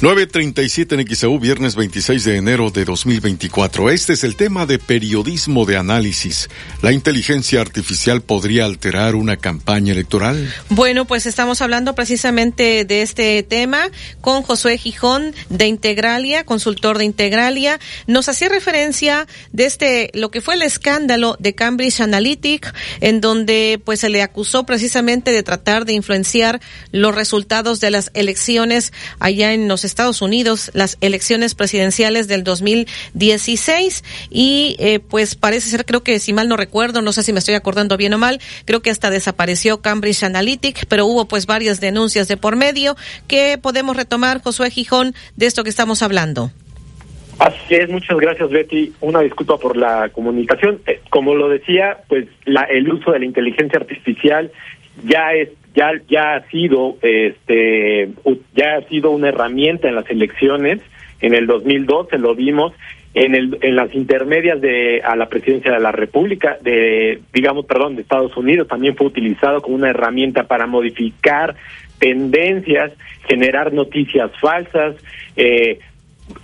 937 en XEU, viernes 26 de enero de 2024. Este es el tema de periodismo de análisis. ¿La inteligencia artificial podría alterar una campaña electoral? Bueno, pues estamos hablando precisamente de este tema con Josué Gijón de Integralia, consultor de Integralia. Nos hacía referencia de este, lo que fue el escándalo de Cambridge Analytic, en donde pues se le acusó precisamente de tratar de influenciar los resultados de las elecciones allá en los Estados Unidos, las elecciones presidenciales del 2016 y eh, pues parece ser, creo que si mal no recuerdo, no sé si me estoy acordando bien o mal, creo que hasta desapareció Cambridge Analytic, pero hubo pues varias denuncias de por medio que podemos retomar, Josué Gijón, de esto que estamos hablando. Así es, muchas gracias Betty. Una disculpa por la comunicación. Eh, como lo decía, pues la, el uso de la inteligencia artificial ya es ya ya ha sido este ya ha sido una herramienta en las elecciones. En el 2012 lo vimos en el en las intermedias de a la presidencia de la República de digamos perdón de Estados Unidos también fue utilizado como una herramienta para modificar tendencias, generar noticias falsas, eh,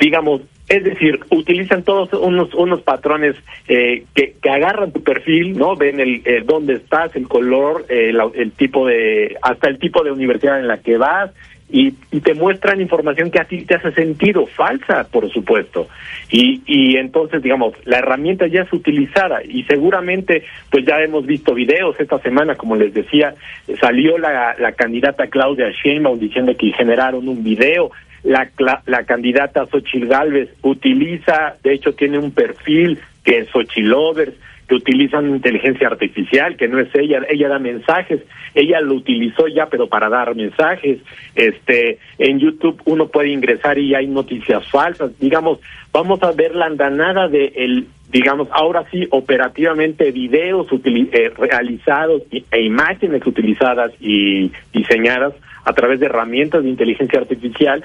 digamos, es decir, utilizan todos unos unos patrones eh, que, que agarran tu perfil, ¿no? Ven el, eh, dónde estás, el color, eh, el tipo de hasta el tipo de universidad en la que vas, y, te muestran información que a ti te hace sentido, falsa, por supuesto. Y, y entonces, digamos, la herramienta ya es utilizada y seguramente, pues ya hemos visto videos esta semana, como les decía, salió la, la candidata Claudia Sheinbaum diciendo que generaron un video la, la, candidata Xochil Gálvez utiliza, de hecho tiene un perfil que es Xochilovers, que utilizan inteligencia artificial, que no es ella, ella da mensajes, ella lo utilizó ya, pero para dar mensajes. Este, en YouTube uno puede ingresar y hay noticias falsas. Digamos, vamos a ver la andanada de el, digamos, ahora sí, operativamente videos eh, realizados e imágenes utilizadas y diseñadas a través de herramientas de inteligencia artificial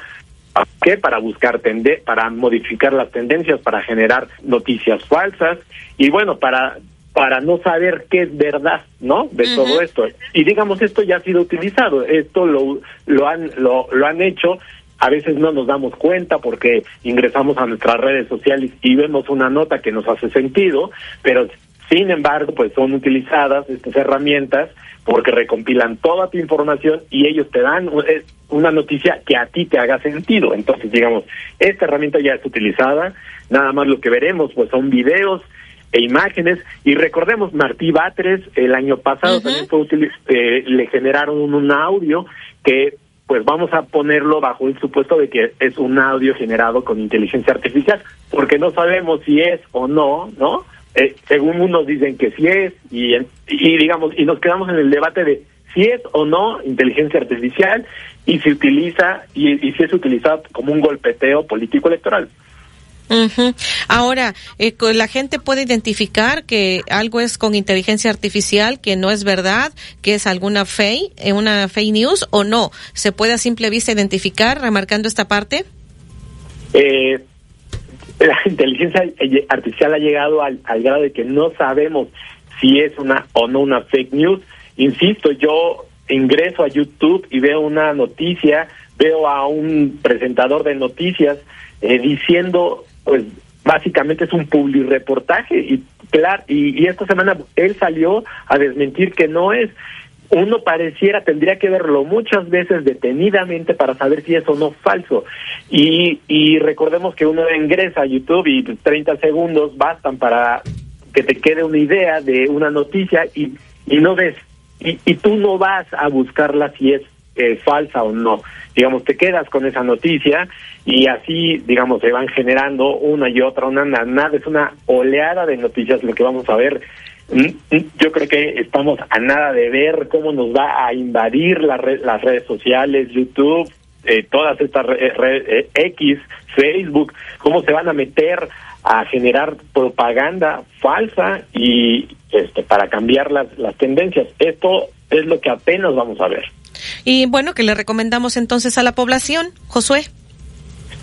qué? Para buscar tende para modificar las tendencias, para generar noticias falsas y bueno, para para no saber qué es verdad, ¿no? De todo esto. Y digamos esto ya ha sido utilizado, esto lo lo han lo, lo han hecho a veces no nos damos cuenta porque ingresamos a nuestras redes sociales y vemos una nota que nos hace sentido, pero sin embargo, pues son utilizadas estas herramientas porque recompilan toda tu información y ellos te dan una noticia que a ti te haga sentido. Entonces, digamos, esta herramienta ya es utilizada, nada más lo que veremos pues son videos e imágenes y recordemos Martí Batres el año pasado también fue eh, le generaron un, audio que pues vamos a ponerlo bajo el supuesto de que es un audio generado con inteligencia artificial porque no sabemos si es o no, ¿no? Eh, según unos dicen que sí es y, y digamos y nos quedamos en el debate de si es o no inteligencia artificial y se utiliza y, y si es utilizado como un golpeteo político electoral. Ahora, eh, la gente puede identificar que algo es con inteligencia artificial, que no es verdad, que es alguna fake, eh, una fake news o no. ¿Se puede a simple vista identificar, remarcando esta parte? Eh, la [LAUGHS] inteligencia artificial ha llegado al, grado de que no sabemos si es una o no una fake news. Insisto, yo ingreso a YouTube y veo una noticia, veo a un presentador de noticias eh, diciendo, pues básicamente es un publireportaje y claro, y esta semana él salió a desmentir que no es uno pareciera, tendría que verlo muchas veces detenidamente para saber si es o no falso. Y, y recordemos que uno ingresa a YouTube y 30 segundos bastan para que te quede una idea de una noticia y, y no ves, y, tú no vas a buscarla si es eh, falsa o no. Digamos, te quedas con esa noticia y así, digamos, se van generando una y otra, una nada, es una oleada de noticias lo que vamos a ver yo creo que estamos a nada de ver cómo nos va a invadir las redes sociales, YouTube, eh, todas estas redes, eh, X, Facebook, cómo se van a meter a generar propaganda falsa y este para cambiar las, las tendencias. Esto es lo que apenas vamos a ver. Y bueno, que le recomendamos entonces a la población, Josué.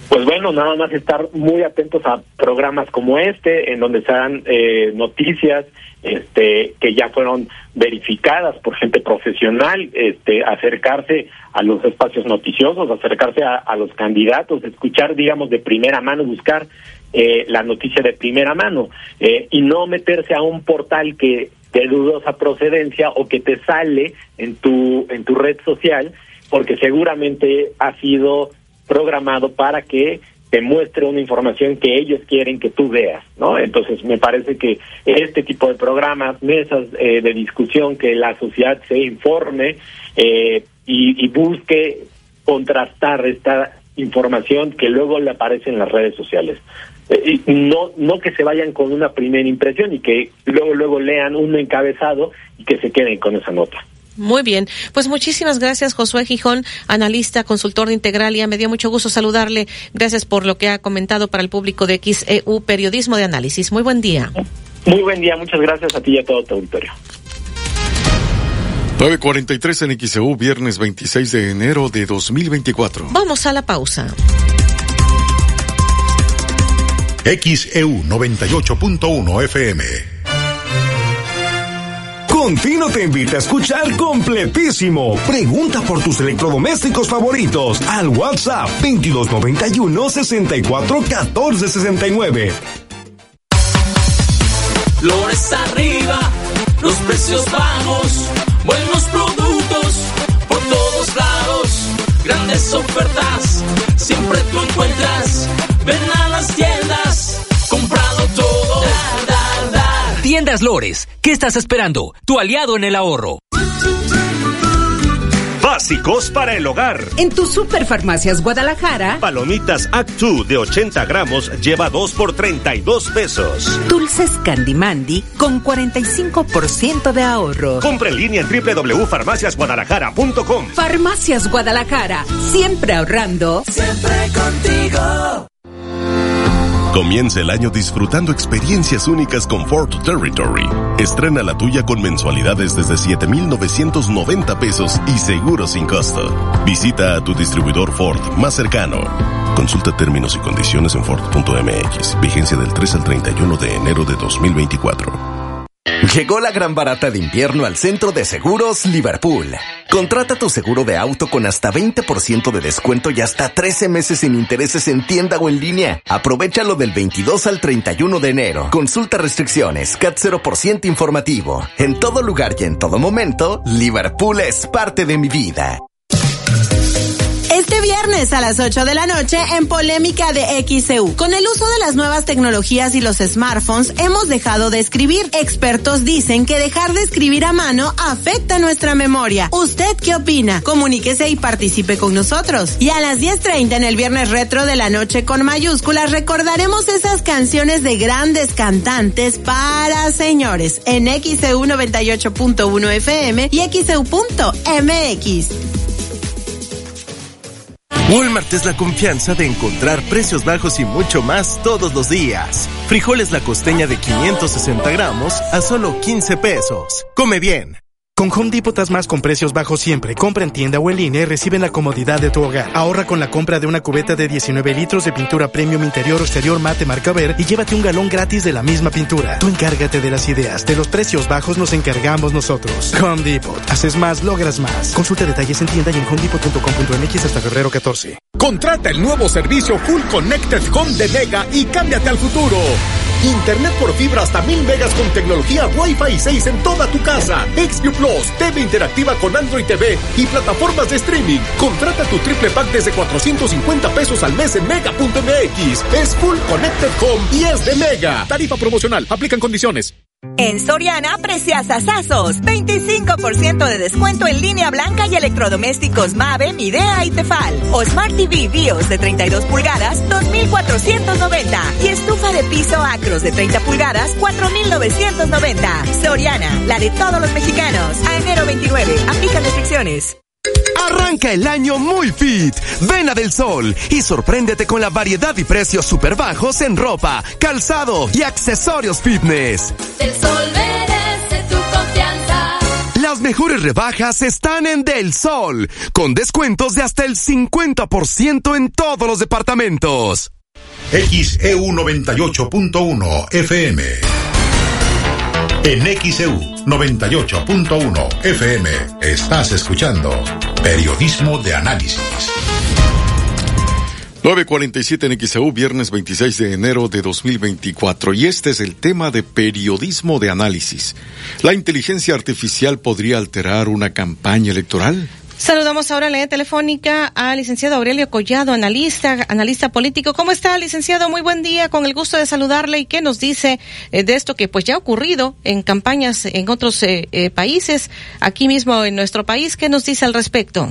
Pues bueno, nada más estar muy atentos a programas como este, en donde se dan eh, noticias este, que ya fueron verificadas por gente profesional, este, acercarse a los espacios noticiosos, acercarse a, los candidatos, escuchar, digamos, de primera mano, buscar eh, la noticia de primera mano eh, y no meterse a un portal que de dudosa procedencia o que te sale en tu en tu red social porque seguramente ha sido programado para que te muestre una información que ellos quieren que tú veas, ¿no? Entonces me parece que este tipo de programas, mesas eh, de discusión, que la sociedad se informe eh, y, busque contrastar esta información que luego le aparece en las redes sociales. Eh, y no, no que se vayan con una primera impresión y que luego luego lean un encabezado y que se queden con esa nota. Muy bien, pues muchísimas gracias Josué Gijón, analista, consultor de Integralia. Me dio mucho gusto saludarle. Gracias por lo que ha comentado para el público de XEU Periodismo de Análisis. Muy buen día. Muy buen día, muchas gracias a ti y a todo tu auditorio. 9.43 en XEU, viernes 26 de enero de 2024. Vamos a la pausa. XEU 98.1 FM Contino te invita a escuchar completísimo. Pregunta por tus electrodomésticos favoritos al WhatsApp 2291 64 14 69. Flores arriba, los precios bajos, buenos productos por todos lados grandes ofertas, siempre tú encuentras. Ven a las tiendas, comprado todo. Tiendas Lores, ¿qué estás esperando? Tu aliado en el ahorro. Básicos para el hogar. En tu Superfarmacias Guadalajara. Palomitas Act 2 de 80 gramos lleva 2 por 32 pesos. Dulces Candy Mandy con 45% de ahorro. Compra en línea en www.farmaciasguadalajara.com. Farmacias Guadalajara, siempre ahorrando. Siempre contigo. Comienza el año disfrutando experiencias únicas con Ford Territory. Estrena la tuya con mensualidades desde 7,990 pesos y seguro sin costo. Visita a tu distribuidor Ford más cercano. Consulta términos y condiciones en Ford.mx. Vigencia del 3 al 31 de enero de 2024. Llegó la gran barata de invierno al centro de seguros Liverpool. Contrata tu seguro de auto con hasta 20% de descuento y hasta 13 meses sin intereses en tienda o en línea. Aprovechalo del 22 al 31 de enero. Consulta restricciones, CAT 0% informativo. En todo lugar y en todo momento, Liverpool es parte de mi vida. Este viernes a las 8 de la noche en Polémica de XCU. Con el uso de las nuevas tecnologías y los smartphones hemos dejado de escribir. Expertos dicen que dejar de escribir a mano afecta nuestra memoria. ¿Usted qué opina? Comuníquese y participe con nosotros. Y a las 10.30 en el viernes retro de la noche con mayúsculas recordaremos esas canciones de grandes cantantes para señores en XCU 98.1 FM y XCU.mx. Walmart es la confianza de encontrar precios bajos y mucho más todos los días. Frijoles la costeña de 560 gramos a solo 15 pesos. Come bien. Con Home Depot más con precios bajos siempre. Compra en tienda o en línea y reciben la comodidad de tu hogar. Ahorra con la compra de una cubeta de 19 litros de pintura premium interior o exterior mate marca Ver y llévate un galón gratis de la misma pintura. Tú encárgate de las ideas. De los precios bajos nos encargamos nosotros. Home Depot. Haces más, logras más. Consulta detalles en tienda y en homedepot.com.mx hasta febrero 14. Contrata el nuevo servicio Full Connected Home de Mega y cámbiate al futuro. Internet por fibra hasta mil megas con tecnología Wi-Fi 6 en toda tu casa. XView Plus, TV interactiva con Android TV y plataformas de streaming. Contrata tu triple pack desde 450 pesos al mes en mega.mx. Es Full Connected Home y es de Mega. Tarifa promocional. Aplican condiciones. En Soriana, precias asazos. 25% de descuento en línea blanca y electrodomésticos Mave, Midea y Tefal. O Smart TV BIOS de 32 pulgadas, 2,490. Y estufa de piso Acros de 30 pulgadas, 4,990. Soriana, la de todos los mexicanos. A enero 29. Aplican restricciones. Arranca el año muy fit. Ven a Del Sol y sorpréndete con la variedad y precios super bajos en ropa, calzado y accesorios fitness. Del sol merece tu confianza. Las mejores rebajas están en Del Sol, con descuentos de hasta el 50% en todos los departamentos. XEU 98.1 FM. En XEU 98.1 FM estás escuchando Periodismo de Análisis. 947 en XEU, viernes 26 de enero de 2024. Y este es el tema de periodismo de análisis. ¿La inteligencia artificial podría alterar una campaña electoral? Saludamos ahora en la línea telefónica al licenciado Aurelio Collado, analista, analista político. ¿Cómo está, licenciado? Muy buen día, con el gusto de saludarle. ¿Y qué nos dice eh, de esto que pues ya ha ocurrido en campañas en otros eh, eh, países, aquí mismo en nuestro país? ¿Qué nos dice al respecto?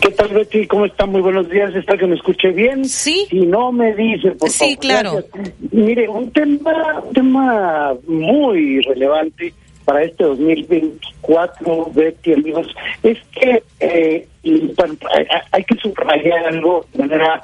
¿Qué tal, Betty? ¿Cómo está? Muy buenos días. ¿Está que me escuche bien? Sí. Si no, me dice, por favor. Sí, claro. Gracias. Mire, un tema, un tema muy relevante para este 2024, Betty, amigos, es que eh, hay- que subrayar algo de manera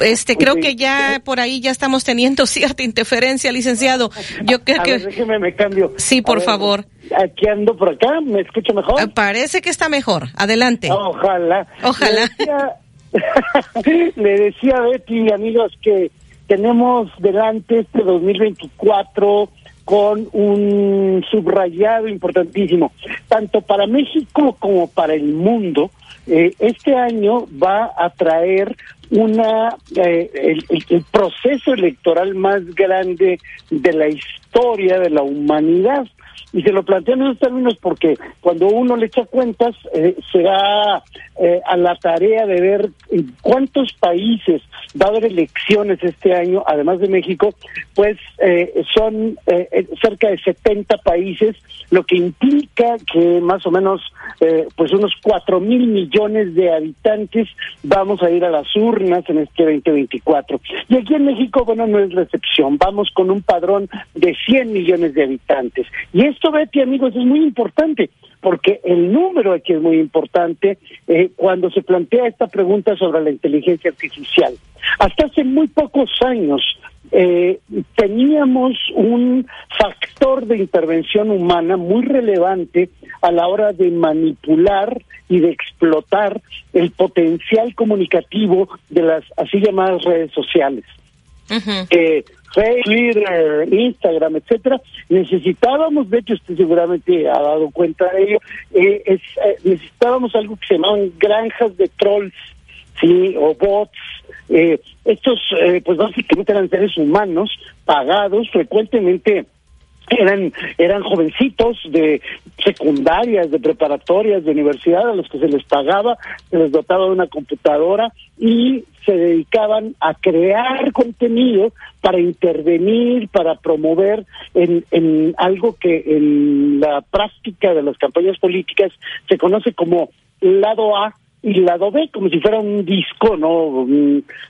Este, creo que ya por ahí ya estamos teniendo [LAUGHS] cierta interferencia, licenciado. [LAUGHS] Yo creo A que... ver, déjeme, me cambio. Sí, A por ver, favor. Aquí ando por acá, ¿me escucha mejor? Ah, Parece que está mejor. Adelante. Ojalá. Ojalá. Le decía, [LAUGHS] le decía a Betty, amigos, que tenemos delante este 2024 con un subrayado importantísimo, tanto para México como para el mundo. Eh, este año va a traer una eh, el, proceso electoral más grande de la historia de la humanidad. Y se lo plantean en esos términos porque cuando uno le echa cuentas, eh, será eh, a la tarea de ver en cuántos países va a haber elecciones este año, además de México, pues eh, son eh, eh, cerca de 70 países, lo que implica que más o menos eh, pues unos 4 mil millones de habitantes vamos a ir a las urnas en este 2024. Y aquí en México, bueno, no es recepción, vamos con un padrón de 100 millones de habitantes. Y esto, Betty, amigos, es muy importante porque el número aquí es muy importante eh, cuando se plantea esta pregunta sobre la inteligencia artificial. Hasta hace muy pocos años eh, teníamos un factor de intervención humana muy relevante a la hora de manipular y de explotar el potencial comunicativo de las así llamadas redes sociales. Eh, Twitter, Instagram, etcétera, necesitábamos, de hecho usted seguramente ha dado cuenta de ello, eh, es, eh, necesitábamos algo que se llamaban granjas de trolls, sí, o bots. Eh, estos, eh, pues básicamente eran seres humanos pagados frecuentemente eran eran jovencitos de secundarias, de preparatorias, de universidad a los que se les pagaba, se les dotaba de una computadora y se dedicaban a crear contenido para intervenir, para promover en, en algo que en la práctica de las campañas políticas se conoce como lado A y lado B, como si fuera un disco, ¿no?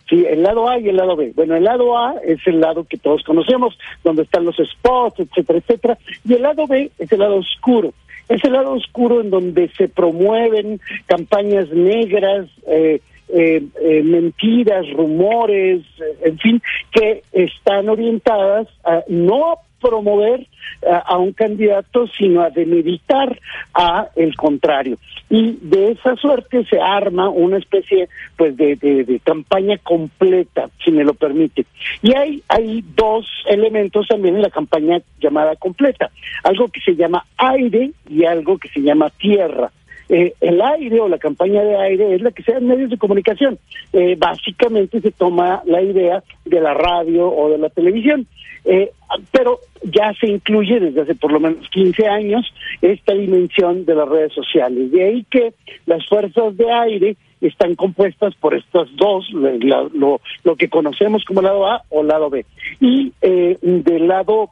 Sí, el lado A y el lado B. Bueno, el lado A es el lado que todos conocemos, donde están los spots, etcétera, etcétera, y el lado B es el lado oscuro. Es el lado oscuro en donde se promueven campañas negras, eh, eh, eh, mentiras, rumores, eh, en fin, que están orientadas a no promover eh, a un candidato, sino a demeritar a el contrario. Y de esa suerte se arma una especie pues de, de- de campaña completa, si me lo permite. Y hay, hay dos elementos también en la campaña llamada completa, algo que se llama aire y algo que se llama tierra. Eh, el aire o la campaña de aire es la que sea en medios de comunicación. Eh, básicamente se toma la idea de la radio o de la televisión. Eh, pero ya se incluye desde hace por lo menos 15 años esta dimensión de las redes sociales. De ahí que las fuerzas de aire están compuestas por estas dos, lo, lo que conocemos como lado A o lado B. Y eh, del lado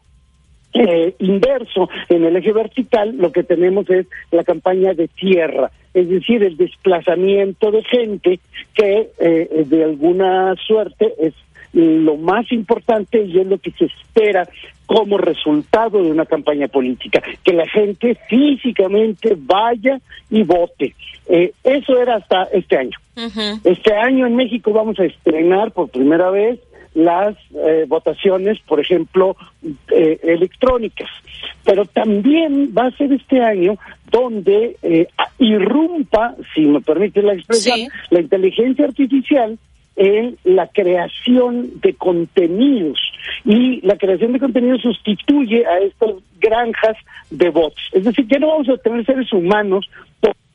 eh, inverso, en el eje vertical, lo que tenemos es la campaña de tierra, es decir, el desplazamiento de gente que eh, de alguna suerte es lo más importante y es lo que se espera como resultado de una campaña política, que la gente físicamente vaya y vote. Eh, eso era hasta este año. Este año en México vamos a estrenar por primera vez las eh, votaciones, por ejemplo, eh, electrónicas. Pero también va a ser este año donde eh, irrumpa, si me permite la expresión, Sí. la inteligencia artificial en la creación de contenidos. Y la creación de contenidos sustituye a estas granjas de bots. Es decir, ya no vamos a tener seres humanos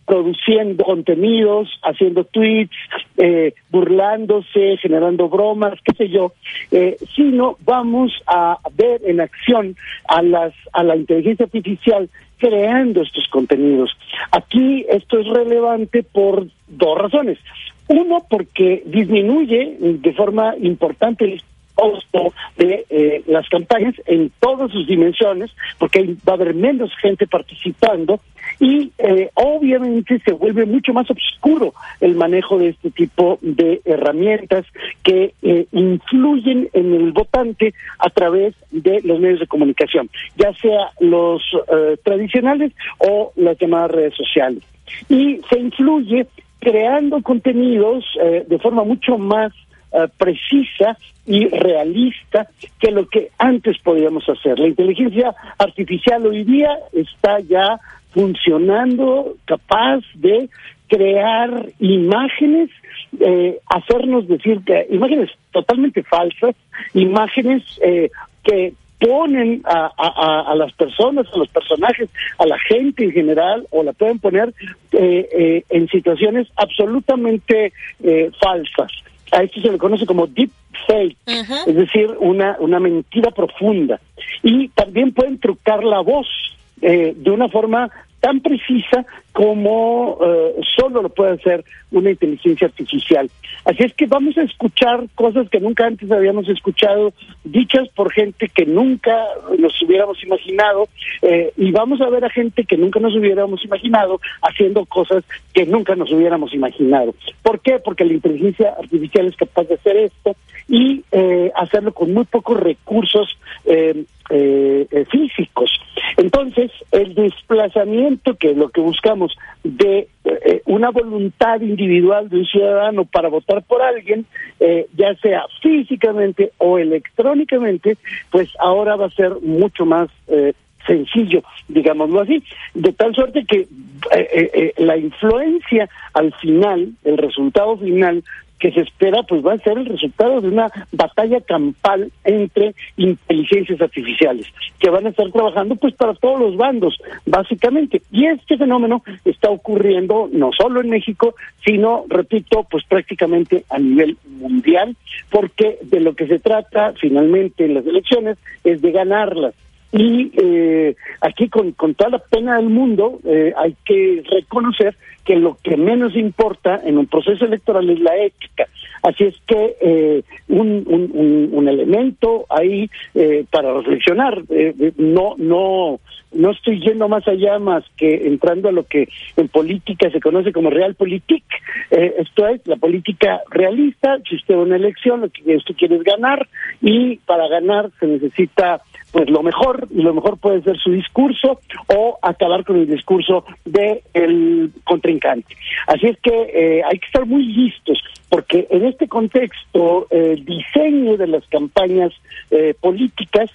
produciendo contenidos, haciendo tweets, eh, burlándose, generando bromas, qué sé yo, eh, sino vamos a ver en acción a las a la inteligencia artificial creando estos contenidos. Aquí esto es relevante por dos razones. Uno, porque disminuye de forma importante el costo de eh, las campañas en todas sus dimensiones, porque va a haber menos gente participando y eh, obviamente se vuelve mucho más oscuro el manejo de este tipo de herramientas que eh, influyen en el votante a través de los medios de comunicación, ya sea los eh, tradicionales o las llamadas redes sociales. Y se influye creando contenidos eh, de forma mucho más eh, precisa y realista que lo que antes podíamos hacer. La inteligencia artificial hoy día está ya funcionando, capaz de crear imágenes, eh, hacernos decir que imágenes totalmente falsas, imágenes eh, que ponen a, a- las personas, a los personajes, a la gente en general, o la pueden poner eh, eh, en situaciones absolutamente eh, falsas. A esto se le conoce como deep fake, es decir, una, una mentira profunda. Y también pueden trucar la voz eh, de una forma tan precisa como eh, solo lo puede hacer una inteligencia artificial. Así es que vamos a escuchar cosas que nunca antes habíamos escuchado, dichas por gente que nunca nos hubiéramos imaginado, eh, y vamos a ver a gente que nunca nos hubiéramos imaginado haciendo cosas que nunca nos hubiéramos imaginado. ¿Por qué? Porque la inteligencia artificial es capaz de hacer esto y eh, hacerlo con muy pocos recursos físicos. Entonces, el desplazamiento, que lo que buscamos, de eh, una voluntad individual de un ciudadano para votar por alguien, eh, ya sea físicamente o electrónicamente, pues ahora va a ser mucho más eh, sencillo, digámoslo así, de tal suerte que eh, eh, eh, la influencia al final, el resultado final, que se espera pues va a ser el resultado de una batalla campal entre inteligencias artificiales que van a estar trabajando pues para todos los bandos básicamente. Y este fenómeno está ocurriendo no solo en México sino repito pues prácticamente a nivel mundial porque de lo que se trata finalmente en las elecciones es de ganarlas y eh, aquí con, con toda la pena del mundo eh, hay que reconocer que lo que menos importa en un proceso electoral es la ética. Así es que eh, un, un, un, elemento ahí eh, para reflexionar, eh, no, no, no estoy yendo más allá más que entrando a lo que en política se conoce como realpolitik. Eh, esto es la política realista. Si usted va una elección, lo que usted quiere es ganar y para ganar se necesita pues lo mejor lo mejor puede ser su discurso o acabar con el discurso de el contrincante. Así es que eh, hay que estar muy listos porque en este contexto eh, el diseño de las campañas eh, políticas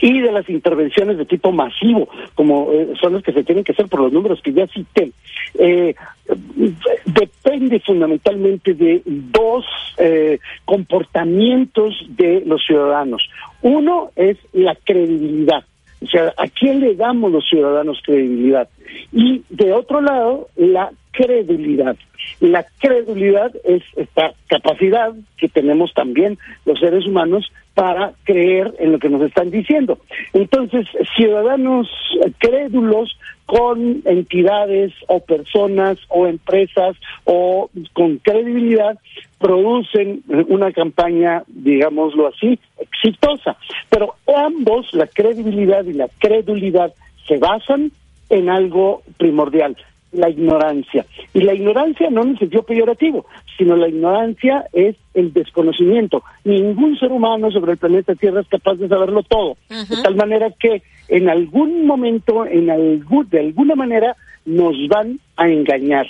y de las intervenciones de tipo masivo, como eh, son las que se tienen que hacer por los números que ya cité, eh, depende fundamentalmente de dos eh, comportamientos de los ciudadanos. Uno es la credibilidad. O sea, ¿a quién le damos los ciudadanos credibilidad? Y de otro lado, la credulidad. La credulidad es esta capacidad que tenemos también los seres humanos para creer en lo que nos están diciendo. Entonces, ciudadanos crédulos con entidades o personas o empresas o con credibilidad producen una campaña, digámoslo así, exitosa. Pero ambos, la credibilidad y la credulidad, se basan en algo primordial, la ignorancia. Y la ignorancia no en el sentido peyorativo, sino la ignorancia es el desconocimiento. Ningún ser humano sobre el planeta Tierra es capaz de saberlo todo. De tal manera que en algún momento, en algún, de alguna manera, nos van a engañar.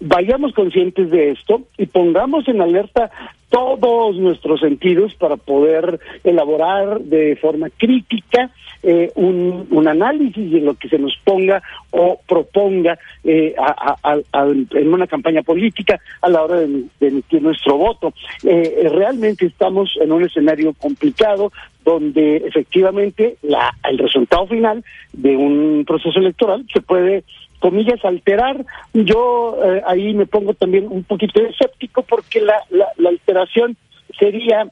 Vayamos conscientes de esto y pongamos en alerta todos nuestros sentidos para poder elaborar de forma crítica eh, un, un, análisis de lo que se nos ponga o proponga eh, a, a, en una campaña política a la hora de, de emitir nuestro voto. Eh, realmente estamos en un escenario complicado donde efectivamente la, el resultado final de un proceso electoral se puede comillas, alterar. Yo eh, ahí me pongo también un poquito escéptico porque la, la, la alteración sería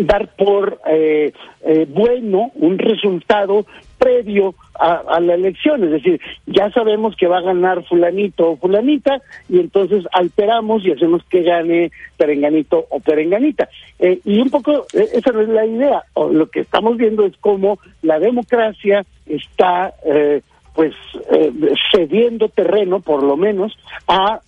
dar por eh, eh, bueno un resultado previo a, a, la elección, es decir, ya sabemos que va a ganar fulanito o fulanita y entonces alteramos y hacemos que gane perenganito o perenganita. Eh, y un poco eh, esa no es la idea, lo que estamos viendo es cómo la democracia está eh, pues cediendo terreno, por lo menos, a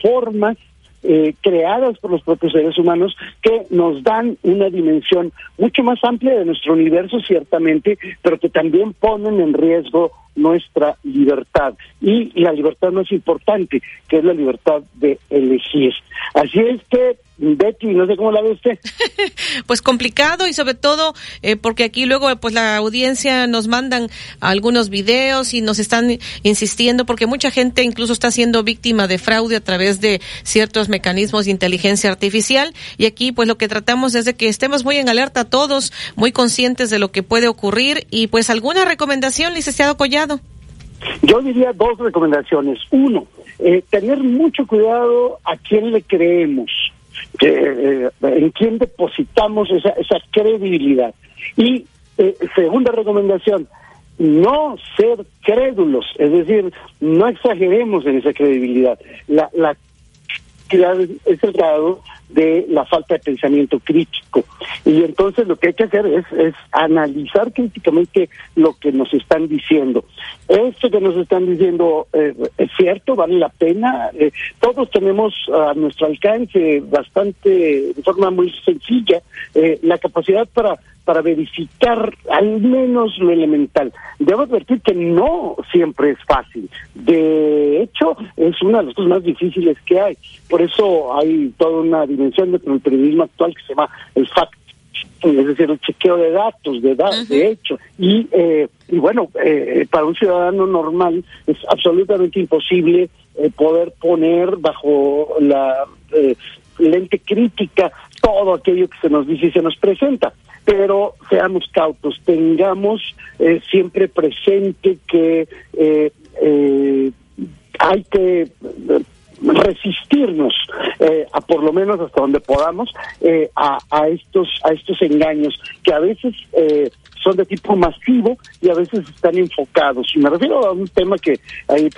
formas eh, creadas por los propios seres humanos que nos dan una dimensión mucho más amplia de nuestro universo, ciertamente, pero que también ponen en riesgo nuestra libertad. Y la libertad más importante, que es la libertad de elegir. Así es que Betty, no sé cómo la ve usted. [LAUGHS] pues complicado y sobre todo eh, porque aquí luego pues la audiencia nos mandan algunos videos y nos están insistiendo porque mucha gente incluso está siendo víctima de fraude a través de ciertos mecanismos de inteligencia artificial y aquí pues lo que tratamos es de que estemos muy en alerta todos, muy conscientes de lo que puede ocurrir y pues alguna recomendación, licenciado Collado. Yo diría dos recomendaciones. Uno, eh, tener mucho cuidado a quién le creemos eh, en quién depositamos esa, esa credibilidad. Y eh, segunda recomendación, no ser crédulos, es decir, no exageremos en esa credibilidad. La, la es el grado de la falta de pensamiento crítico. Y entonces lo que hay que hacer es, es analizar críticamente lo que nos están diciendo. Esto que nos están diciendo eh, es cierto, vale la pena. Eh, todos tenemos a nuestro alcance bastante, de forma muy sencilla, eh, la capacidad para para verificar al menos lo elemental. Debo advertir que no siempre es fácil. De hecho, es una de las cosas más difíciles que hay. Por eso hay toda una dimensión del periodismo actual que se llama el fact es decir, el chequeo de datos, de, datos, de hecho. Y, eh, y bueno, eh, para un ciudadano normal es absolutamente imposible eh, poder poner bajo la lente crítica todo aquello que se nos dice y se nos presenta pero seamos cautos, tengamos eh, siempre presente que eh, eh, hay que resistirnos a por lo menos hasta donde podamos a, a, estos a estos engaños que a veces son de tipo masivo y a veces están enfocados. Y me refiero a un tema que